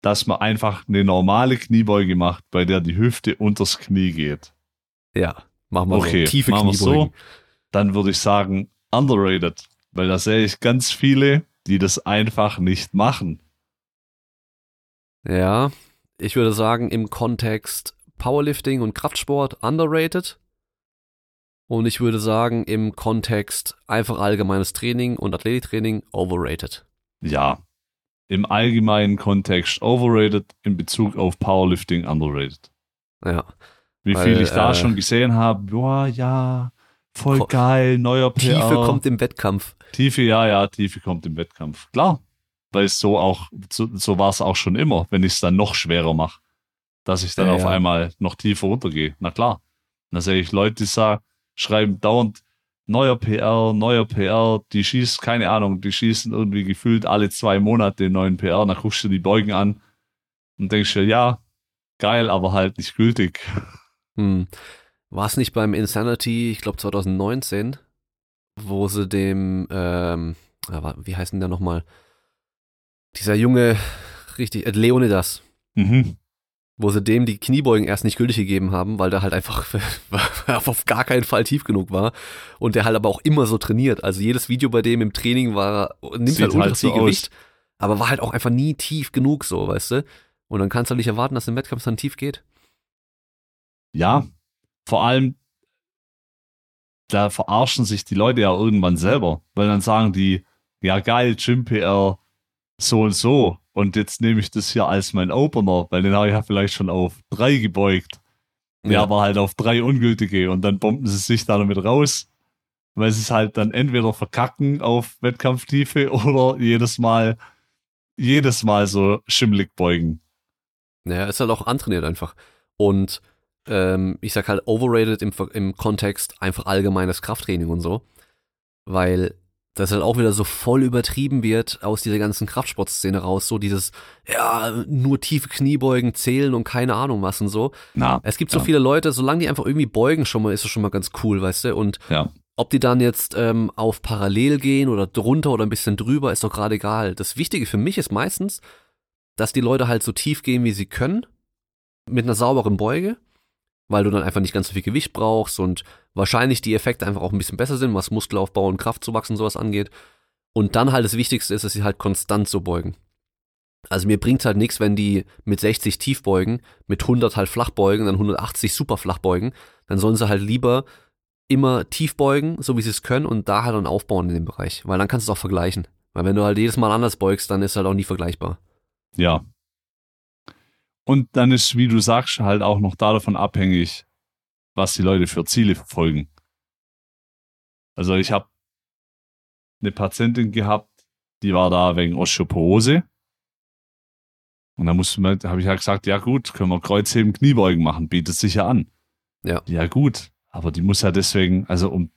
dass man einfach eine normale Kniebeuge macht, bei der die Hüfte unters Knie geht.
Ja, machen wir
Okay,
so. Tiefe
machen wir
Kniebeugen.
so. Dann würde ich sagen underrated, weil da sehe ich ganz viele, die das einfach nicht machen.
Ja, ich würde sagen, im Kontext Powerlifting und Kraftsport underrated. Und ich würde sagen, im Kontext einfach allgemeines Training und Athletiktraining overrated.
Ja, im allgemeinen Kontext overrated, in Bezug auf Powerlifting underrated.
Ja,
Wie
Weil,
viel ich da
äh,
schon gesehen habe, boah, ja, voll geil, neuer PR.
Tiefe kommt im Wettkampf.
Tiefe, ja, ja, Tiefe kommt im Wettkampf. Klar, weil es so auch, so, so war es auch schon immer, wenn ich es dann noch schwerer mache, dass ich dann
Ja,
auf
ja.
einmal noch tiefer runtergehe. Na klar. Und da sehe ich Leute, die sagen, schreiben dauernd neuer PR, neuer PR, die schießen, keine Ahnung, die schießen irgendwie gefühlt alle zwei Monate den neuen PR, dann guckst du die Beugen an und denkst dir, ja, geil, aber halt nicht gültig.
Hm. War es nicht beim Insanity, ich glaube 2019, wo sie dem, ähm, wie heißt denn der nochmal? Dieser junge, richtig, äh, Leonidas,
Mhm.
wo sie dem die Kniebeugen erst nicht gültig gegeben haben, weil der halt einfach auf gar keinen Fall tief genug war und der halt aber auch immer so trainiert. Also jedes Video bei dem im Training war, nimmt
Sieht
halt ultra
halt so.
Gewicht, aber war halt auch einfach nie tief genug so, weißt du? Und dann kannst du halt nicht erwarten, dass im Wettkampf dann tief geht.
Ja, vor allem, da verarschen sich die Leute ja irgendwann selber, weil dann sagen die, ja geil, Gym PR, so und so. Und jetzt nehme ich das hier als mein Opener, weil den habe ich ja vielleicht schon auf drei gebeugt. Ja,
Ja.
aber halt auf drei ungültige und dann bomben sie sich da damit raus, weil sie es halt dann entweder verkacken auf Wettkampftiefe oder jedes Mal, jedes Mal so schimmelig beugen.
Naja, ist halt auch antrainiert einfach. Und ähm, ich sag halt overrated im, im Kontext einfach allgemeines Krafttraining und so. Weil das halt auch wieder so voll übertrieben wird aus dieser ganzen Kraftsportszene raus. So dieses, ja, nur tiefe Kniebeugen zählen und keine Ahnung was und so.
Na,
Es gibt so
Ja.
viele Leute, solange die einfach irgendwie beugen schon mal, ist das schon mal ganz cool, weißt du? Und
ja,
ob die dann jetzt ähm, auf parallel gehen oder drunter oder ein bisschen drüber, ist doch gerade egal. Das Wichtige für mich ist meistens, dass die Leute halt so tief gehen, wie sie können, mit einer sauberen Beuge, weil du dann einfach nicht ganz so viel Gewicht brauchst und wahrscheinlich die Effekte einfach auch ein bisschen besser sind, was Muskelaufbau und Kraftzuwachs und sowas angeht. Und dann halt das Wichtigste ist, dass sie halt konstant so beugen. Also mir bringt's halt nichts, wenn die mit 60 tief beugen, mit 100 halt flach beugen, dann 180 super flach beugen. Dann sollen sie halt lieber immer tief beugen, so wie sie es können und da halt dann aufbauen in dem Bereich. Weil dann kannst du es auch vergleichen. Weil wenn du halt jedes Mal anders beugst, dann ist halt auch nie vergleichbar.
Ja. Und dann ist, wie du sagst, halt auch noch davon abhängig, was die Leute für Ziele verfolgen. Also ich habe eine Patientin gehabt, die war da wegen Osteoporose. Und da musste man, da habe ich ja gesagt, ja gut, können wir Kreuzheben, Kniebeugen machen, bietet sich ja an.
Ja.
Ja gut, aber die muss ja deswegen, also um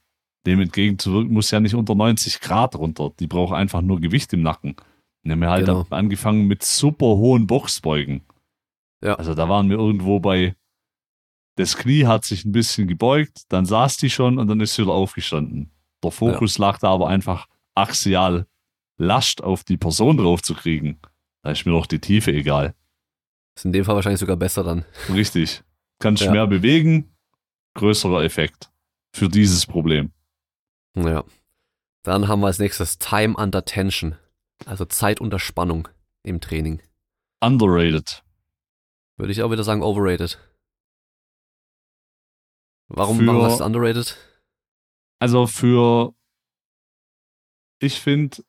dem entgegenzuwirken, muss ja nicht unter 90 Grad runter. Die braucht einfach nur Gewicht im Nacken. Und dann haben wir halt
Genau.
angefangen mit super hohen Boxbeugen.
Ja.
Also da waren wir irgendwo bei, das Knie hat sich ein bisschen gebeugt, dann saß die schon und dann ist sie wieder aufgestanden. Der Fokus lag da aber einfach axial Last auf die Person drauf zu kriegen. Da ist mir doch die Tiefe egal.
Ist in dem Fall wahrscheinlich sogar besser dann.
Richtig. Kannst
Ja.
mehr bewegen, größerer Effekt für dieses Problem.
Ja. Dann haben wir als nächstes Time under Tension. Also Zeit unter Spannung im Training.
Underrated.
Würde ich auch wieder sagen overrated. Warum,
Für-
warum hast du underrated?
Also für, ich finde,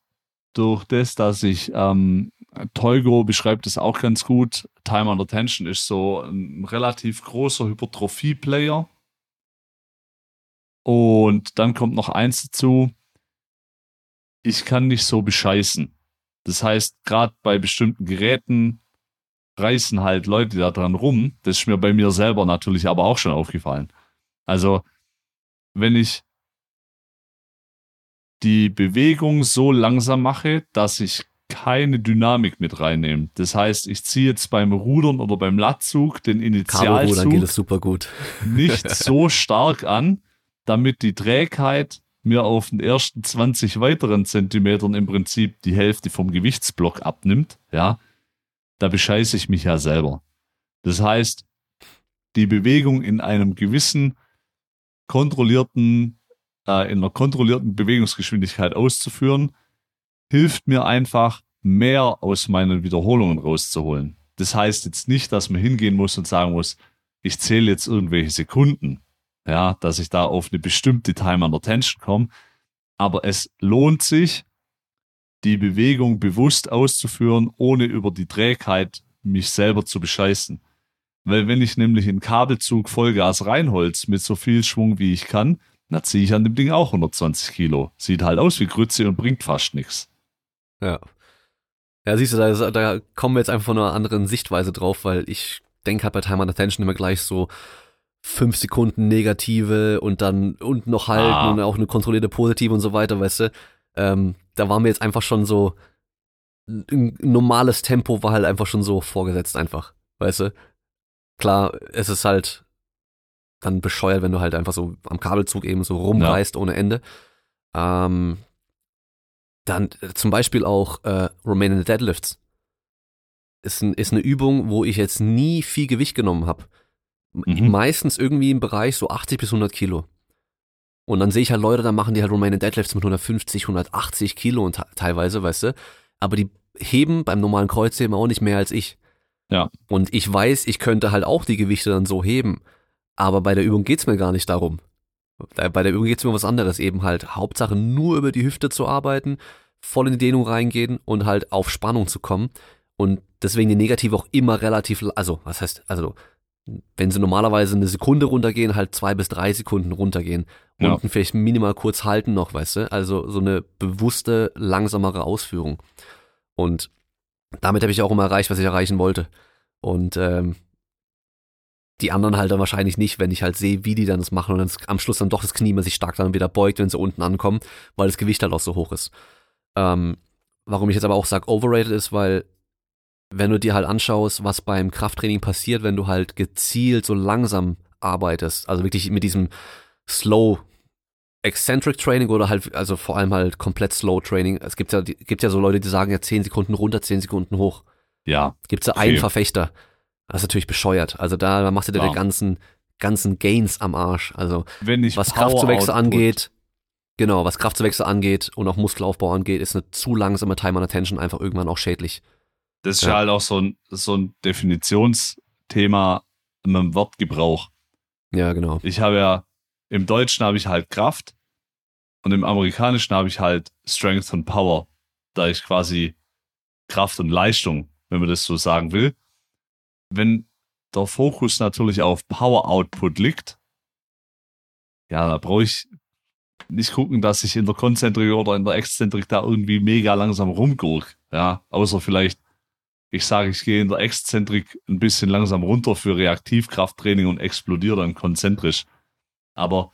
durch das, dass ich, ähm, Teugo beschreibt es auch ganz gut, Time Under Tension ist so ein relativ großer Hypertrophie-Player. Und dann kommt noch eins dazu, ich kann nicht so bescheißen. Das heißt, gerade bei bestimmten Geräten reißen halt Leute da dran rum. Das ist mir bei mir selber natürlich aber auch schon aufgefallen. Also, wenn ich die Bewegung so langsam mache, dass ich keine Dynamik mit reinnehme. Das heißt, ich ziehe jetzt beim Rudern oder beim Latzug den Initialzug
geht es super gut.
nicht so stark an, damit die Trägheit mir auf den ersten 20 weiteren Zentimetern im Prinzip die Hälfte vom Gewichtsblock abnimmt, ja, da bescheiße ich mich ja selber. Das heißt, die Bewegung in einem gewissen kontrollierten, äh, in einer kontrollierten Bewegungsgeschwindigkeit auszuführen, hilft mir einfach, mehr aus meinen Wiederholungen rauszuholen. Das heißt jetzt nicht, dass man hingehen muss und sagen muss, ich zähle jetzt irgendwelche Sekunden, ja, dass ich da auf eine bestimmte Time under Tension komme. Aber es lohnt sich, die Bewegung bewusst auszuführen, ohne über die Trägheit mich selber zu bescheißen. Weil wenn ich nämlich in Kabelzug Vollgas reinholz mit so viel Schwung wie ich kann, dann ziehe ich an dem Ding auch 120 Kilo. Sieht halt aus wie Grütze und bringt fast nichts.
Ja. Ja, siehst du, da, da kommen wir jetzt einfach von einer anderen Sichtweise drauf, weil ich denke halt bei Time and Attention immer gleich so fünf Sekunden negative und dann und noch halten ah. und auch eine kontrollierte positive und so weiter, weißt du. Ähm, da war mir jetzt einfach schon so ein normales Tempo war halt einfach schon so vorgesetzt einfach, weißt du. Klar, es ist halt dann bescheuert, wenn du halt einfach so am Kabelzug eben so rumreißt ja. ohne Ende. Ähm, dann äh, zum Beispiel auch äh, Romanian Deadlifts. Ist, ein, ist eine Übung, wo ich jetzt nie viel Gewicht genommen habe. Mhm. Meistens irgendwie im Bereich so 80 bis 100 Kilo. Und dann sehe ich halt Leute, da machen die halt Romanian Deadlifts mit 150, 180 Kilo und teilweise, weißt du. Aber die heben beim normalen Kreuzheben auch nicht mehr als ich.
Ja.
Und ich weiß, ich könnte halt auch die Gewichte dann so heben. Aber bei der Übung geht's mir gar nicht darum. Bei der Übung geht es mir um was anderes, eben halt Hauptsache nur über die Hüfte zu arbeiten, voll in die Dehnung reingehen und halt auf Spannung zu kommen. Und deswegen die Negative auch immer relativ, also was heißt, also wenn sie normalerweise eine Sekunde runtergehen, halt zwei bis drei Sekunden runtergehen. Ja. Unten vielleicht minimal kurz halten noch, weißt du? Also so eine bewusste, langsamere Ausführung. Und damit habe ich auch immer erreicht, was ich erreichen wollte. Und ähm, die anderen halt dann wahrscheinlich nicht, wenn ich halt sehe, wie die dann das machen und dann am Schluss dann doch das Knie mal sich stark dann wieder beugt, wenn sie unten ankommen, weil das Gewicht halt auch so hoch ist. Ähm, warum ich jetzt aber auch sage, overrated ist, weil wenn du dir halt anschaust, was beim Krafttraining passiert, wenn du halt gezielt so langsam arbeitest, also wirklich mit diesem Slow Eccentric Training oder halt, also vor allem halt komplett Slow Training. Es gibt ja, gibt ja so Leute, die sagen ja 10 Sekunden runter, 10 Sekunden hoch.
Ja.
Gibt es ja einen Verfechter. Das ist natürlich bescheuert. Also da, da machst du dir ja. die ganzen, ganzen Gains am Arsch. Also
Wenn ich
was Kraftzuwächse angeht, genau, was Kraftzuwächse angeht und auch Muskelaufbau angeht, ist eine zu langsame Time on Attention einfach irgendwann auch schädlich.
Das ist ja, ja halt auch so ein, so ein Definitionsthema mit dem Wortgebrauch.
Ja, genau.
Ich habe ja, im Deutschen habe ich halt Kraft und im Amerikanischen habe ich halt Strength und Power, da ich quasi Kraft und Leistung, wenn man das so sagen will wenn der Fokus natürlich auf Power Output liegt, ja, da brauche ich nicht gucken, dass ich in der Konzentrik oder in der Exzentrik da irgendwie mega langsam rumgurk. Ja, außer vielleicht, ich sage, ich gehe in der Exzentrik ein bisschen langsam runter für Reaktivkrafttraining und explodiere dann konzentrisch. Aber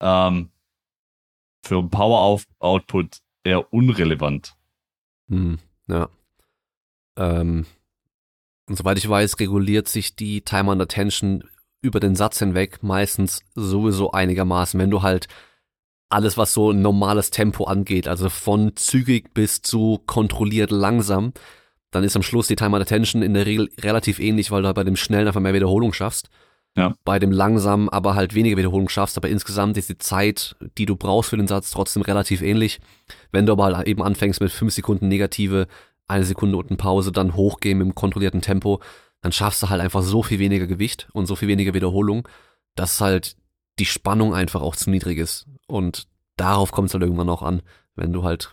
ähm, für Power Output eher unrelevant.
Hm, ja. Ähm, und soweit ich weiß, reguliert sich die Time and Attention über den Satz hinweg meistens sowieso einigermaßen, wenn du halt alles, was so ein normales Tempo angeht, also von zügig bis zu kontrolliert langsam, dann ist am Schluss die Time and Attention in der Regel relativ ähnlich, weil du halt bei dem schnellen einfach mehr Wiederholung schaffst.
Ja.
Bei dem langsamen aber halt weniger Wiederholung schaffst, aber insgesamt ist die Zeit, die du brauchst für den Satz, trotzdem relativ ähnlich. Wenn du aber halt eben anfängst mit fünf Sekunden negative eine Sekunde unten Pause, dann hochgehen mit dem kontrollierten Tempo, dann schaffst du halt einfach so viel weniger Gewicht und so viel weniger Wiederholung, dass halt die Spannung einfach auch zu niedrig ist. Und darauf kommt es halt irgendwann auch an, wenn du halt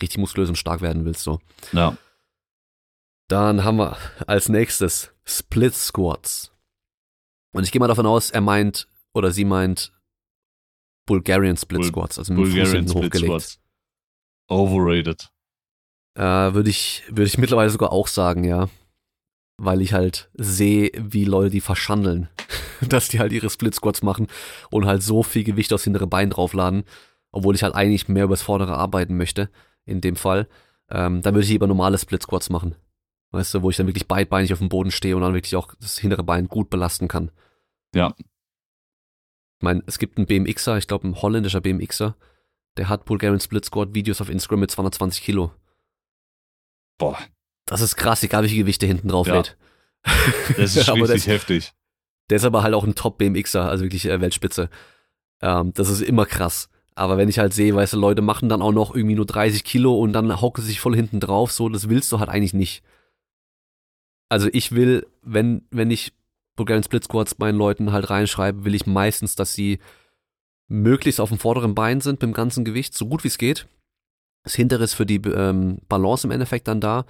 richtig muskulös und stark werden willst. So.
Ja.
Dann haben wir als nächstes Split Squats. Und ich gehe mal davon aus, er meint oder sie meint Bulgarian Split Squats, also mit
Bulgarian hinten hochgelegt. Squats. Overrated.
Äh, würde ich, würde ich mittlerweile sogar auch sagen, ja. weil ich halt sehe, wie Leute die verschandeln, dass die halt ihre Split Squats machen und halt so viel Gewicht aufs hintere Bein draufladen, obwohl ich halt eigentlich mehr übers vordere arbeiten möchte, in dem Fall. Ähm, dann würde ich lieber normale Split Squats machen. Weißt du, wo ich dann wirklich beidbeinig auf dem Boden stehe und dann wirklich auch das hintere Bein gut belasten kann.
Ja.
Ich meine, es gibt einen BMXer, ich glaube ein holländischer BMXer, der hat Bulgarian Split Squat Videos auf Instagram mit 220 Kilo.
Boah.
Das ist krass, egal welche Gewichte hinten drauf
Ja.
lädt.
Das ist
Aber
richtig
das-
heftig.
Der ist aber halt auch ein Top BMXer, also wirklich äh, Weltspitze. Ähm, das ist immer krass. Aber wenn ich halt sehe, weißt du, Leute machen dann auch noch irgendwie nur 30 Kilo und dann hocken sie sich voll hinten drauf, so, das willst du halt eigentlich nicht. Also ich will, wenn, wenn ich Bulgarian Split Squats meinen Leuten halt reinschreibe, will ich meistens, dass sie möglichst auf dem vorderen Bein sind mit dem ganzen Gewicht, so gut wie es geht. Das hintere ist für die ähm, Balance im Endeffekt dann da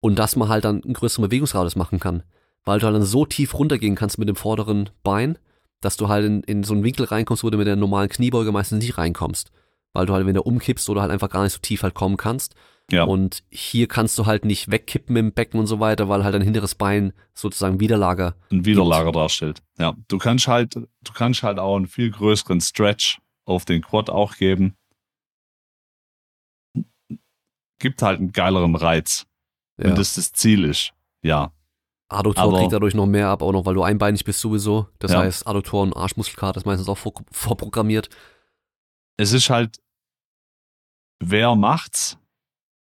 und dass man halt dann einen größeren Bewegungsradius machen kann weil du halt dann so tief runtergehen kannst mit dem vorderen Bein, dass du halt in, in so einen Winkel reinkommst, wo du mit der normalen Kniebeuge meistens nicht reinkommst. Weil du halt, wenn du umkippst oder halt einfach gar nicht so tief halt kommen kannst.
Ja.
Und hier kannst du halt nicht wegkippen im Becken und so weiter, weil halt dein hinteres Bein sozusagen Widerlager.
ein Widerlager darstellt. Ja, du kannst halt, du kannst halt auch einen viel größeren Stretch auf den Quad auch geben. Gibt halt einen geileren Reiz,
Ja.
wenn das das Ziel ist. Ja,
Adduktor kriegt dadurch noch mehr ab, auch noch, weil du einbeinig bist sowieso. Das
Ja.
heißt, Adduktor und Arschmuskelkater ist meistens auch vor, vorprogrammiert.
es ist halt, wer macht's,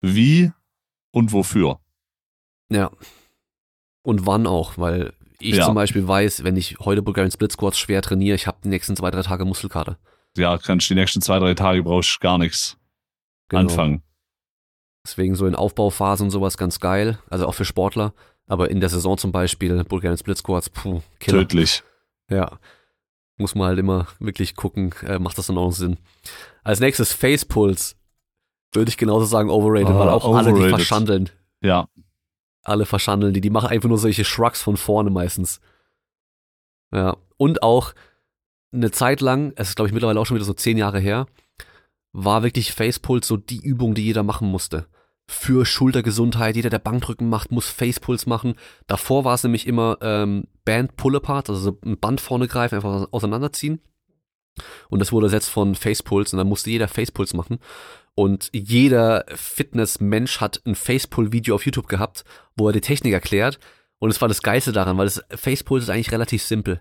wie und wofür.
Ja. Und wann auch, weil ich
Ja.
zum Beispiel weiß, wenn ich heute Bulgarian Split Squats schwer trainiere, ich habe die nächsten zwei, drei Tage Muskelkater.
Ja, kannst die nächsten zwei, drei Tage brauchst gar nichts
Genau.
anfangen.
Deswegen so in Aufbauphasen und sowas ganz geil, also auch für Sportler. Aber in der Saison zum Beispiel Bulgarian Split Squats, puh, Killer.
Tödlich.
Ja. Muss man halt immer wirklich gucken, äh, macht das dann auch noch Sinn. Als nächstes Face Pulls. Würde ich genauso sagen, overrated,
Ah,
weil auch alle die
overrated.
verschandeln.
Ja,
Alle verschandeln die. Die machen einfach nur solche Shrugs von vorne meistens. Ja. Und auch eine Zeit lang, es ist glaube ich mittlerweile auch schon wieder so zehn Jahre her, war wirklich Facepulse so die Übung, die jeder machen musste. Für Schultergesundheit, jeder, der Bankdrücken macht, muss Facepulse machen. Davor war es nämlich immer ähm, Band Pull-Apart, also so ein Band vorne greifen, einfach auseinanderziehen. Und das wurde ersetzt von Facepulse und dann musste jeder Facepulse machen. Und jeder Fitnessmensch hat ein Facepull-Video auf YouTube gehabt, wo er die Technik erklärt. Und es war das Geilste daran, weil das Facepulse ist eigentlich relativ simpel.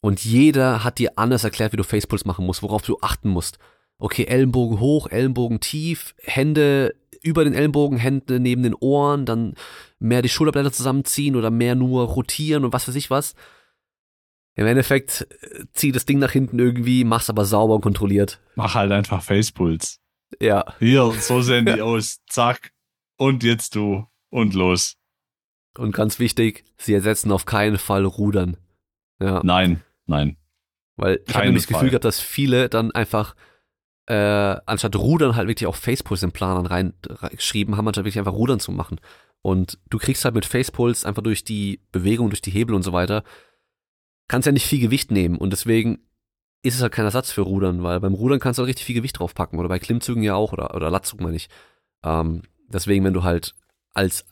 Und jeder hat dir anders erklärt, wie du Facepulse machen musst, worauf du achten musst. Okay, Ellenbogen hoch, Ellenbogen tief, Hände über den Ellenbogen, Hände neben den Ohren, dann mehr die Schulterblätter zusammenziehen oder mehr nur rotieren und was weiß ich was. Im Endeffekt äh, zieh das Ding nach hinten irgendwie, mach's aber sauber und kontrolliert.
mach halt einfach Facepuls.
Ja,
Hier, so sehen die aus. Zack. Und jetzt du. Und los.
und ganz wichtig, sie ersetzen auf keinen Fall Rudern. Ja,
Nein, nein.
weil ich habe das Gefühl gehabt, dass viele dann einfach äh, anstatt Rudern halt wirklich auch Facepulse im Plan dann rein- reingeschrieben haben, anstatt wirklich einfach Rudern zu machen. Und du kriegst halt mit Facepulse einfach durch die Bewegung, durch die Hebel und so weiter, kannst ja nicht viel Gewicht nehmen und deswegen ist es halt kein Ersatz für Rudern, weil beim Rudern kannst du halt richtig viel Gewicht draufpacken oder bei Klimmzügen ja auch oder, oder Latzug meine ich. Ähm, deswegen, wenn du halt als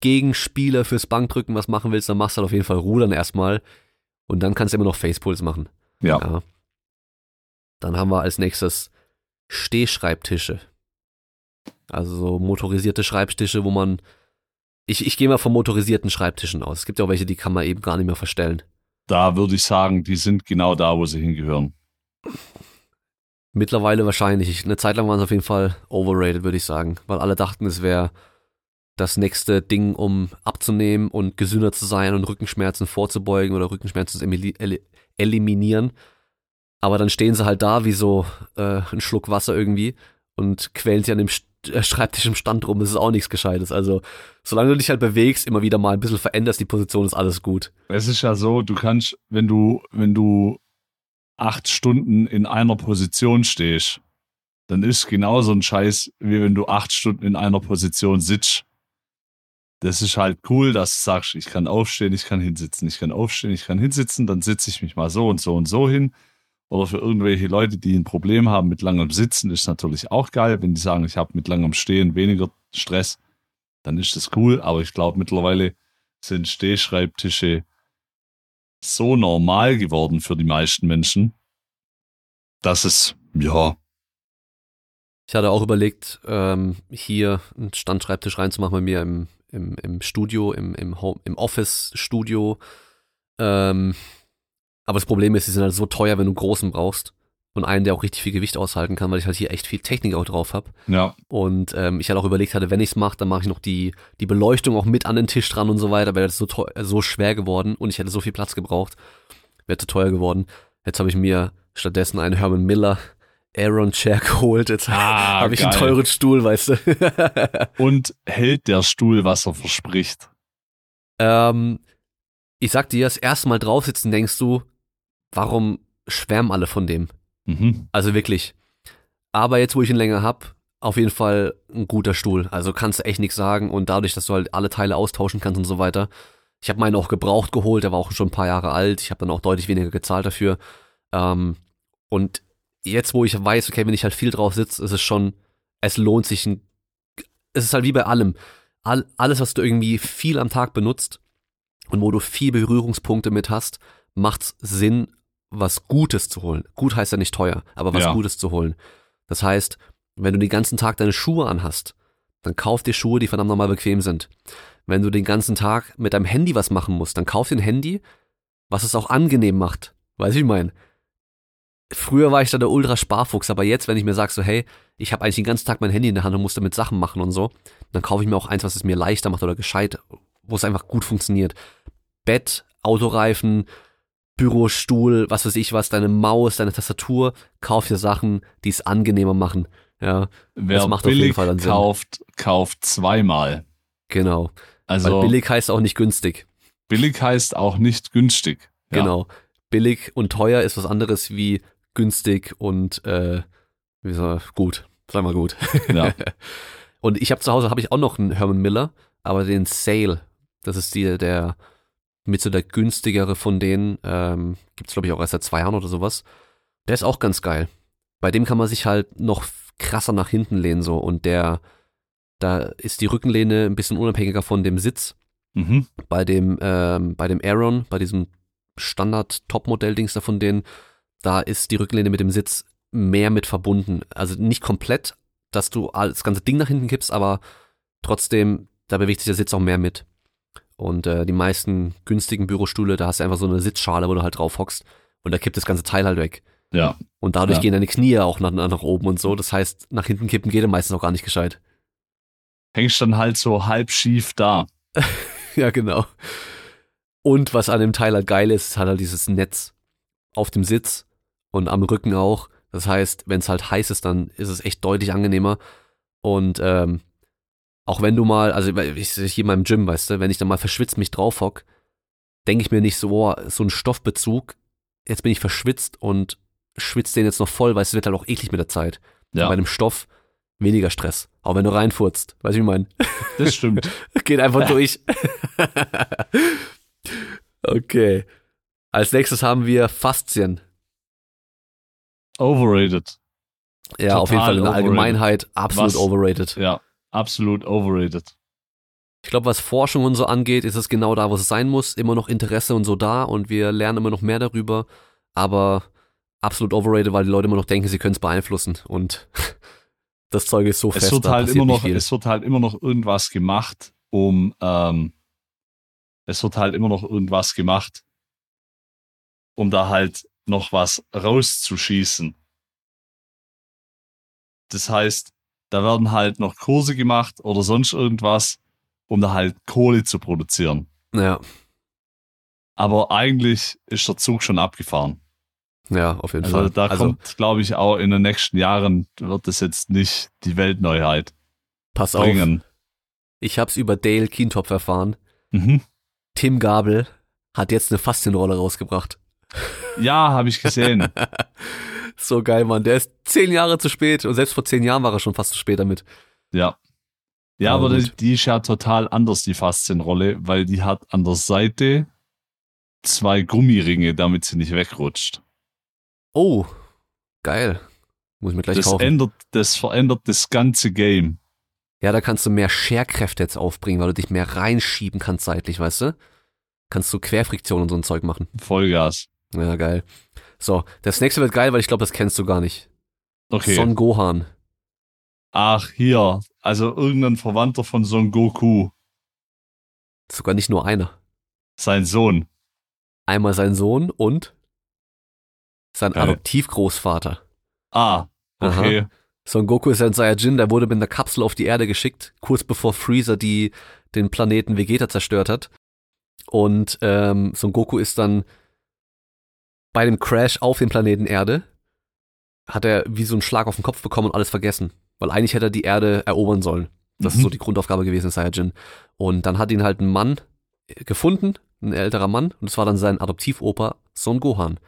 Gegenspieler fürs Bankdrücken was machen willst, dann machst du halt auf jeden Fall Rudern erstmal und dann kannst du immer noch Facepulse machen.
Ja.
Ja. Dann haben wir als nächstes Stehschreibtische. Also so motorisierte Schreibtische, wo man. Ich, ich gehe mal von motorisierten Schreibtischen aus. Es gibt ja auch welche, die kann man eben gar nicht mehr verstellen.
Da würde ich sagen, die sind genau da, wo sie hingehören.
Mittlerweile wahrscheinlich. Ich, eine Zeit lang waren sie auf jeden Fall overrated, würde ich sagen. Weil alle dachten, es wäre das nächste Ding, um abzunehmen und gesünder zu sein und Rückenschmerzen vorzubeugen oder Rückenschmerzen zu eliminieren. Aber dann stehen sie halt da wie so äh, ein Schluck Wasser irgendwie und quälen sich an dem Schreibtisch im Stand rum. Das ist auch nichts Gescheites. Also, solange du dich halt bewegst, immer wieder mal ein bisschen veränderst, die Position ist alles gut.
Es ist ja so, du kannst, wenn du, wenn du acht Stunden in einer Position stehst, dann ist genauso ein Scheiß, wie wenn du acht Stunden in einer Position sitzt. Das ist halt cool, dass du sagst, ich kann aufstehen, ich kann hinsitzen, ich kann aufstehen, ich kann hinsitzen, dann sitze ich mich mal so und so und so hin. Oder für irgendwelche Leute, die ein Problem haben mit langem Sitzen, ist natürlich auch geil. Wenn die sagen, ich habe mit langem Stehen weniger Stress, dann ist das cool. Aber ich glaube mittlerweile sind Stehschreibtische so normal geworden für die meisten Menschen, dass es, ja,
Ich hatte auch überlegt, ähm, hier einen Standschreibtisch reinzumachen bei mir im, im, im Studio, im, im, im Office-Studio. Ähm, aber das Problem ist, die sind halt so teuer, wenn du einen großen brauchst. Und einen, der auch richtig viel Gewicht aushalten kann, weil ich halt hier echt viel Technik auch drauf habe.
ja,
Und ähm, ich halt auch überlegt hatte, wenn ich's mache, dann mache ich noch die, die Beleuchtung auch mit an den Tisch dran und so weiter, weil das so, äh, so schwer geworden und ich hätte so viel Platz gebraucht. Wäre zu teuer geworden. Jetzt habe ich mir stattdessen einen Herman Miller Aaron Chair geholt. Jetzt
Ah,
habe ich einen
geil.
teuren Stuhl, weißt du.
und hält der Stuhl, was er verspricht.
ähm, ich sag dir, das erste Mal drauf sitzen, denkst du, warum schwärmen alle von dem?
Mhm.
Also wirklich. Aber jetzt, wo ich ihn länger hab, auf jeden Fall ein guter Stuhl. Also kannst du echt nichts sagen und dadurch, dass du halt alle Teile austauschen kannst und so weiter. Ich habe meinen auch gebraucht geholt, der war auch schon ein paar Jahre alt. Ich habe dann auch deutlich weniger gezahlt dafür. Ähm, und jetzt, wo ich weiß, okay, wenn ich halt viel drauf sitze, ist es schon, es lohnt sich. Ein, es ist halt wie bei allem. All, alles, was du irgendwie viel am Tag benutzt und wo du viel Berührungspunkte mit hast, macht's Sinn, was Gutes zu holen. Gut heißt ja nicht teuer, aber was
Ja.
Gutes zu holen. Das heißt, wenn du den ganzen Tag deine Schuhe anhast, dann kauf dir Schuhe, die verdammt nochmal bequem sind. Wenn du den ganzen Tag mit deinem Handy was machen musst, dann kauf dir ein Handy, was es auch angenehm macht. Weißt du, wie ich meine? Früher war ich da der Ultra-Sparfuchs, aber jetzt, wenn ich mir sag so, hey, ich habe eigentlich den ganzen Tag mein Handy in der Hand und muss damit Sachen machen und so, dann kaufe ich mir auch eins, was es mir leichter macht oder gescheit, wo es einfach gut funktioniert. Bett, Autoreifen, Bürostuhl, was weiß ich was, deine Maus, deine Tastatur, kauf dir Sachen, die es angenehmer machen. Ja,
Wer
macht auf jeden
billig
Fall dann Sinn.
kauft, kauft zweimal.
genau.
Also
Weil billig heißt auch nicht günstig.
billig heißt auch nicht günstig. Ja.
Genau. Billig und teuer ist was anderes wie günstig und äh, wie soll, gut. Sag mal gut.
Ja.
Und ich habe zu Hause habe ich auch noch einen Herman Miller, aber den Sale. Das ist die, der mit so der günstigere von denen. Ähm, gibt's glaube ich auch erst seit zwei Jahren oder sowas. Der ist auch ganz geil. Bei dem kann man sich halt noch krasser nach hinten lehnen so und der da ist die Rückenlehne ein bisschen unabhängiger von dem Sitz
Mhm.
bei dem, ähm, bei dem Aaron, bei diesem Standard-Top-Modell-Dings da von denen, da ist die Rückenlehne mit dem Sitz mehr mit verbunden. Also nicht komplett, dass du das ganze Ding nach hinten kippst, aber trotzdem, da bewegt sich der Sitz auch mehr mit. Und äh, die meisten günstigen Bürostühle, da hast du einfach so eine Sitzschale, wo du halt drauf hockst und da kippt das ganze Teil halt weg.
Ja.
Und dadurch
Ja.
gehen deine Knie auch nach, nach oben und so. Das heißt, nach hinten kippen geht meistens auch gar nicht gescheit.
Hängst dann halt so halb schief da.
Ja, genau. Und was an dem Teil halt geil ist, ist halt, halt dieses Netz auf dem Sitz und am Rücken auch. Das heißt, wenn es halt heiß ist, dann ist es echt deutlich angenehmer. Und ähm, auch wenn du mal, also ich, ich hier in meinem Gym, weißt du, wenn ich dann mal verschwitzt mich drauf hock, denke ich mir nicht so, oh, so ein Stoffbezug, jetzt bin ich verschwitzt und schwitzt den jetzt noch voll, weil es wird halt auch eklig mit der Zeit.
Ja.
Bei einem Stoff weniger Stress. Auch wenn du reinfurzt. Weißt du, wie ich meine?
Das stimmt.
Geht einfach durch. okay. Als nächstes haben wir Faszien.
Overrated.
Ja, auf jeden
Total
Fall in der
overrated.
Allgemeinheit absolut
Was?
overrated.
Ja. Absolut overrated.
Ich glaube, was Forschung und so angeht, ist es genau da, wo es sein muss. Immer noch Interesse und so da und wir lernen immer noch mehr darüber. Aber absolut overrated, weil die Leute immer noch denken, sie können es beeinflussen. Und das Zeug ist so
Es
fest,
wird
da
halt immer noch, es wird halt immer noch irgendwas gemacht, um, ähm, es wird halt immer noch irgendwas gemacht, um da halt noch was rauszuschießen. Das heißt, da werden halt noch Kurse gemacht oder sonst irgendwas, um da halt Kohle zu produzieren.
Ja,
Aber eigentlich ist der Zug schon abgefahren.
ja, auf jeden
Also
Fall.
da
also
kommt, glaube ich, auch in den nächsten Jahren wird es jetzt nicht die Weltneuheit
pass auf.
bringen.
Ich hab's über Dale Kientopf erfahren.
Mhm.
Tim Gabel hat jetzt eine Faszienrolle rausgebracht.
Ja, habe ich gesehen.
So geil, Mann. Der ist zehn Jahre zu spät. Und selbst vor zehn Jahren war er schon fast zu spät damit.
Ja. Ja,
Aber
aber die, ist ja total anders, die Faszienrolle, weil die hat an der Seite zwei Gummiringe, damit sie nicht wegrutscht.
Oh, geil. Muss ich mir gleich
Das
kaufen.
ändert, das verändert das ganze Game.
Ja, da kannst du mehr Scherkräfte jetzt aufbringen, weil du dich mehr reinschieben kannst seitlich, weißt du? Kannst du Querfriktion und so ein Zeug machen.
Vollgas.
Ja, geil. So, das nächste wird geil, weil ich glaube, das kennst du gar nicht.
Okay.
Son Gohan.
Ach, hier. Also irgendein Verwandter von Son Goku.
Sogar nicht nur einer.
Sein Sohn.
Einmal sein Sohn und sein
Geil.
Adoptivgroßvater.
Ah, okay.
Son Goku ist ein Saiyajin, der wurde mit einer Kapsel auf die Erde geschickt, kurz bevor Freezer die, den Planeten Vegeta zerstört hat. Und ähm, Son Goku ist dann bei dem Crash auf dem Planeten Erde, hat er wie so einen Schlag auf den Kopf bekommen und alles vergessen. Weil eigentlich hätte er die Erde erobern sollen. Das ist
Mhm.
so die Grundaufgabe gewesen in Saiyajin. Und dann hat ihn halt ein Mann äh, gefunden, ein älterer Mann, und es war dann sein Adoptivopa Son Gohan.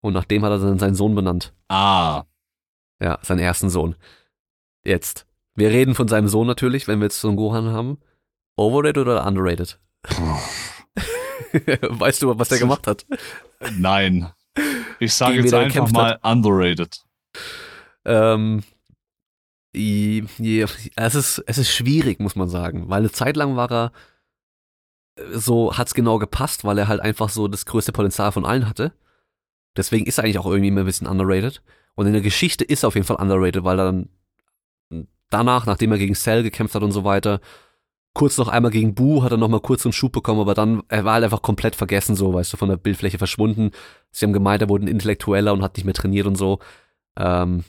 Und nach dem hat er dann seinen Sohn benannt.
Ah,
Ja, seinen ersten Sohn. Jetzt. Wir reden von seinem Sohn natürlich, wenn wir jetzt so einen Gohan haben. Overrated oder underrated? weißt du, was der gemacht hat?
nein. Ich sage jetzt einfach mal underrated.
Ähm, je- es, ist, es ist schwierig, muss man sagen, weil eine Zeit lang war er äh, so, hat's genau gepasst, weil er halt einfach so das größte Potenzial von allen hatte. Deswegen ist er eigentlich auch irgendwie immer ein bisschen underrated. Und in der Geschichte ist er auf jeden Fall underrated, weil er dann danach, nachdem er gegen Cell gekämpft hat und so weiter, kurz noch einmal gegen Buu hat er noch mal kurz einen Schub bekommen, aber dann, er war halt einfach komplett vergessen, so, weißt du, von der Bildfläche verschwunden. Sie haben gemeint, er wurde ein Intellektueller und hat nicht mehr trainiert und so. Ähm,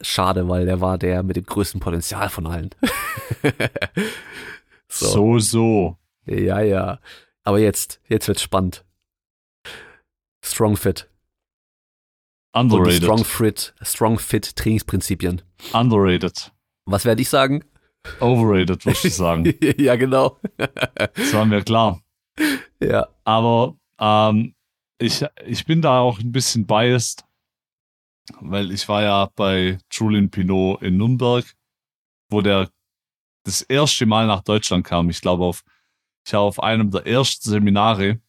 schade, weil der war der mit dem größten Potenzial von allen. so.
So, so.
Ja, ja. Aber jetzt, jetzt wird's spannend. Strong Fit.
Underrated.
Strong Fit, Strong Fit Trainingsprinzipien.
Underrated.
Was werde ich sagen?
Overrated, würde ich sagen.
ja, genau.
Das war mir klar.
ja.
Aber ähm, ich, ich bin da auch ein bisschen biased, weil ich war ja bei Julian Pinot in Nürnberg, wo der das erste Mal nach Deutschland kam. Ich glaube, auf, ich war auf einem der ersten Seminare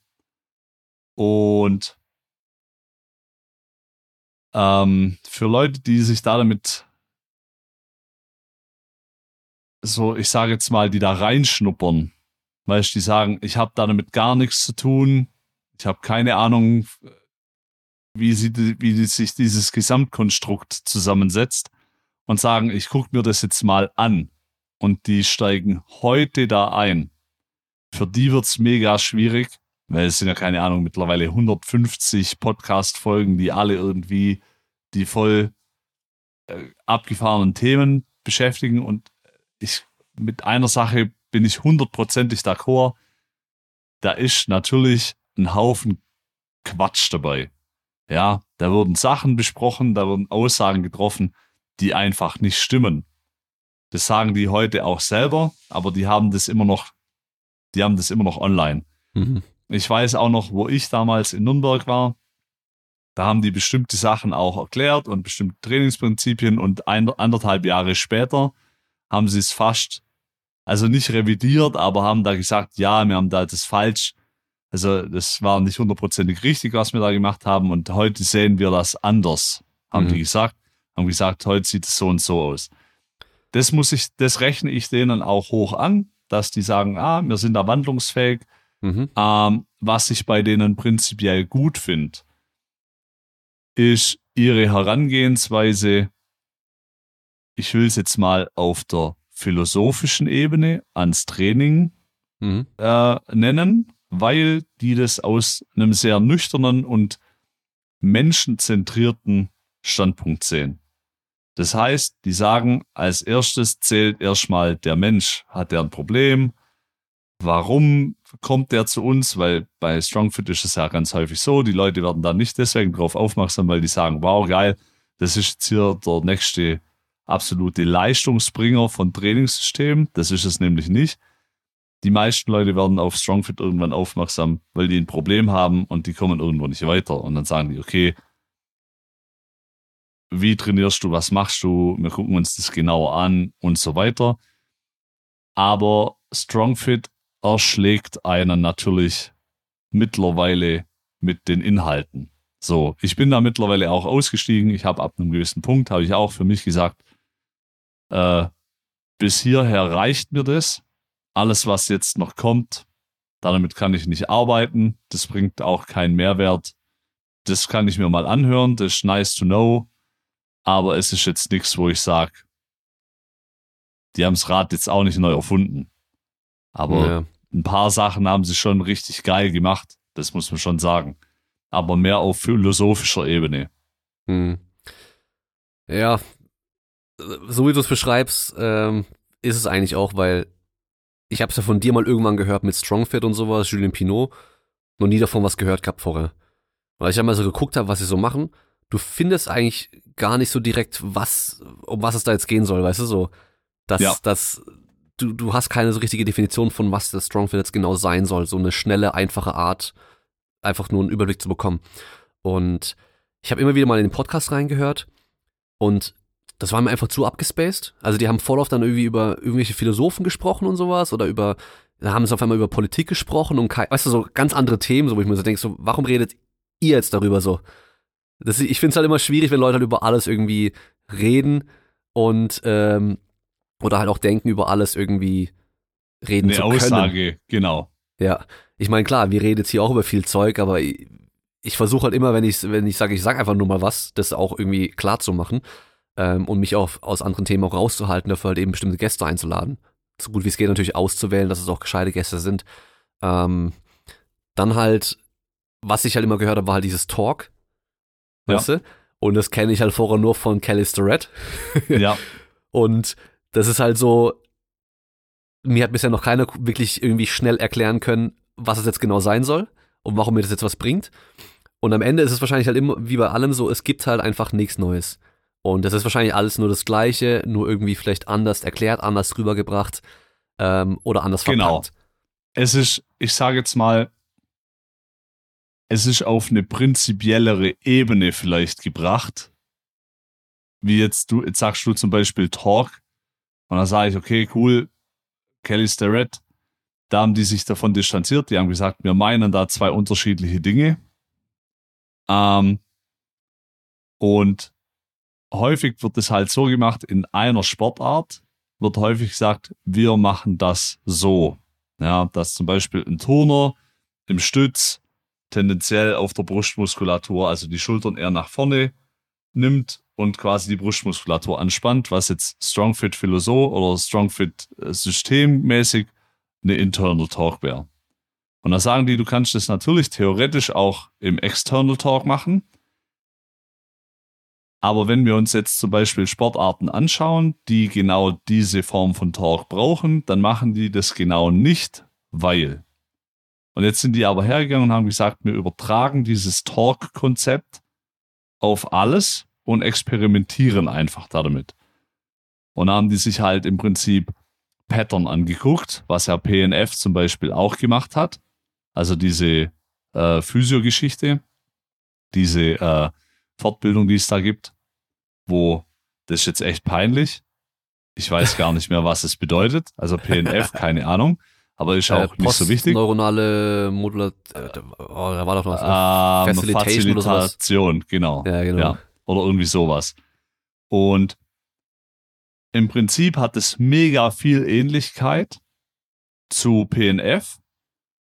und ähm, für Leute, die sich da damit so, ich sage jetzt mal, die da reinschnuppern, weißt die sagen, ich habe damit gar nichts zu tun, ich habe keine Ahnung, wie, sie, wie sich dieses Gesamtkonstrukt zusammensetzt und sagen, ich gucke mir das jetzt mal an. Und die steigen heute da ein. Für die wird's mega schwierig, weil es sind ja keine Ahnung, mittlerweile 150 Podcast-Folgen, die alle irgendwie die voll äh, abgefahrenen Themen beschäftigen und ich mit einer Sache bin ich hundertprozentig d'accord. Da ist natürlich ein Haufen Quatsch dabei. Ja, da wurden Sachen besprochen, da wurden Aussagen getroffen, die einfach nicht stimmen. Das sagen die heute auch selber, aber die haben das immer noch, die haben das immer noch online.
Mhm.
Ich weiß auch noch, wo ich damals in Nürnberg war. Da haben die bestimmte Sachen auch erklärt und bestimmte Trainingsprinzipien und ein, anderthalb Jahre später haben sie es fast, also nicht revidiert, aber haben da gesagt, ja, wir haben da das falsch. Also das war nicht hundertprozentig richtig, was wir da gemacht haben und heute sehen wir das anders, haben
Mhm.
die gesagt. Haben gesagt, heute sieht es so und so aus. Das muss ich, das rechne ich denen auch hoch an, dass die sagen, ah, wir sind da wandlungsfähig.
Mhm.
Ähm, was ich bei denen prinzipiell gut finde, ist ihre Herangehensweise, ich will es jetzt mal auf der philosophischen Ebene ans Training
Mhm.
äh, nennen, weil die das aus einem sehr nüchternen und menschenzentrierten Standpunkt sehen. Das heißt, die sagen, als erstes zählt erstmal der Mensch. Hat er ein Problem? Warum kommt der zu uns? Weil bei Strongfit ist es ja ganz häufig so, die Leute werden da nicht deswegen drauf aufmerksam, weil die sagen, wow, geil, das ist jetzt hier der nächste absolute Leistungsbringer von Trainingssystem. Das ist es nämlich nicht. Die meisten Leute werden auf Strongfit irgendwann aufmerksam, weil die ein Problem haben und die kommen irgendwo nicht weiter. Und dann sagen die, okay, wie trainierst du, was machst du, wir gucken uns das genauer an und so weiter. Aber Strongfit erschlägt einen natürlich mittlerweile mit den Inhalten. So, ich bin da mittlerweile auch ausgestiegen. Ich habe ab einem gewissen Punkt, habe ich auch für mich gesagt, äh, bis hierher reicht mir das. Alles, was jetzt noch kommt, damit kann ich nicht arbeiten. Das bringt auch keinen Mehrwert. Das kann ich mir mal anhören. Das ist nice to know. Aber es ist jetzt nichts, wo ich sage, die haben das Rad jetzt auch nicht neu erfunden. Aber ja. ein paar Sachen haben sie schon richtig geil gemacht. Das muss man schon sagen. Aber mehr auf philosophischer Ebene.
Hm. Ja, so wie du es beschreibst, ähm, ist es eigentlich auch, weil ich habe es ja von dir mal irgendwann gehört mit Strongfit und sowas, Julien Pinot, noch nie davon was gehört gehabt vorher. Weil ich einmal so geguckt habe, was sie so machen, du findest eigentlich gar nicht so direkt, was, um was es da jetzt gehen soll, weißt du so. Dass, ja. dass du, du hast keine so richtige Definition von, was das Strongfit jetzt genau sein soll. So eine schnelle, einfache Art, einfach nur einen Überblick zu bekommen. Und ich habe immer wieder mal in den Podcast reingehört und das war mir einfach zu abgespaced. Also die haben voll oft dann irgendwie über irgendwelche Philosophen gesprochen und sowas oder über, da haben sie auf einmal über Politik gesprochen und weißt du, so ganz andere Themen, so wo ich mir so denke, so, warum redet ihr jetzt darüber so? Das, ich finde es halt immer schwierig, wenn Leute halt über alles irgendwie reden und ähm, oder halt auch denken, über alles irgendwie reden
Eine zu können. Aussage, genau.
Ja, ich meine, klar, wir reden jetzt hier auch über viel Zeug, aber ich, ich versuche halt immer, wenn ich, wenn ich sage, ich sage einfach nur mal was, das auch irgendwie klar zu machen ähm, und mich auch aus anderen Themen auch rauszuhalten, dafür halt eben bestimmte Gäste einzuladen. So gut wie es geht natürlich auszuwählen, dass es auch gescheite Gäste sind. Ähm, dann halt, was ich halt immer gehört habe, war halt dieses Talk. Ja. Weißt du? Und das kenne ich halt vorher nur von Kelly Starrett.
ja.
Und das ist halt so, mir hat bisher noch keiner wirklich irgendwie schnell erklären können, was es jetzt genau sein soll und warum mir das jetzt was bringt. Und am Ende ist es wahrscheinlich halt immer wie bei allem so, es gibt halt einfach nichts Neues. Und das ist wahrscheinlich alles nur das Gleiche, nur irgendwie vielleicht anders erklärt, anders rübergebracht ähm, oder anders
genau.
verpackt. Genau.
Es ist, ich sage jetzt mal, es ist auf eine prinzipiellere Ebene vielleicht gebracht. Wie jetzt du, jetzt sagst du zum Beispiel Talk. Und dann sage ich, okay, cool, Kelly Starrett, da haben die sich davon distanziert. Die haben gesagt, wir meinen da zwei unterschiedliche Dinge. Ähm, und häufig wird es halt so gemacht, in einer Sportart wird häufig gesagt, wir machen das so. Ja, dass zum Beispiel ein Turner im Stütz tendenziell auf der Brustmuskulatur, also die Schultern eher nach vorne nimmt und quasi die Brustmuskulatur anspannt, was jetzt Strongfit Philosoph oder Strongfit äh, systemmäßig eine Internal Talk wäre. Und da sagen die, du kannst das natürlich theoretisch auch im External Talk machen, aber wenn wir uns jetzt zum Beispiel Sportarten anschauen, die genau diese Form von Talk brauchen, dann machen die das genau nicht, weil. Und jetzt sind die aber hergegangen und haben gesagt, wir übertragen dieses Talk-Konzept auf alles und experimentieren einfach damit. Und haben die sich halt im Prinzip Pattern angeguckt, was ja PNF zum Beispiel auch gemacht hat. Also diese äh, Physio-Geschichte, diese äh, Fortbildung, die es da gibt, wo das ist jetzt echt peinlich. Ich weiß gar nicht mehr, was es bedeutet. Also PNF, keine Ahnung. Aber ist auch äh, nicht so wichtig.
Neuronale Modulation, äh, oh, da war doch noch was.
Ähm, Facilitation, Facilitation genau.
Ja, genau. Ja,
oder irgendwie sowas. Und im Prinzip hat es mega viel Ähnlichkeit zu PNF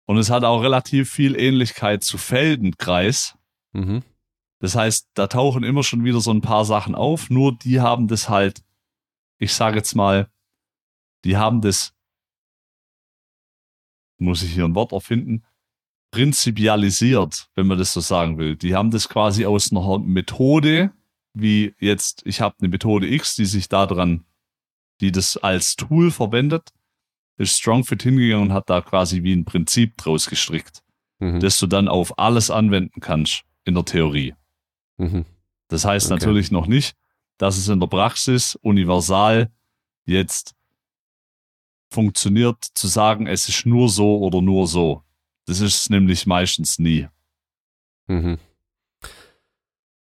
und es hat auch relativ viel Ähnlichkeit zu Feldenkreis.
Mhm.
Das heißt, da tauchen immer schon wieder so ein paar Sachen auf, nur die haben das halt, ich sage jetzt mal, die haben das, muss ich hier ein Wort erfinden, prinzipialisiert, wenn man das so sagen will. Die haben das quasi aus einer Methode, wie jetzt, ich habe eine Methode X, die sich daran, die das als Tool verwendet, ist Strongfit hingegangen und hat da quasi wie ein Prinzip draus gestrickt, mhm. das du dann auf alles anwenden kannst in der Theorie.
Mhm.
Das heißt okay. natürlich noch nicht, dass es in der Praxis universal jetzt funktioniert, zu sagen, es ist nur so oder nur so. Das ist nämlich meistens nie.
Mhm.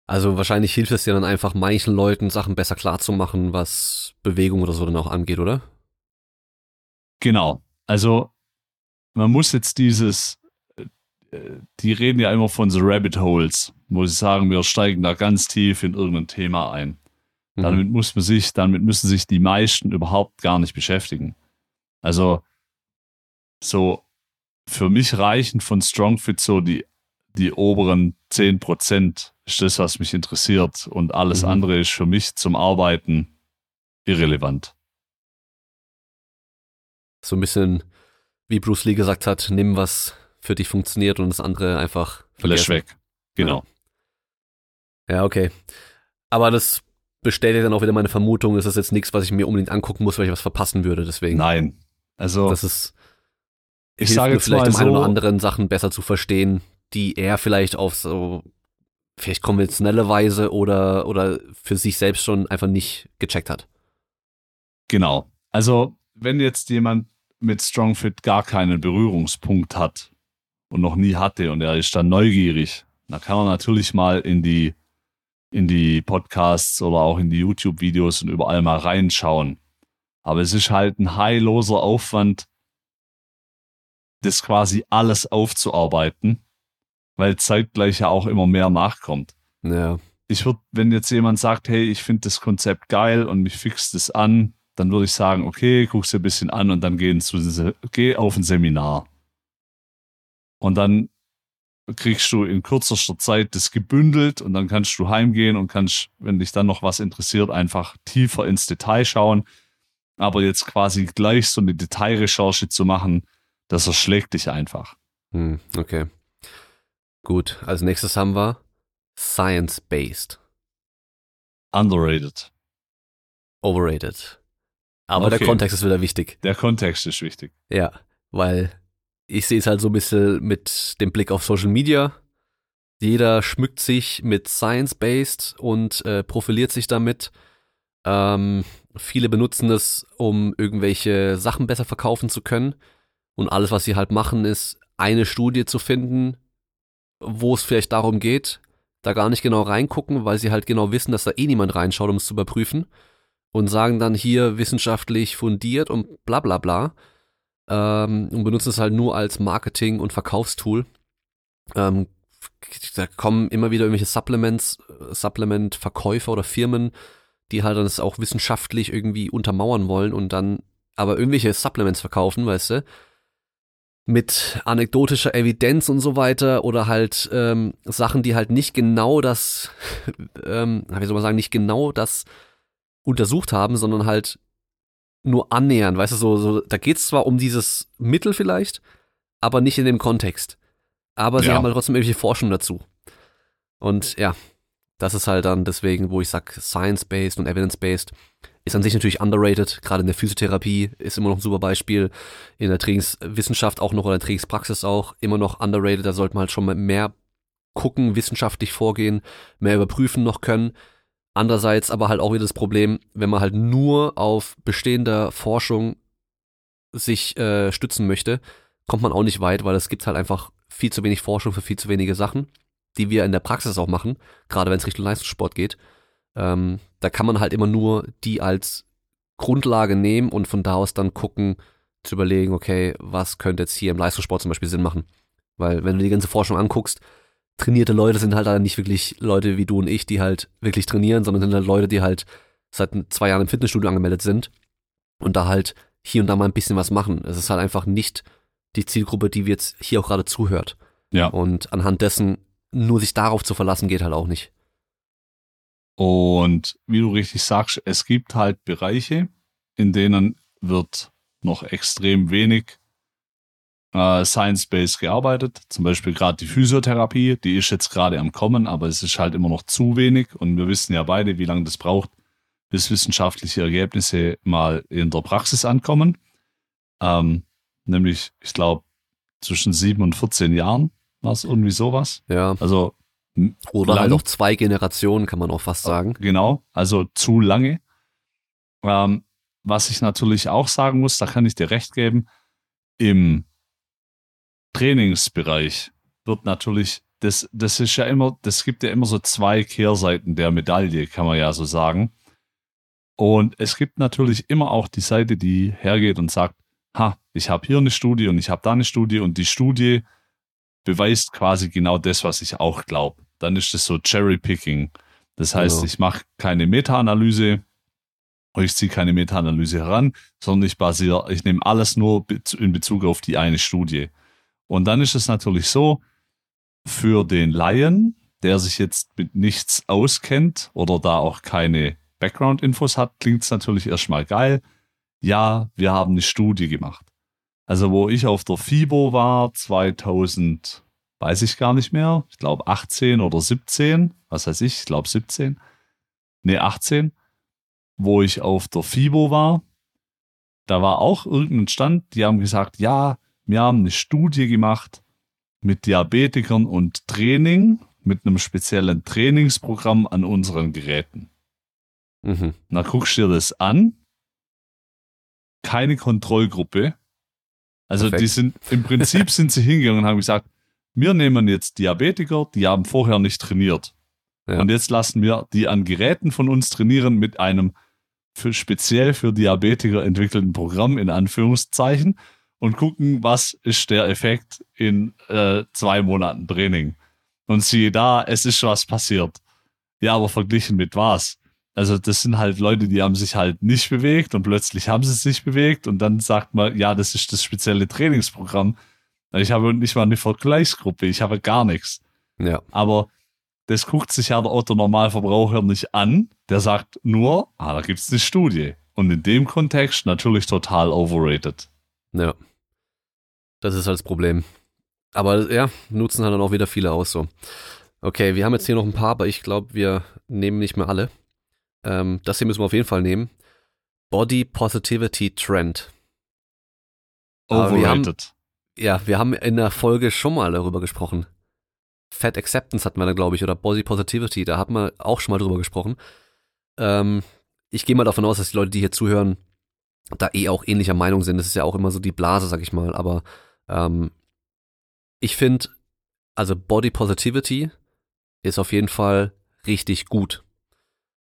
Also wahrscheinlich hilft es dir dann einfach manchen Leuten Sachen besser klarzumachen, was Bewegung oder so dann auch angeht, oder?
Genau. Also man muss jetzt dieses die reden ja immer von The Rabbit Holes, wo sie sagen, wir steigen da ganz tief in irgendein Thema ein. Mhm. Damit muss man sich, damit müssen sich die meisten überhaupt gar nicht beschäftigen. Also so für mich reichen von StrongFit so die, die oberen 10% ist das, was mich interessiert. Und alles mhm. andere ist für mich zum Arbeiten irrelevant.
So ein bisschen, wie Bruce Lee gesagt hat, nimm was für dich funktioniert und das andere einfach
vergessen. weg. Genau.
Ja. ja, okay. Aber das bestätigt dann auch wieder meine Vermutung, es ist jetzt nichts, was ich mir unbedingt angucken muss, weil ich was verpassen würde. Deswegen.
Nein. Also.
Das ist. Ich sage jetzt vielleicht, mal um so, ein oder anderen Sachen besser zu verstehen, die er vielleicht auf so vielleicht konventionelle Weise oder, oder für sich selbst schon einfach nicht gecheckt hat.
Genau. Also, wenn jetzt jemand mit StrongFit gar keinen Berührungspunkt hat und noch nie hatte und er ist dann neugierig, dann kann er natürlich mal in die, in die Podcasts oder auch in die YouTube-Videos und überall mal reinschauen. Aber es ist halt ein heilloser Aufwand, das quasi alles aufzuarbeiten, weil zeitgleich ja auch immer mehr nachkommt.
Ja.
Ich würde, wenn jetzt jemand sagt, hey, ich finde das Konzept geil und mich fixt es an, dann würde ich sagen, okay, guck's dir ein bisschen an und dann geh, zu, geh auf ein Seminar. Und dann kriegst du in kürzester Zeit das gebündelt und dann kannst du heimgehen und kannst, wenn dich dann noch was interessiert, einfach tiefer ins Detail schauen. Aber jetzt quasi gleich so eine Detailrecherche zu machen, das erschlägt dich einfach.
Hm, okay. Gut, als nächstes haben wir Science-Based.
Underrated.
Overrated. Aber okay. der Kontext ist wieder wichtig.
Der Kontext ist wichtig.
Ja, weil ich sehe es halt so ein bisschen mit dem Blick auf Social Media. Jeder schmückt sich mit Science-Based und äh, profiliert sich damit. Ähm, viele benutzen es, um irgendwelche Sachen besser verkaufen zu können. Und alles, was sie halt machen, ist eine Studie zu finden, wo es vielleicht darum geht, da gar nicht genau reingucken, weil sie halt genau wissen, dass da eh niemand reinschaut, um es zu überprüfen. Und sagen dann hier wissenschaftlich fundiert und bla bla bla ähm, und benutzen es halt nur als Marketing- und Verkaufstool. Ähm, da kommen immer wieder irgendwelche Supplements, Supplement-Verkäufer oder Firmen, die halt dann das auch wissenschaftlich irgendwie untermauern wollen und dann aber irgendwelche Supplements verkaufen, weißt du, mit anekdotischer Evidenz und so weiter oder halt ähm, Sachen, die halt nicht genau das, ähm, wie soll man sagen, nicht genau das untersucht haben, sondern halt nur annähern, weißt du, so, so da geht es zwar um dieses Mittel vielleicht, aber nicht in dem Kontext. Aber sie ja. haben halt trotzdem irgendwelche Forschung dazu. Und ja, das ist halt dann deswegen, wo ich sag, science-based und evidence-based ist an sich natürlich underrated. Gerade in der Physiotherapie ist immer noch ein super Beispiel. In der Trainingswissenschaft auch noch oder in der Trainingspraxis auch immer noch underrated. Da sollte man halt schon mal mehr gucken, wissenschaftlich vorgehen, mehr überprüfen noch können. Andererseits aber halt auch wieder das Problem, wenn man halt nur auf bestehender Forschung sich äh, stützen möchte, kommt man auch nicht weit, weil es gibt halt einfach viel zu wenig Forschung für viel zu wenige Sachen, die wir in der Praxis auch machen, gerade wenn es Richtung Leistungssport geht. Ähm, da kann man halt immer nur die als Grundlage nehmen und von da aus dann gucken, zu überlegen, okay, was könnte jetzt hier im Leistungssport zum Beispiel Sinn machen. Weil wenn du die ganze Forschung anguckst, trainierte Leute sind halt dann nicht wirklich Leute wie du und ich, die halt wirklich trainieren, sondern sind halt Leute, die halt seit zwei Jahren im Fitnessstudio angemeldet sind und da halt hier und da mal ein bisschen was machen. Es ist halt einfach nicht die Zielgruppe, die wir jetzt hier auch gerade zuhört.
Ja.
Und anhand dessen nur sich darauf zu verlassen, geht halt auch nicht.
Und wie du richtig sagst, es gibt halt Bereiche, in denen wird noch extrem wenig äh, Science-Based gearbeitet. Zum Beispiel gerade die Physiotherapie, die ist jetzt gerade am Kommen, aber es ist halt immer noch zu wenig. Und wir wissen ja beide, wie lange das braucht, bis wissenschaftliche Ergebnisse mal in der Praxis ankommen. Ähm, nämlich, ich glaube, zwischen sieben und 14 Jahren war es irgendwie sowas.
Ja.
Also
oder lang. halt auch zwei Generationen, kann man auch fast sagen.
Genau, also zu lange. Ähm, was ich natürlich auch sagen muss, da kann ich dir recht geben, im Trainingsbereich wird natürlich, das, das ist ja immer, das gibt ja immer so zwei Kehrseiten der Medaille, kann man ja so sagen. Und es gibt natürlich immer auch die Seite, die hergeht und sagt, ha, ich habe hier eine Studie und ich habe da eine Studie und die Studie beweist quasi genau das, was ich auch glaube. Dann ist es so Cherry-Picking. Das heißt,
Genau.
ich mache keine Meta-Analyse, ich ziehe keine Meta-Analyse heran, sondern ich basiere, ich nehme alles nur in Bezug auf die eine Studie. Und dann ist es natürlich so, für den Laien, der sich jetzt mit nichts auskennt oder da auch keine Background-Infos hat, klingt es natürlich erstmal geil. Ja, wir haben eine Studie gemacht. Also wo ich auf der FIBO war, 2000, weiß ich gar nicht mehr, ich glaube 18 oder 17, was weiß ich, ich glaube 17, nee 18, wo ich auf der FIBO war, da war auch irgendein Stand, die haben gesagt, ja, wir haben eine Studie gemacht mit Diabetikern und Training, mit einem speziellen Trainingsprogramm an unseren Geräten.
Mhm.
Na, guckst du dir das an. Keine Kontrollgruppe. Also
Perfekt.
die sind, im Prinzip sind sie hingegangen und haben gesagt, wir nehmen jetzt Diabetiker, die haben vorher nicht trainiert.
Ja.
Und jetzt lassen wir die an Geräten von uns trainieren mit einem für speziell für Diabetiker entwickelten Programm in Anführungszeichen und gucken, was ist der Effekt in äh, zwei Monaten Training. Und siehe da, es ist was passiert. Ja, aber verglichen mit was? Also das sind halt Leute, die haben sich halt nicht bewegt und plötzlich haben sie sich bewegt und dann sagt man, ja, das ist das spezielle Trainingsprogramm. Ich habe nicht mal eine Vergleichsgruppe, ich habe gar nichts.
Ja.
Aber das guckt sich ja der Otto Normalverbraucher nicht an. Der sagt nur, ah, da gibt's eine Studie. Und in dem Kontext natürlich total overrated.
Ja. Das ist halt das Problem. Aber ja, nutzen halt dann auch wieder viele aus so. Okay, wir haben jetzt hier noch ein paar, aber ich glaube, wir nehmen nicht mehr alle. Ähm, das hier müssen wir auf jeden Fall nehmen. Body Positivity Trend. Aber wir haben-
Overrated.
Ja, wir haben in der Folge schon mal darüber gesprochen. Fat Acceptance hatten wir da, glaube ich, oder Body Positivity, da hat man auch schon mal drüber gesprochen. Ähm, ich gehe mal davon aus, dass die Leute, die hier zuhören, da eh auch ähnlicher Meinung sind. Das ist ja auch immer so die Blase, sag ich mal. Aber ähm, ich finde, also Body Positivity ist auf jeden Fall richtig gut.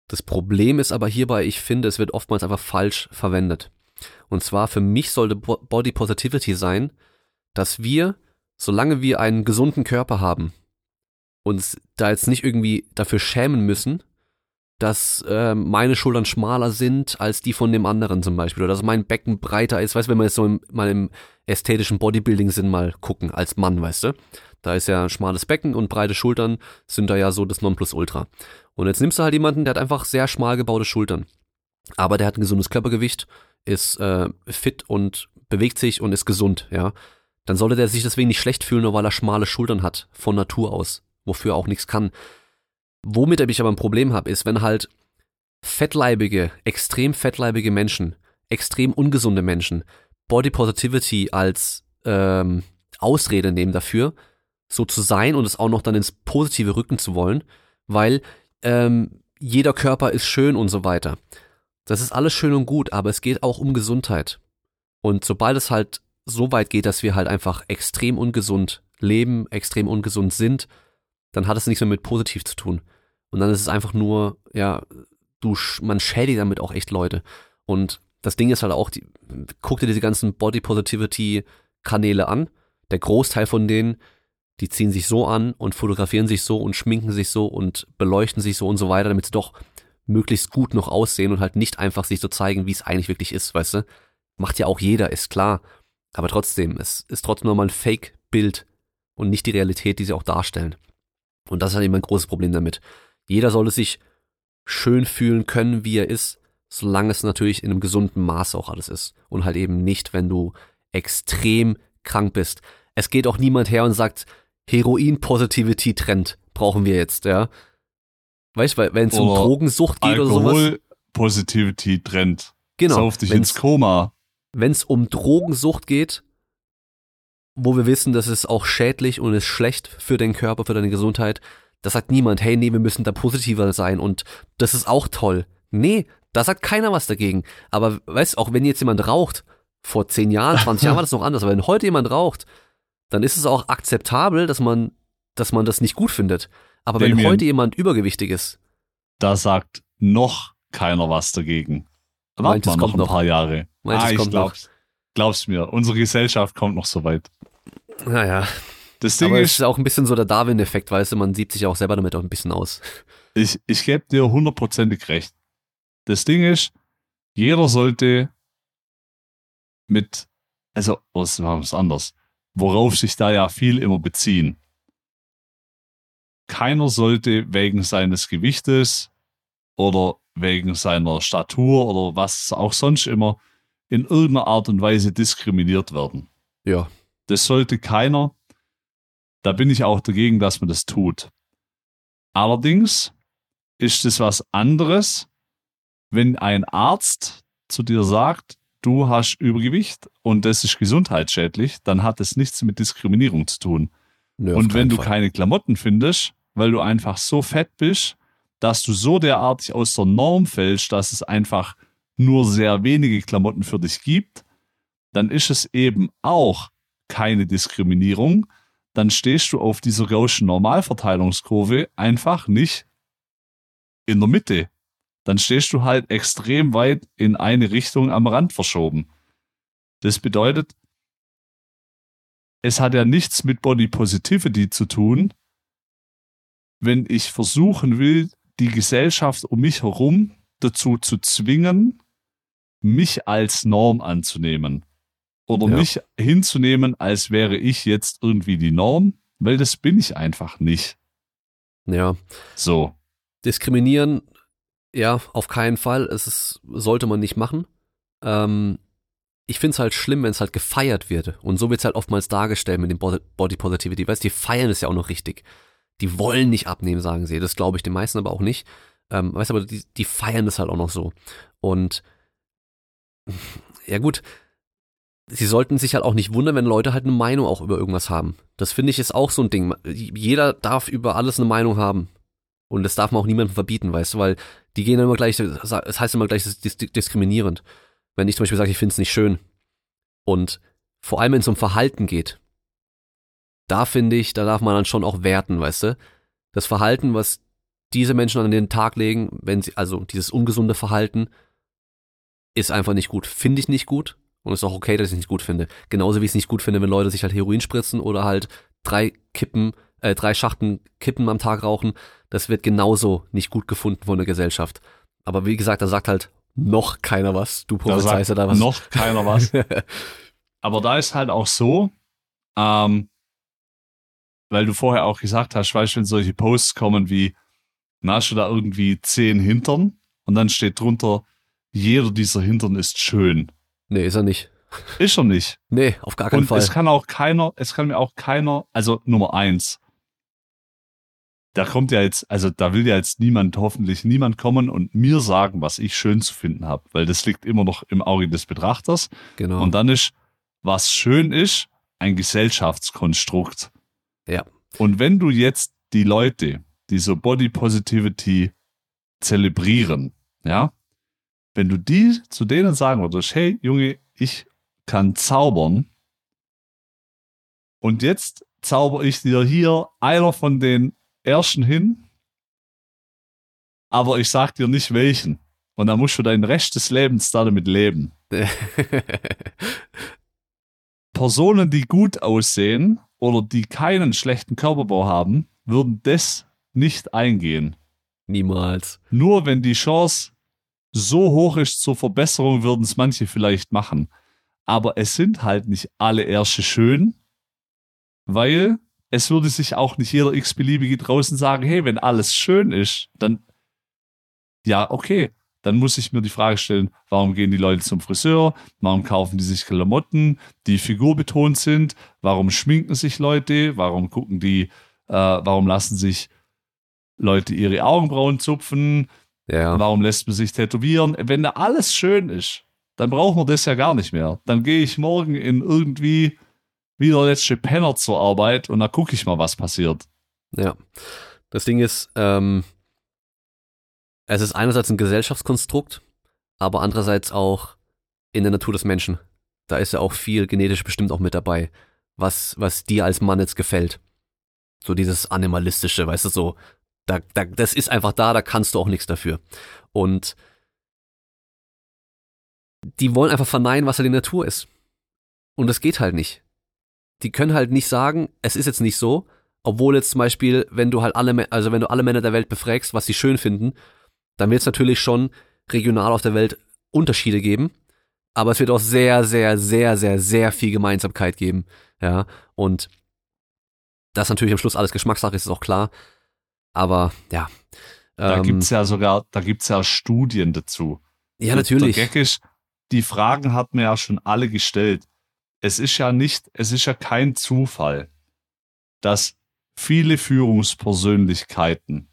Das Problem ist aber hierbei, ich finde, es wird oftmals einfach falsch verwendet. Und zwar für mich sollte Bo- Body Positivity sein, dass wir, solange wir einen gesunden Körper haben, uns da jetzt nicht irgendwie dafür schämen müssen, dass äh, meine Schultern schmaler sind als die von dem anderen zum Beispiel oder dass mein Becken breiter ist. Weißt du, wenn wir jetzt so im, mal im ästhetischen Bodybuilding-Sinn mal gucken, als Mann, weißt du, da ist ja ein schmales Becken und breite Schultern sind da ja so das Nonplusultra. Und jetzt nimmst du halt jemanden, der hat einfach sehr schmal gebaute Schultern, aber der hat ein gesundes Körpergewicht, ist äh, fit und bewegt sich und ist gesund, ja. Dann sollte der sich deswegen nicht schlecht fühlen, nur weil er schmale Schultern hat, von Natur aus, wofür er auch nichts kann. Womit ich aber ein Problem habe, ist, wenn halt fettleibige, extrem fettleibige Menschen, extrem ungesunde Menschen Body Positivity als ähm, Ausrede nehmen dafür, so zu sein und es auch noch dann ins Positive rücken zu wollen, weil ähm, jeder Körper ist schön und so weiter. Das ist alles schön und gut, aber es geht auch um Gesundheit. Und sobald es halt so weit geht, dass wir halt einfach extrem ungesund leben, extrem ungesund sind, dann hat es nichts mehr mit positiv zu tun. Und dann ist es einfach nur, ja, du, man schädigt damit auch echt Leute. Und das Ding ist halt auch, die, guck dir diese ganzen Body Positivity Kanäle an. Der Großteil von denen, die ziehen sich so an und fotografieren sich so und schminken sich so und beleuchten sich so und so weiter, damit sie doch möglichst gut noch aussehen und halt nicht einfach sich so zeigen, wie es eigentlich wirklich ist, weißt du? Macht ja auch jeder, ist klar. Aber trotzdem, es ist trotzdem nochmal ein Fake-Bild und nicht die Realität, die sie auch darstellen. Und das ist halt eben ein großes Problem damit. Jeder sollte sich schön fühlen können, wie er ist, solange es natürlich in einem gesunden Maß auch alles ist. Und halt eben nicht, wenn du extrem krank bist. Es geht auch niemand her und sagt, Heroin-Positivity-Trend brauchen wir jetzt, ja. Weißt du, wenn es um Drogensucht geht oder sowas.
Alkohol Positivity Trend.
Genau.
Sauf dich
wenn's-
ins Koma.
wenn es um Drogensucht geht, wo wir wissen, das ist auch schädlich und ist schlecht für den Körper, für deine Gesundheit, da sagt niemand, hey, nee, wir müssen da positiver sein und das ist auch toll. Nee, da sagt keiner was dagegen. Aber weißt auch wenn jetzt jemand raucht, vor 10 Jahren, 20 Jahren war das noch anders, aber wenn heute jemand raucht, dann ist es auch akzeptabel, dass man, dass man das nicht gut findet. Aber wenn
Damien.
heute jemand übergewichtig ist,
Da sagt noch keiner was dagegen. Warte mal noch ein
noch.
paar Jahre.
Meint, es
ah, ich
kommt noch.
glaub's. Glaub's mir, unsere Gesellschaft kommt noch so weit.
naja,
Das Ding
Aber es
ist,
ist auch ein bisschen so der Darwin-Effekt, weißt du, man sieht sich auch selber damit auch ein bisschen aus.
ich, ich gebe dir hundertprozentig recht. Das Ding ist, jeder sollte mit, also, was war was anders, worauf sich da ja viel immer beziehen. Keiner sollte wegen seines Gewichtes oder wegen seiner Statur oder was auch sonst immer in irgendeiner Art und Weise diskriminiert werden.
Ja.
Das sollte keiner. Da bin ich auch dagegen, dass man das tut. Allerdings ist es was anderes, wenn ein Arzt zu dir sagt, du hast Übergewicht und das ist gesundheitsschädlich, dann hat es nichts mit Diskriminierung zu tun.
Auf
und wenn du
Fall.
keine Klamotten findest, weil du einfach so fett bist, dass du so derartig aus der Norm fällst, dass es einfach nur sehr wenige Klamotten für dich gibt, dann ist es eben auch keine Diskriminierung. Dann stehst du auf dieser Gaußschen Normalverteilungskurve einfach nicht in der Mitte. Dann stehst du halt extrem weit in eine Richtung am Rand verschoben. Das bedeutet, es hat ja nichts mit Body Positivity zu tun, wenn ich versuchen will, die Gesellschaft um mich herum dazu zu zwingen, mich als Norm anzunehmen. Oder
Ja.
mich hinzunehmen, als wäre ich jetzt irgendwie die Norm, weil das bin ich einfach nicht.
Ja.
So.
Diskriminieren, ja, auf keinen Fall. Es ist, sollte man nicht machen. Ähm, ich finde es halt schlimm, wenn es halt gefeiert wird. Und so wird es halt oftmals dargestellt mit dem Body Positivity. Weißt du, die feiern es ja auch noch richtig. Die wollen nicht abnehmen, sagen sie. Das glaube ich den meisten aber auch nicht. Ähm, weißt du, aber die, die feiern das halt auch noch so. Und ja gut, sie sollten sich halt auch nicht wundern, wenn Leute halt eine Meinung auch über irgendwas haben. Das finde ich ist auch so ein Ding. Jeder darf über alles eine Meinung haben. Und das darf man auch niemandem verbieten, weißt du, weil die gehen dann immer gleich, das heißt immer gleich, das ist dis- diskriminierend. Wenn ich zum Beispiel sage, ich finde es nicht schön. Und vor allem, wenn es um Verhalten geht, da finde ich, da darf man dann schon auch werten, weißt du. Das Verhalten, was diese Menschen an den Tag legen, wenn sie, also dieses ungesunde Verhalten, ist einfach nicht gut. Finde ich nicht gut. Und ist auch okay, dass ich es nicht gut finde. Genauso wie ich es nicht gut finde, wenn Leute sich halt Heroin spritzen oder halt drei Kippen, äh, drei Schachten Kippen am Tag rauchen. Das wird genauso nicht gut gefunden von der Gesellschaft. Aber wie gesagt, da sagt halt noch keiner was. Du prophezeist ja da was.
noch keiner was. Aber da ist halt auch so, ähm, weil du vorher auch gesagt hast, weißt du, wenn solche Posts kommen wie, na, hast du da irgendwie zehn Hintern und dann steht drunter, jeder dieser Hintern ist schön.
Nee, ist er nicht.
Ist er nicht.
Nee, auf gar keinen
Und
Fall.
es kann auch keiner, es kann mir auch keiner, also Nummer eins, da kommt ja jetzt, also da will ja jetzt niemand, hoffentlich niemand kommen und mir sagen, was ich schön zu finden habe, weil das liegt immer noch im Auge des Betrachters.
genau.
Und dann ist, was schön ist, ein Gesellschaftskonstrukt.
Ja.
Und wenn du jetzt die Leute, die so Body Positivity zelebrieren, ja, wenn du die zu denen sagen würdest, hey Junge, ich kann zaubern und jetzt zauber ich dir hier einer von den ersten hin, aber ich sag dir nicht welchen. Und dann musst du deinen Rest des Lebens da damit leben. Personen, die gut aussehen oder die keinen schlechten Körperbau haben, würden das nicht eingehen.
Niemals.
Nur wenn die Chance so hoch ist zur Verbesserung, würden es manche vielleicht machen. Aber es sind halt nicht alle Ärsche schön, weil es würde sich auch nicht jeder x-beliebige draußen sagen, hey, wenn alles schön ist, dann, ja, okay, dann muss ich mir die Frage stellen, warum gehen die Leute zum Friseur? Warum kaufen die sich Klamotten, die figurbetont sind? Warum schminken sich Leute? Warum gucken die, äh, warum lassen sich Leute ihre Augenbrauen zupfen?
Ja.
Warum lässt man sich tätowieren? Wenn da alles schön ist, dann brauchen wir das ja gar nicht mehr. Dann gehe ich morgen in irgendwie wie der letzte Penner zur Arbeit und da gucke ich mal, was passiert.
Ja. Das Ding ist, ähm, es ist einerseits ein Gesellschaftskonstrukt, aber andererseits auch in der Natur des Menschen. Da ist ja auch viel genetisch bestimmt auch mit dabei, was, was dir als Mann jetzt gefällt. So dieses Animalistische, weißt du, so, da, da, das ist einfach da, da kannst du auch nichts dafür. Und die wollen einfach verneinen, was halt die Natur ist. Und das geht halt nicht. die können halt nicht sagen, es ist jetzt nicht so, obwohl jetzt zum Beispiel, wenn du halt alle, also wenn du alle Männer der Welt befragst, was sie schön finden, dann wird es natürlich schon regional auf der Welt Unterschiede geben, aber es wird auch sehr, sehr, sehr, sehr, sehr viel Gemeinsamkeit geben, ja, und das natürlich am Schluss alles Geschmackssache ist, ist auch klar, aber ja.
Da
ähm,
gibt's ja sogar, da gibt's ja Studien dazu.
ja natürlich,
Der Gag ist, die Fragen hat mir ja schon alle gestellt. Es ist ja nicht, es ist ja kein Zufall, dass viele Führungspersönlichkeiten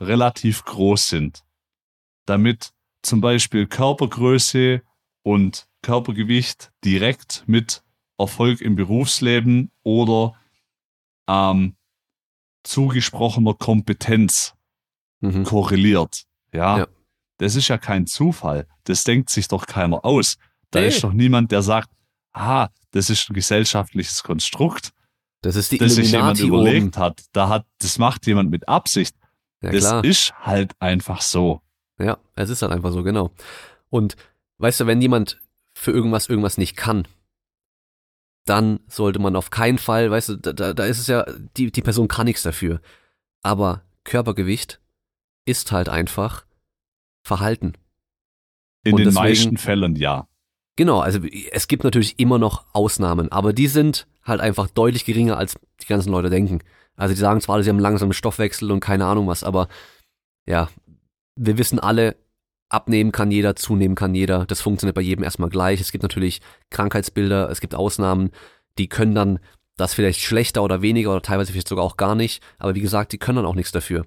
relativ groß sind, damit zum Beispiel Körpergröße und Körpergewicht direkt mit Erfolg im Berufsleben oder ähm, zugesprochener Kompetenz
mhm.
korreliert. Ja?
Ja.
Das ist ja kein Zufall. Das denkt sich doch keiner aus. Da
Nee.
ist doch niemand, der sagt, ah, das ist ein gesellschaftliches Konstrukt,
das ist die
das sich jemand überlegt hat. Da hat, das macht jemand mit Absicht.
Ja,
das
klar.
ist halt einfach so.
Ja, es ist halt einfach so, genau. Und weißt du, wenn jemand für irgendwas irgendwas nicht kann, dann sollte man auf keinen Fall, weißt du, da, da, da ist es ja, die, die Person kann nichts dafür. Aber Körpergewicht ist halt einfach Verhalten.
In
Und
den
deswegen-
meisten Fällen ja.
Genau, also es gibt natürlich immer noch Ausnahmen, aber die sind halt einfach deutlich geringer, als die ganzen Leute denken. Also die sagen zwar alle, sie haben langsamen Stoffwechsel und keine Ahnung was, aber ja, wir wissen alle, abnehmen kann jeder, zunehmen kann jeder. Das funktioniert bei jedem erstmal gleich. Es gibt natürlich Krankheitsbilder, es gibt Ausnahmen, die können dann das vielleicht schlechter oder weniger oder teilweise vielleicht sogar auch gar nicht. Aber wie gesagt, die können dann auch nichts dafür.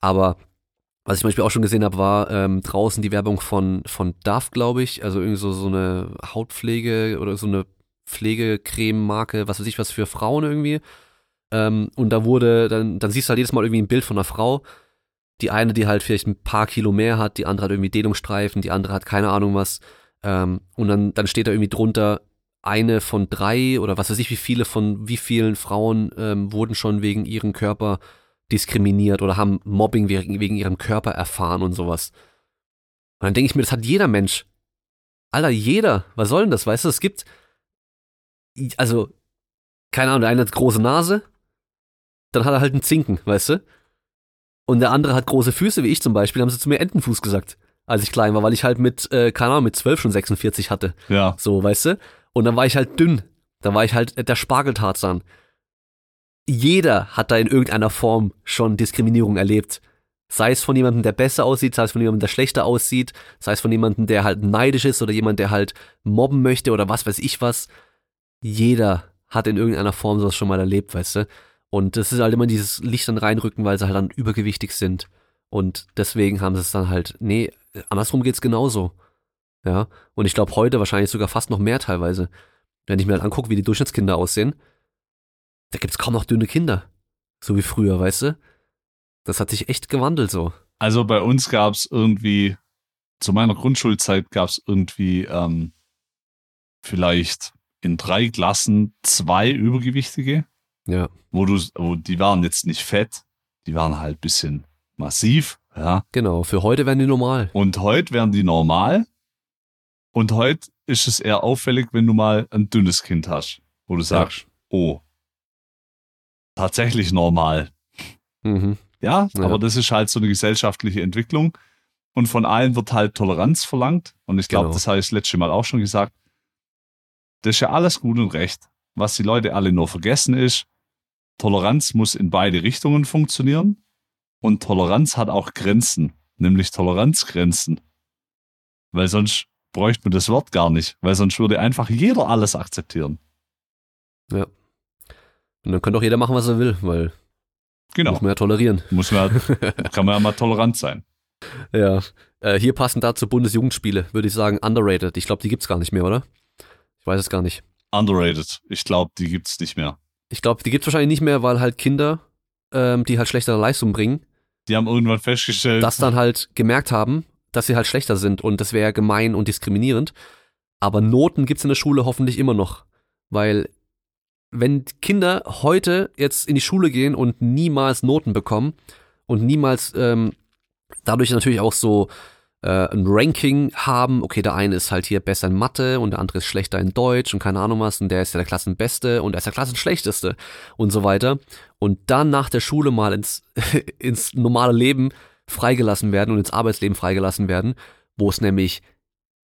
Aber was ich zum Beispiel auch schon gesehen habe, war ähm, draußen die Werbung von, von Dove, glaube ich. Also irgendwie so, so eine Hautpflege oder so eine Pflegecreme-Marke, was weiß ich was für Frauen irgendwie. Ähm, und da wurde, dann, dann siehst du halt jedes Mal irgendwie ein Bild von einer Frau. Die eine, die halt vielleicht ein paar Kilo mehr hat, die andere hat irgendwie Dehnungsstreifen, die andere hat keine Ahnung was. Ähm, und dann, dann steht da irgendwie drunter, eine von drei oder was weiß ich, wie viele von wie vielen Frauen ähm, wurden schon wegen ihrem Körper diskriminiert oder haben Mobbing wegen, wegen ihrem Körper erfahren und sowas. Und dann denke ich mir, das hat jeder Mensch. Alter, jeder. Was soll denn das? Weißt du, es gibt, also, keine Ahnung, der eine hat große Nase, dann hat er halt einen Zinken, weißt du? Und der andere hat große Füße, wie ich zum Beispiel, haben sie zu mir Entenfuß gesagt, als ich klein war, weil ich halt mit, äh, keine Ahnung, mit 12 schon 46 hatte.
Ja.
So, weißt du? Und dann war ich halt dünn. Da war ich halt der Spargeltarzan. Jeder hat da in irgendeiner Form schon Diskriminierung erlebt. Sei es von jemandem, der besser aussieht, sei es von jemandem, der schlechter aussieht, sei es von jemandem, der halt neidisch ist oder jemand, der halt mobben möchte oder was weiß ich was. Jeder hat in irgendeiner Form sowas schon mal erlebt, weißt du? Und das ist halt immer dieses Licht dann reinrücken, weil sie halt dann übergewichtig sind. Und deswegen haben sie es dann halt, nee, andersrum geht's genauso. Ja. Und ich glaube heute wahrscheinlich sogar fast noch mehr teilweise. Wenn ich mir halt angucke, wie die Durchschnittskinder aussehen, da gibt's kaum noch dünne Kinder. So wie früher, weißt du? Das hat sich echt gewandelt so.
Also bei uns gab's irgendwie, zu meiner Grundschulzeit gab's irgendwie ähm, vielleicht in drei Klassen zwei Übergewichtige,
Ja.
wo du, wo die waren jetzt nicht fett, die waren halt bisschen massiv, ja.
Genau. Für heute werden die normal.
Und heute wären die normal. Und heute ist es eher auffällig, wenn du mal ein dünnes Kind hast, wo du sagst, oh, tatsächlich normal.
Mhm.
Ja,
Ja.
aber das ist halt so eine gesellschaftliche Entwicklung. Und von allen wird halt Toleranz verlangt. Und ich glaube,
Genau.
das habe ich das letzte Mal auch schon gesagt. Das ist ja alles gut und recht. Was die Leute alle nur vergessen ist, Toleranz muss in beide Richtungen funktionieren. Und Toleranz hat auch Grenzen, nämlich Toleranzgrenzen. Weil sonst bräuchte man das Wort gar nicht, weil sonst würde einfach jeder alles akzeptieren.
Und dann kann doch jeder machen, was er will, weil
Genau.
muss man ja tolerieren.
Muss man, kann man ja mal tolerant sein.
Ja. Äh, hier passen dazu Bundesjugendspiele, würde ich sagen, underrated. Ich glaube, die gibt's gar nicht mehr, oder? Ich weiß es gar nicht.
Underrated. Ich glaube, die gibt's nicht mehr.
Ich glaube, die gibt's wahrscheinlich nicht mehr, weil halt Kinder, ähm, die halt schlechtere Leistung bringen,
Die haben irgendwann festgestellt,
das dann halt gemerkt haben, dass sie halt schlechter sind und das wäre gemein und diskriminierend. Aber Noten gibt's in der Schule hoffentlich immer noch. Weil wenn Kinder heute jetzt in die Schule gehen und niemals Noten bekommen und niemals ähm, dadurch natürlich auch so äh, ein Ranking haben, okay, der eine ist halt hier besser in Mathe und der andere ist schlechter in Deutsch und keine Ahnung was und der ist ja der Klassenbeste und der ist der Klassenschlechteste und so weiter und dann nach der Schule mal ins, ins normale Leben freigelassen werden und ins Arbeitsleben freigelassen werden, wo es nämlich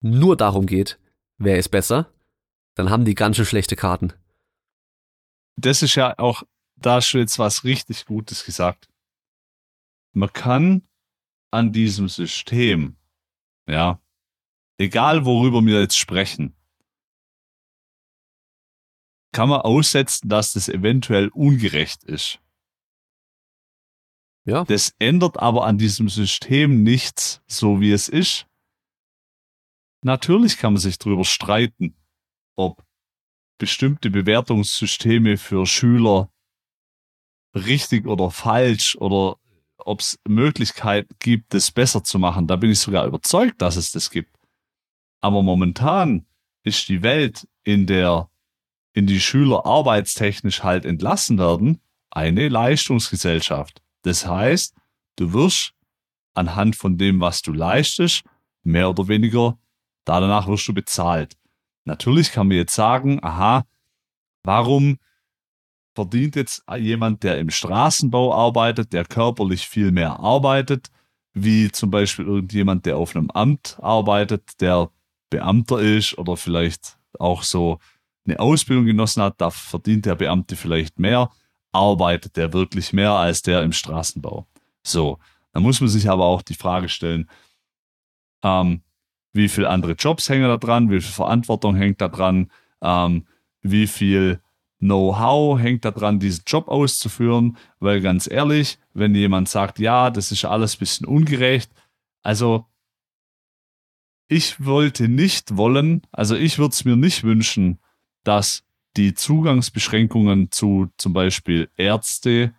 nur darum geht, wer ist besser, dann haben die ganz schön schlechte Karten.
Das ist ja auch, da hast jetzt was richtig Gutes gesagt. Man kann an diesem System ja. Egal worüber wir jetzt sprechen, kann man aussetzen, dass das eventuell ungerecht ist.
Ja.
Das ändert aber an diesem System nichts, so wie es ist. Natürlich kann man sich darüber streiten, ob bestimmte Bewertungssysteme für Schüler richtig oder falsch oder ob es Möglichkeiten gibt, das besser zu machen. Da bin ich sogar überzeugt, dass es das gibt. Aber momentan ist die Welt, in der in die Schüler arbeitstechnisch halt entlassen werden, eine Leistungsgesellschaft. Das heißt, du wirst anhand von dem, was du leistest, mehr oder weniger, danach wirst du bezahlt. Natürlich kann man jetzt sagen, aha, warum verdient jetzt jemand, der im Straßenbau arbeitet, der körperlich viel mehr arbeitet, wie zum Beispiel irgendjemand, der auf einem Amt arbeitet, der Beamter ist oder vielleicht auch so eine Ausbildung genossen hat, da verdient der Beamte vielleicht mehr, arbeitet der wirklich mehr als der im Straßenbau. So, da muss man sich aber auch die Frage stellen, ähm, wie viele andere Jobs hängen da dran, wie viel Verantwortung hängt da dran, ähm, wie viel Know-how hängt daran, diesen Job auszuführen, weil ganz ehrlich, wenn jemand sagt, ja, das ist alles ein bisschen ungerecht, also ich wollte nicht wollen, also ich würde es mir nicht wünschen, dass die Zugangsbeschränkungen zu zum Beispiel Ärzte,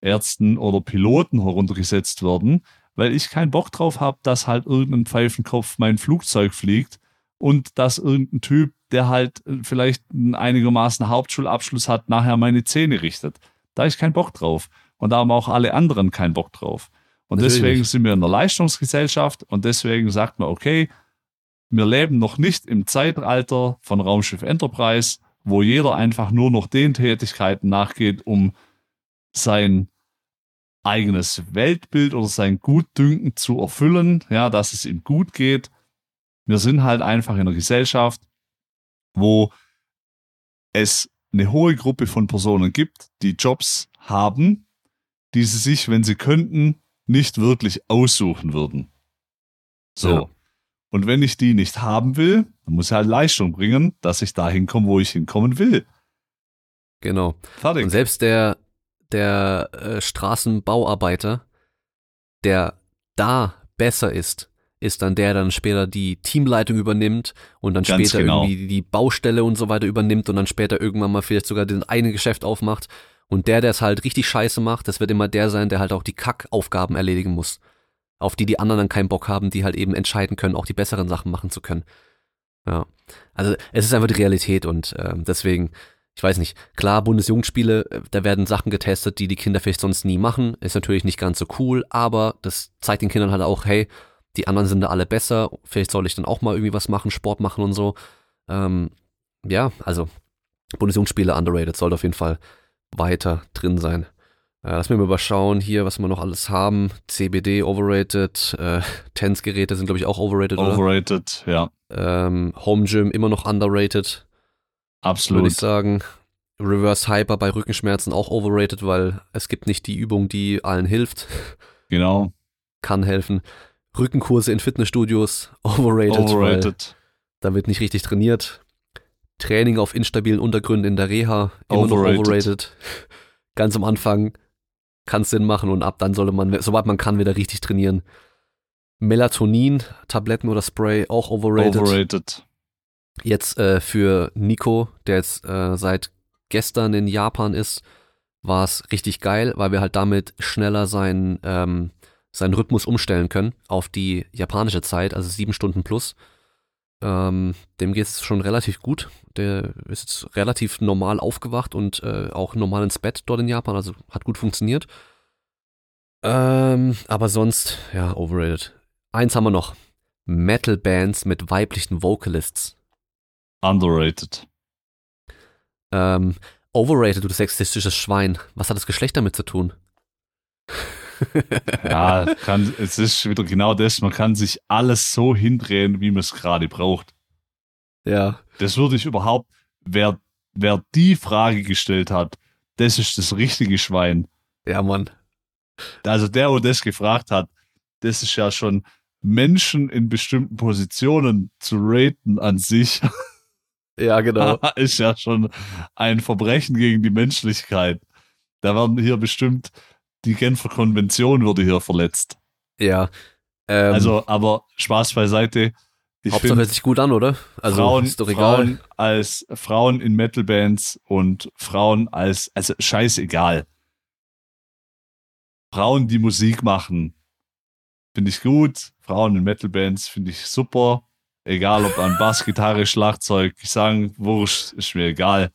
Ärzten oder Piloten heruntergesetzt werden, weil ich keinen Bock drauf habe, dass halt irgendein Pfeifenkopf mein Flugzeug fliegt und dass irgendein Typ der halt äh, vielleicht einen einigermaßen Hauptschulabschluss hat, nachher meine Zähne richtet. Da habe ich keinen Bock drauf. Und da haben auch alle anderen keinen Bock drauf. Und Natürlich. deswegen sind wir in der Leistungsgesellschaft und deswegen sagt man, okay, wir leben noch nicht im Zeitalter von Raumschiff Enterprise, wo jeder einfach nur noch den Tätigkeiten nachgeht, um sein eigenes Weltbild oder sein Gutdünken zu erfüllen, ja, dass es ihm gut geht. Wir sind halt einfach in einer Gesellschaft, wo es eine hohe Gruppe von Personen gibt, die Jobs haben, die sie sich, wenn sie könnten, nicht wirklich aussuchen würden. So. Ja. Und wenn ich die nicht haben will, dann muss ich halt Leistung bringen, dass ich dahin komme, wo ich hinkommen will.
Genau. Fertig. Und selbst der, der äh, Straßenbauarbeiter, der da besser ist ist dann der, der dann später die Teamleitung übernimmt und dann Ganz später genau. irgendwie die Baustelle und so weiter übernimmt und dann später irgendwann mal vielleicht sogar den eigenen Geschäft aufmacht. Und der, der es halt richtig scheiße macht, das wird immer der sein, der halt auch die Kackaufgaben erledigen muss. Auf die die anderen dann keinen Bock haben, die halt eben entscheiden können, auch die besseren Sachen machen zu können. Ja. Also es ist einfach die Realität und äh, deswegen, ich weiß nicht, klar, Bundesjugendspiele, äh, da werden Sachen getestet, die die Kinder vielleicht sonst nie machen. Ist natürlich nicht ganz so cool, aber das zeigt den Kindern halt auch, hey, die anderen sind da alle besser, vielleicht soll ich dann auch mal irgendwie was machen, Sport machen und so. Ähm, ja, also Bundesjugendspiele underrated, sollte auf jeden Fall weiter drin sein. Äh, lass mir mal überschauen hier, was wir noch alles haben. CBD overrated, äh, Tense-Geräte sind glaube ich auch overrated,
Overrated,
oder?
ja.
Ähm, Home Gym immer noch underrated.
Absolut.
Würde ich sagen. Reverse Hyper bei Rückenschmerzen auch overrated, weil es gibt nicht die Übung, die allen hilft.
Genau.
Kann helfen. Rückenkurse in Fitnessstudios, overrated. Overrated. Da wird nicht richtig trainiert. Training auf instabilen Untergründen in der Reha, immer overrated. noch overrated. Ganz am Anfang kann es Sinn machen und ab dann sollte man, sobald man kann, wieder richtig trainieren. Melatonin, Tabletten oder Spray, auch overrated. Overrated. Jetzt äh, für Nico, der jetzt äh, seit gestern in Japan ist, war es richtig geil, weil wir halt damit schneller sein ähm, seinen Rhythmus umstellen können auf die japanische Zeit, also sieben Stunden plus. Ähm, dem geht es schon relativ gut. Der ist relativ normal aufgewacht und äh, auch normal ins Bett dort in Japan, also hat gut funktioniert. Ähm, aber sonst, ja, overrated. Eins haben wir noch. Metal-Bands mit weiblichen Vocalists.
Underrated.
Ähm, overrated, du sexistisches Schwein. Was hat das Geschlecht damit zu tun?
Ja, kann, es ist wieder genau das. Man kann sich alles so hindrehen, wie man es gerade braucht.
Ja.
Das würde ich überhaupt, wer, wer die Frage gestellt hat, das ist das richtige Schwein.
Ja, Mann.
Also der, der das gefragt hat, das ist ja schon Menschen in bestimmten Positionen zu raten an sich,
Ja, genau.
ist ja schon ein Verbrechen gegen die Menschlichkeit. Da werden hier bestimmt die Genfer Konvention würde hier verletzt.
ja. Ähm,
Also, aber Spaß beiseite. Ich
Hauptsache hört sich gut an, oder? Also
Frauen,
ist doch egal.
Frauen als Frauen in Metalbands und Frauen als, also scheißegal. Frauen, die Musik machen, finde ich gut. Frauen in Metalbands finde ich super. Egal ob an Bass, Gitarre, Schlagzeug, Gesang, Wurscht, ist mir egal.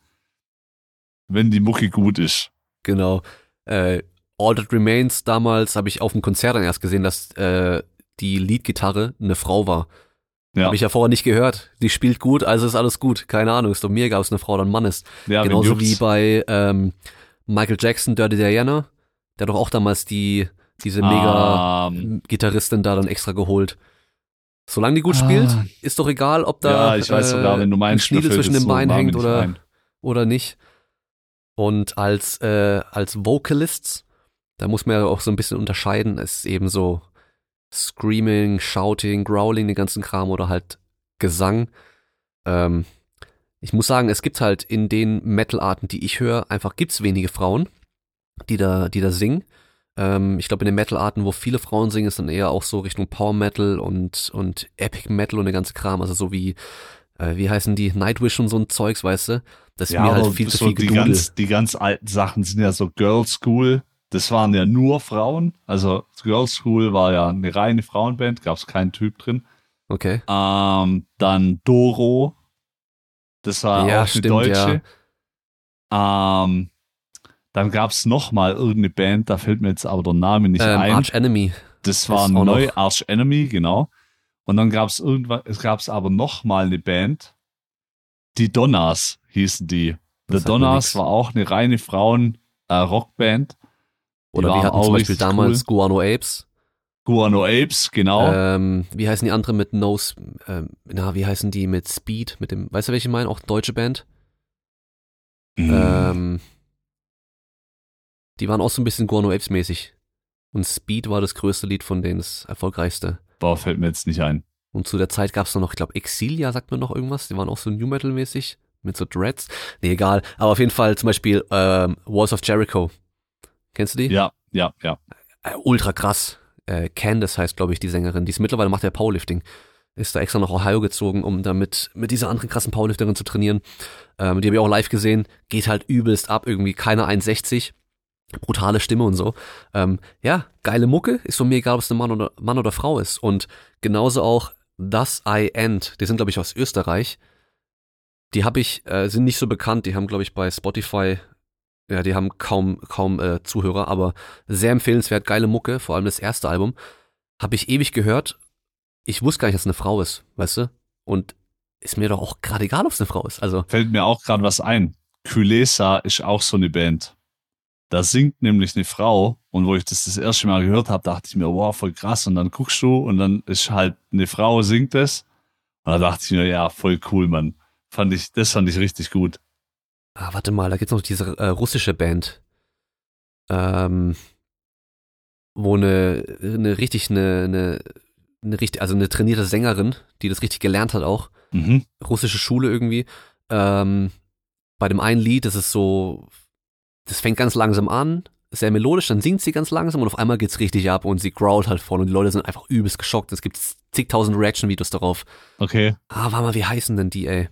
Wenn die Mucke gut ist.
Genau. Äh, All That Remains damals habe ich auf dem Konzert dann erst gesehen, dass äh, die Leadgitarre eine Frau war.
Ja,
Habe ich ja vorher nicht gehört. Die spielt gut, also ist alles gut. Keine Ahnung, ist doch mir egal, ob es eine Frau oder ein Mann ist.
ja
Genauso wie bei ähm, Michael Jackson, Dirty Diana. Der hat doch auch damals die, diese mega
Ähm,
Gitarristin da dann extra geholt. Solange die gut
Ah.
spielt, ist doch egal, ob da
ja, ich weiß
äh,
sogar, wenn du
ein
meinst,
Schniedel zwischen den
so ein
Beinen
Name
hängt oder,
ein.
oder nicht. Und als, äh, als Vocalists, da muss man ja auch so ein bisschen unterscheiden, es ist eben so Screaming, Shouting, Growling, den ganzen Kram oder halt Gesang. Ähm, ich muss sagen, es gibt halt in den Metal-Arten, die ich höre, einfach gibt's wenige Frauen, die da, die da singen. Ähm, ich glaube, in den Metal-Arten, wo viele Frauen singen, ist dann eher auch so Richtung Power Metal und, und Epic Metal und der ganze Kram, also so wie, äh, wie heißen die, Nightwish und so ein Zeugs, weißt du? Das ist
Ja,
mir halt viel zu
so
viel
die
Gedudel.
ganz, die ganz alten Sachen sind ja so Girl School. Das waren ja nur Frauen. Also Girl School war ja eine reine Frauenband, gab es keinen Typ drin.
Okay.
Ähm, dann Doro. Das war
Ja,
auch eine
stimmt,
Deutsche. Ähm, dann gab es noch mal irgendeine Band, da fällt mir jetzt aber der Name nicht
Ähm,
ein.
Arch Enemy.
Das war neu,
noch-
Arch Enemy, genau. Und dann gab es irgendwann, es gab es aber noch mal eine Band, die Donnas hießen die.
Das
The
nix.
war auch eine reine Frauen-Rockband.
Oder wir hatten zum Beispiel damals Guano Apes.
Guano Apes, genau.
Ähm, wie heißen die anderen mit No, ähm, na, wie heißen die mit Speed, mit dem, weißt du, welche ich meine? Auch deutsche Band.
Mhm.
Ähm, die waren auch so ein bisschen Guano Apes mäßig. Und Speed war das größte Lied von denen, das erfolgreichste.
Boah, fällt mir jetzt nicht ein.
Und zu der Zeit gab es noch, ich glaube, Exilia sagt man noch irgendwas. Die waren auch so New Metal mäßig. Mit so Dreads. Nee, egal. Aber auf jeden Fall zum Beispiel ähm, Walls of Jericho. Kennst du die?
Ja, ja, ja.
Äh, ultra krass. Äh, Candace heißt, glaube ich, die Sängerin. Die ist mittlerweile macht ja Powerlifting. Ist da extra nach Ohio gezogen, um damit mit dieser anderen krassen Powerlifterin zu trainieren. Ähm, die habe ich auch live gesehen. Geht halt übelst ab, irgendwie keine 1,60. Brutale Stimme und so. Ähm, ja, geile Mucke. Ist von mir egal, ob es ein Mann oder, Mann oder Frau ist. Und genauso auch Das I End. Die sind, glaube ich, aus Österreich. Die habe ich, äh, sind nicht so bekannt. Die haben, glaube ich, bei Spotify ja, die haben kaum, kaum äh, Zuhörer, aber sehr empfehlenswert, geile Mucke, vor allem das erste Album. Habe ich ewig gehört. Ich wusste gar nicht, dass es eine Frau ist, weißt du? Und ist mir doch auch gerade egal, ob es eine Frau ist. Also,
Fällt mir auch gerade was ein. Kulesa ist auch so eine Band. Da singt nämlich eine Frau und wo ich das das erste Mal gehört habe, dachte ich mir, wow, voll krass. Und dann guckst du und dann ist halt eine Frau singt es. Und da dachte ich mir, ja, voll cool, Mann. Fand ich, das fand ich richtig gut.
Ah, warte mal, da gibt's noch diese äh, russische Band. Ähm, wo eine, eine richtig, eine, eine, eine richtig, also eine trainierte Sängerin, die das richtig gelernt hat auch,
Mhm.
russische Schule irgendwie. Ähm, bei dem einen Lied, das ist so, das fängt ganz langsam an, sehr melodisch, dann singt sie ganz langsam und auf einmal geht's richtig ab und sie growlt halt voll und die Leute sind einfach übelst geschockt. Es gibt zigtausend Reaction-Videos darauf.
Okay.
Ah, warte mal, wie heißen denn die, ey?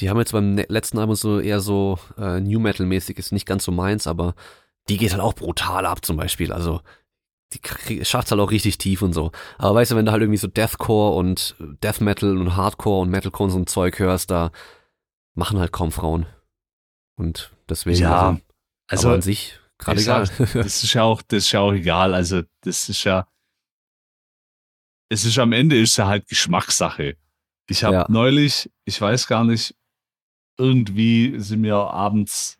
Die haben jetzt beim ne- letzten Album so eher so äh, New Metal-mäßig, ist nicht ganz so meins, aber die geht halt auch brutal ab zum Beispiel. Also die schafft halt auch richtig tief und so. Aber weißt du, wenn du halt irgendwie so Deathcore und Death Metal und Hardcore und Metalcore und so ein Zeug hörst, da machen halt kaum Frauen. Und deswegen,
Ja,
also,
Also,
an sich, gerade egal.
sag, das ist ja auch, das ist ja auch egal. Also, das ist ja, es ist am Ende ist ja halt Geschmackssache. Ich habe
Ja.
neulich, ich weiß gar nicht, irgendwie sind wir abends,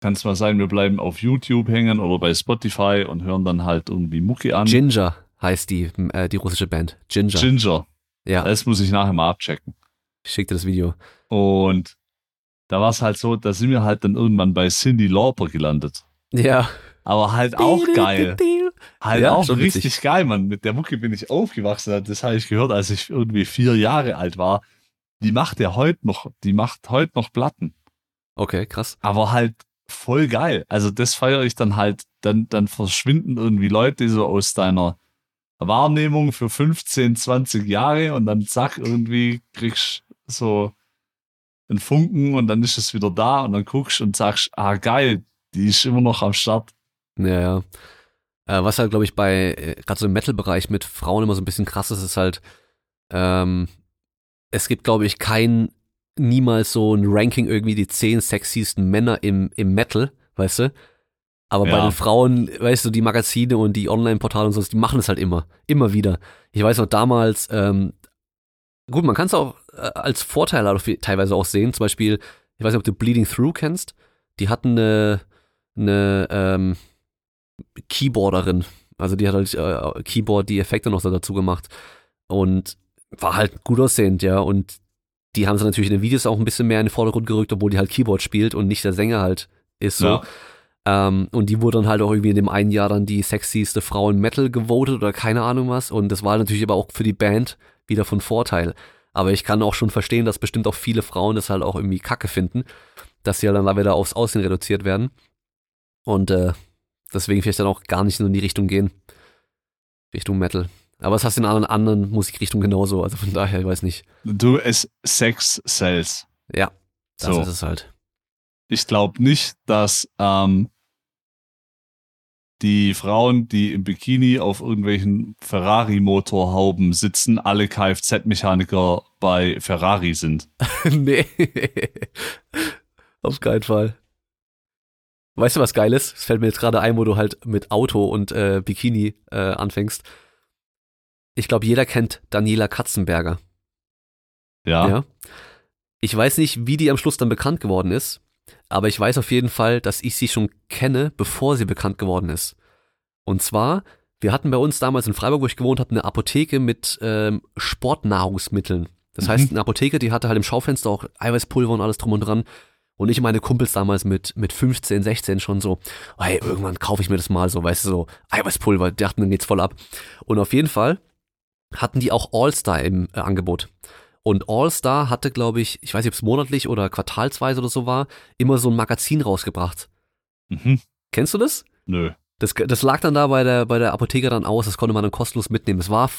kann es mal sein, wir bleiben auf YouTube hängen oder bei Spotify und hören dann halt irgendwie Mucki an.
Ginger heißt die, äh, die russische Band. Ginger.
Ginger.
ja,
Das muss ich nachher mal abchecken.
ich schick dir das Video.
Und da war es halt so, da sind wir halt dann irgendwann bei Cindy Lauper gelandet.
Ja.
Aber halt auch geil. Halt
Ja,
auch richtig
witzig.
geil, Mann. Mit der Mucke bin ich aufgewachsen. Das habe ich gehört, als ich irgendwie vier Jahre alt war. Die macht ja heute noch, die macht heute noch Platten.
Okay, krass.
Aber halt voll geil. Also das feiere ich dann halt, dann, dann verschwinden irgendwie Leute so aus deiner Wahrnehmung für 15, 20 Jahre und dann zack, irgendwie kriegst so einen Funken und dann ist es wieder da und dann guckst und sagst, ah geil, die ist immer noch am Start.
Ja, ja. Äh, was halt, glaube ich, bei, äh, gerade so im Metal-Bereich mit Frauen immer so ein bisschen krass ist, ist halt, ähm, es gibt, glaube ich, kein, niemals so ein Ranking irgendwie die zehn sexiesten Männer im, im Metal, weißt du? Aber bei
Ja.
den Frauen, weißt du, die Magazine und die Online-Portale und so, die machen es halt immer, immer wieder. Ich weiß noch damals, ähm, gut, man kann es auch äh, als Vorteil halt teilweise auch sehen. Zum Beispiel, ich weiß nicht, ob du Bleeding Through kennst. Die hatten eine, eine ähm, Keyboarderin. Also die hat halt äh, Keyboard die Effekte noch so dazu gemacht und war halt gut aussehend, ja. Und die haben sie natürlich in den Videos auch ein bisschen mehr in den Vordergrund gerückt, obwohl die halt Keyboard spielt und nicht der Sänger halt ist so.
Ja.
Ähm, und die wurde dann halt auch irgendwie in dem einen Jahr dann die sexieste Frau in Metal gewotet oder keine Ahnung was. Und das war natürlich aber auch für die Band wieder von Vorteil. Aber ich kann auch schon verstehen, dass bestimmt auch viele Frauen das halt auch irgendwie kacke finden, dass sie halt dann wieder aufs Aussehen reduziert werden. Und äh, deswegen vielleicht dann auch gar nicht so in die Richtung gehen. Richtung Metal. Aber es hast du in anderen, anderen Musikrichtungen genauso. Also von daher, ich weiß nicht.
Du, es Sex sells.
Ja, das
So.
ist es halt.
Ich glaube nicht, dass ähm, die Frauen, die im Bikini auf irgendwelchen Ferrari-Motorhauben sitzen, alle Kfz-Mechaniker bei Ferrari sind.
nee. Auf keinen Fall. Weißt du, was geil ist? Es fällt mir jetzt gerade ein, wo du halt mit Auto und äh, Bikini äh, anfängst. Ich glaube, jeder kennt Daniela Katzenberger.
Ja.
Ja. Ich weiß nicht, wie die am Schluss dann bekannt geworden ist, aber ich weiß auf jeden Fall, dass ich sie schon kenne, bevor sie bekannt geworden ist. Und zwar, wir hatten bei uns damals in Freiburg, wo ich gewohnt habe, eine Apotheke mit ähm, Sportnahrungsmitteln. Das
Mhm.
heißt, eine Apotheke, die hatte halt im Schaufenster auch Eiweißpulver und alles drum und dran. Und ich und meine Kumpels damals mit, mit 15, 16 schon so, hey, irgendwann kaufe ich mir das mal so, weißt du, so Eiweißpulver, die dachten, dann geht's voll ab. Und auf jeden Fall hatten die auch All-Star im äh, Angebot. Und All-Star hatte, glaube ich, ich weiß nicht, ob es monatlich oder quartalsweise oder so war, immer so ein Magazin rausgebracht.
Mhm.
Kennst du das?
Nö.
Das, das lag dann da bei der, bei der Apotheke dann aus, das konnte man dann kostenlos mitnehmen. Es war,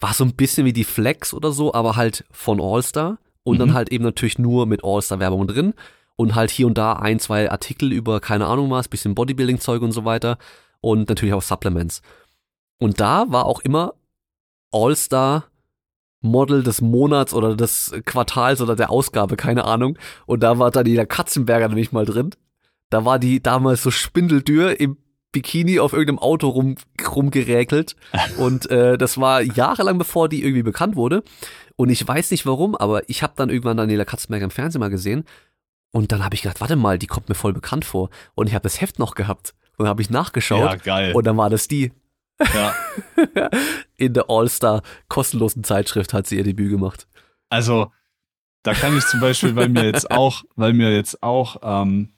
war so ein bisschen wie die Flex oder so, aber halt von All-Star und dann
Mhm.
halt eben natürlich nur mit All-Star-Werbung drin und halt hier und da ein, zwei Artikel über keine Ahnung was, bisschen Bodybuilding-Zeug und so weiter und natürlich auch Supplements. Und da war auch immer All-Star Model des Monats oder des Quartals oder der Ausgabe, keine Ahnung. Und da war der Katzenberger nämlich mal drin. Da war die damals so spindeldür im Bikini auf irgendeinem Auto rum, rumgeräkelt. Und äh, das war jahrelang bevor die irgendwie bekannt wurde. Und ich weiß nicht warum, aber ich habe dann irgendwann Daniela Katzenberger im Fernsehen mal gesehen. Und dann habe ich gedacht, warte mal, die kommt mir voll bekannt vor. Und ich habe das Heft noch gehabt. Und dann habe ich
Ja,
nachgeschaut.
geil.
und dann war das die.
Ja.
In der All-Star kostenlosen Zeitschrift hat sie ihr Debüt gemacht.
Also, da kann ich zum Beispiel, weil mir jetzt auch, weil mir jetzt auch ähm,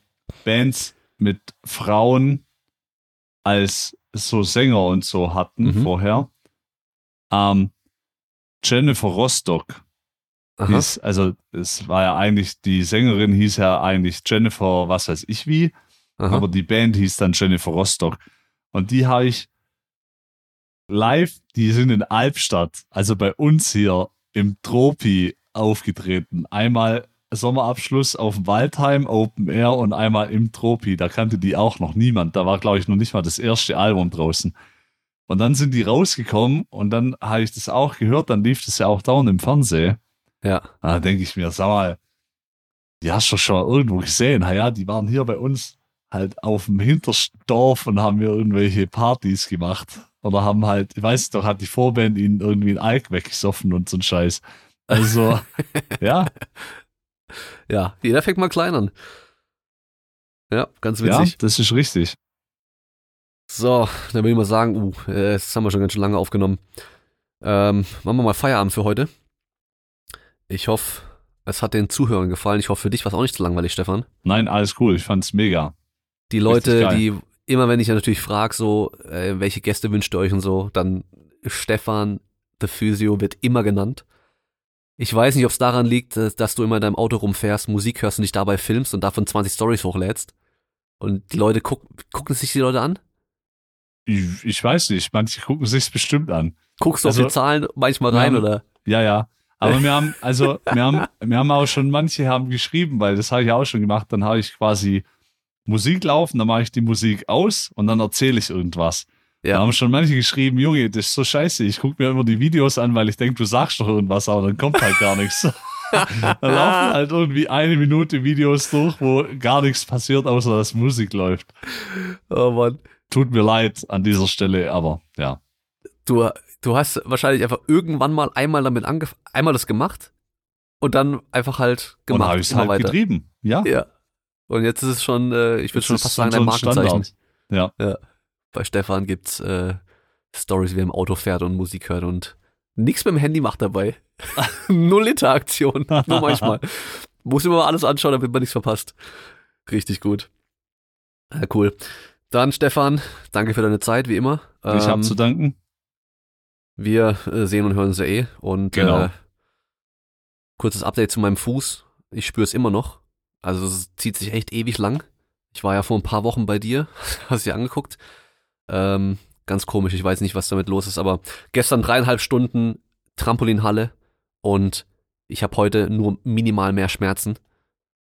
Bands mit Frauen als so Sänger und so hatten
Mhm.
vorher. Ähm, Jennifer Rostock hieß, also es war ja eigentlich, die Sängerin hieß ja eigentlich Jennifer, was weiß ich wie,
Aha.
aber die Band hieß dann Jennifer Rostock. Und die habe ich live, die sind in Albstadt, also bei uns hier im Tropi aufgetreten. Einmal Sommerabschluss auf dem Waldheim Open Air und einmal im Tropi. Da kannte die auch noch niemand. Da war, glaube ich, noch nicht mal das erste Album draußen. Und dann sind die rausgekommen und dann habe ich das auch gehört. Dann lief das ja auch dauernd im Fernsehen.
ja.
Da denke ich mir, sag mal, die hast du schon irgendwo gesehen. Na ja, die waren hier bei uns. halt auf dem hintersten Dorf und haben wir irgendwelche Partys gemacht. Oder haben halt, ich weiß doch, hat die Vorband ihnen irgendwie ein Alk weggesoffen und so ein Scheiß. Also, ja.
Ja, jeder fängt mal klein an. Ja, ganz witzig.
Ja, das ist richtig.
So, dann würde ich mal sagen, uh, jetzt haben wir schon ganz schön lange aufgenommen. Ähm, machen wir mal Feierabend für heute. Ich hoffe, es hat den Zuhörern gefallen. Ich hoffe, für dich war es auch nicht zu langweilig, Stefan.
Nein, alles cool. Ich fand's mega.
Die Leute, die immer, wenn ich natürlich frage, so, äh, welche Gäste wünscht ihr euch und so, dann Stefan, The Physio, wird immer genannt. Ich weiß nicht, ob es daran liegt, dass du immer in deinem Auto rumfährst, Musik hörst und dich dabei filmst und davon 20 Stories hochlädst. Und die Leute gucken, gucken sich die Leute an?
Ich, ich weiß nicht, manche gucken sich's bestimmt an.
Guckst du also, auf die Zahlen manchmal rein,
haben,
oder?
Ja, ja. Aber wir haben, also, wir haben, wir haben auch schon, manche haben geschrieben, weil das habe ich auch schon gemacht, dann habe ich quasi Musik laufen, dann mache ich die Musik aus und dann erzähle ich irgendwas. Ja. Da haben schon manche geschrieben, Junge, das ist so scheiße, ich gucke mir immer die Videos an, weil ich denke, du sagst doch irgendwas, aber dann kommt halt gar nichts. dann laufen halt irgendwie eine Minute Videos durch, wo gar nichts passiert, außer dass Musik läuft.
Oh Mann.
Tut mir leid an dieser Stelle, aber ja.
Du, du hast wahrscheinlich einfach irgendwann mal einmal damit angefangen, einmal das gemacht und dann einfach halt gemacht. Und
habe ich es halt weiter. getrieben, ja.
Ja. Und jetzt ist es schon, äh, ich würde schon fast sagen, ein Markenzeichen.
Ja.
ja. Bei Stefan gibt's äh, Stories, wie er im Auto fährt und Musik hört und nichts mit dem Handy macht dabei. Null Interaktion, nur manchmal. Muss immer mal alles anschauen, damit man nichts verpasst. Richtig gut. Ja, cool. Dann, Stefan, danke für deine Zeit, wie immer.
Ich ähm, habe zu danken.
Wir äh, sehen und hören uns ja eh. Und
genau.
äh, kurzes Update zu meinem Fuß. Ich spüre es immer noch. Also es zieht sich echt ewig lang. Ich war ja vor ein paar Wochen bei dir, hast dir angeguckt. Ähm, ganz komisch, ich weiß nicht, was damit los ist, aber gestern dreieinhalb Stunden Trampolinhalle und ich habe heute nur minimal mehr Schmerzen.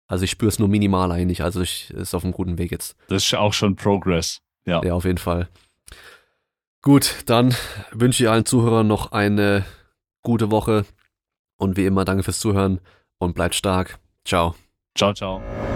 Also ich spüre es nur minimal eigentlich, also ich ist auf einem guten Weg jetzt.
Das ist auch schon Progress. Ja.
Ja, auf jeden Fall. Gut, dann wünsche ich allen Zuhörern noch eine gute Woche und wie immer danke fürs Zuhören und bleibt stark. Ciao.
招招。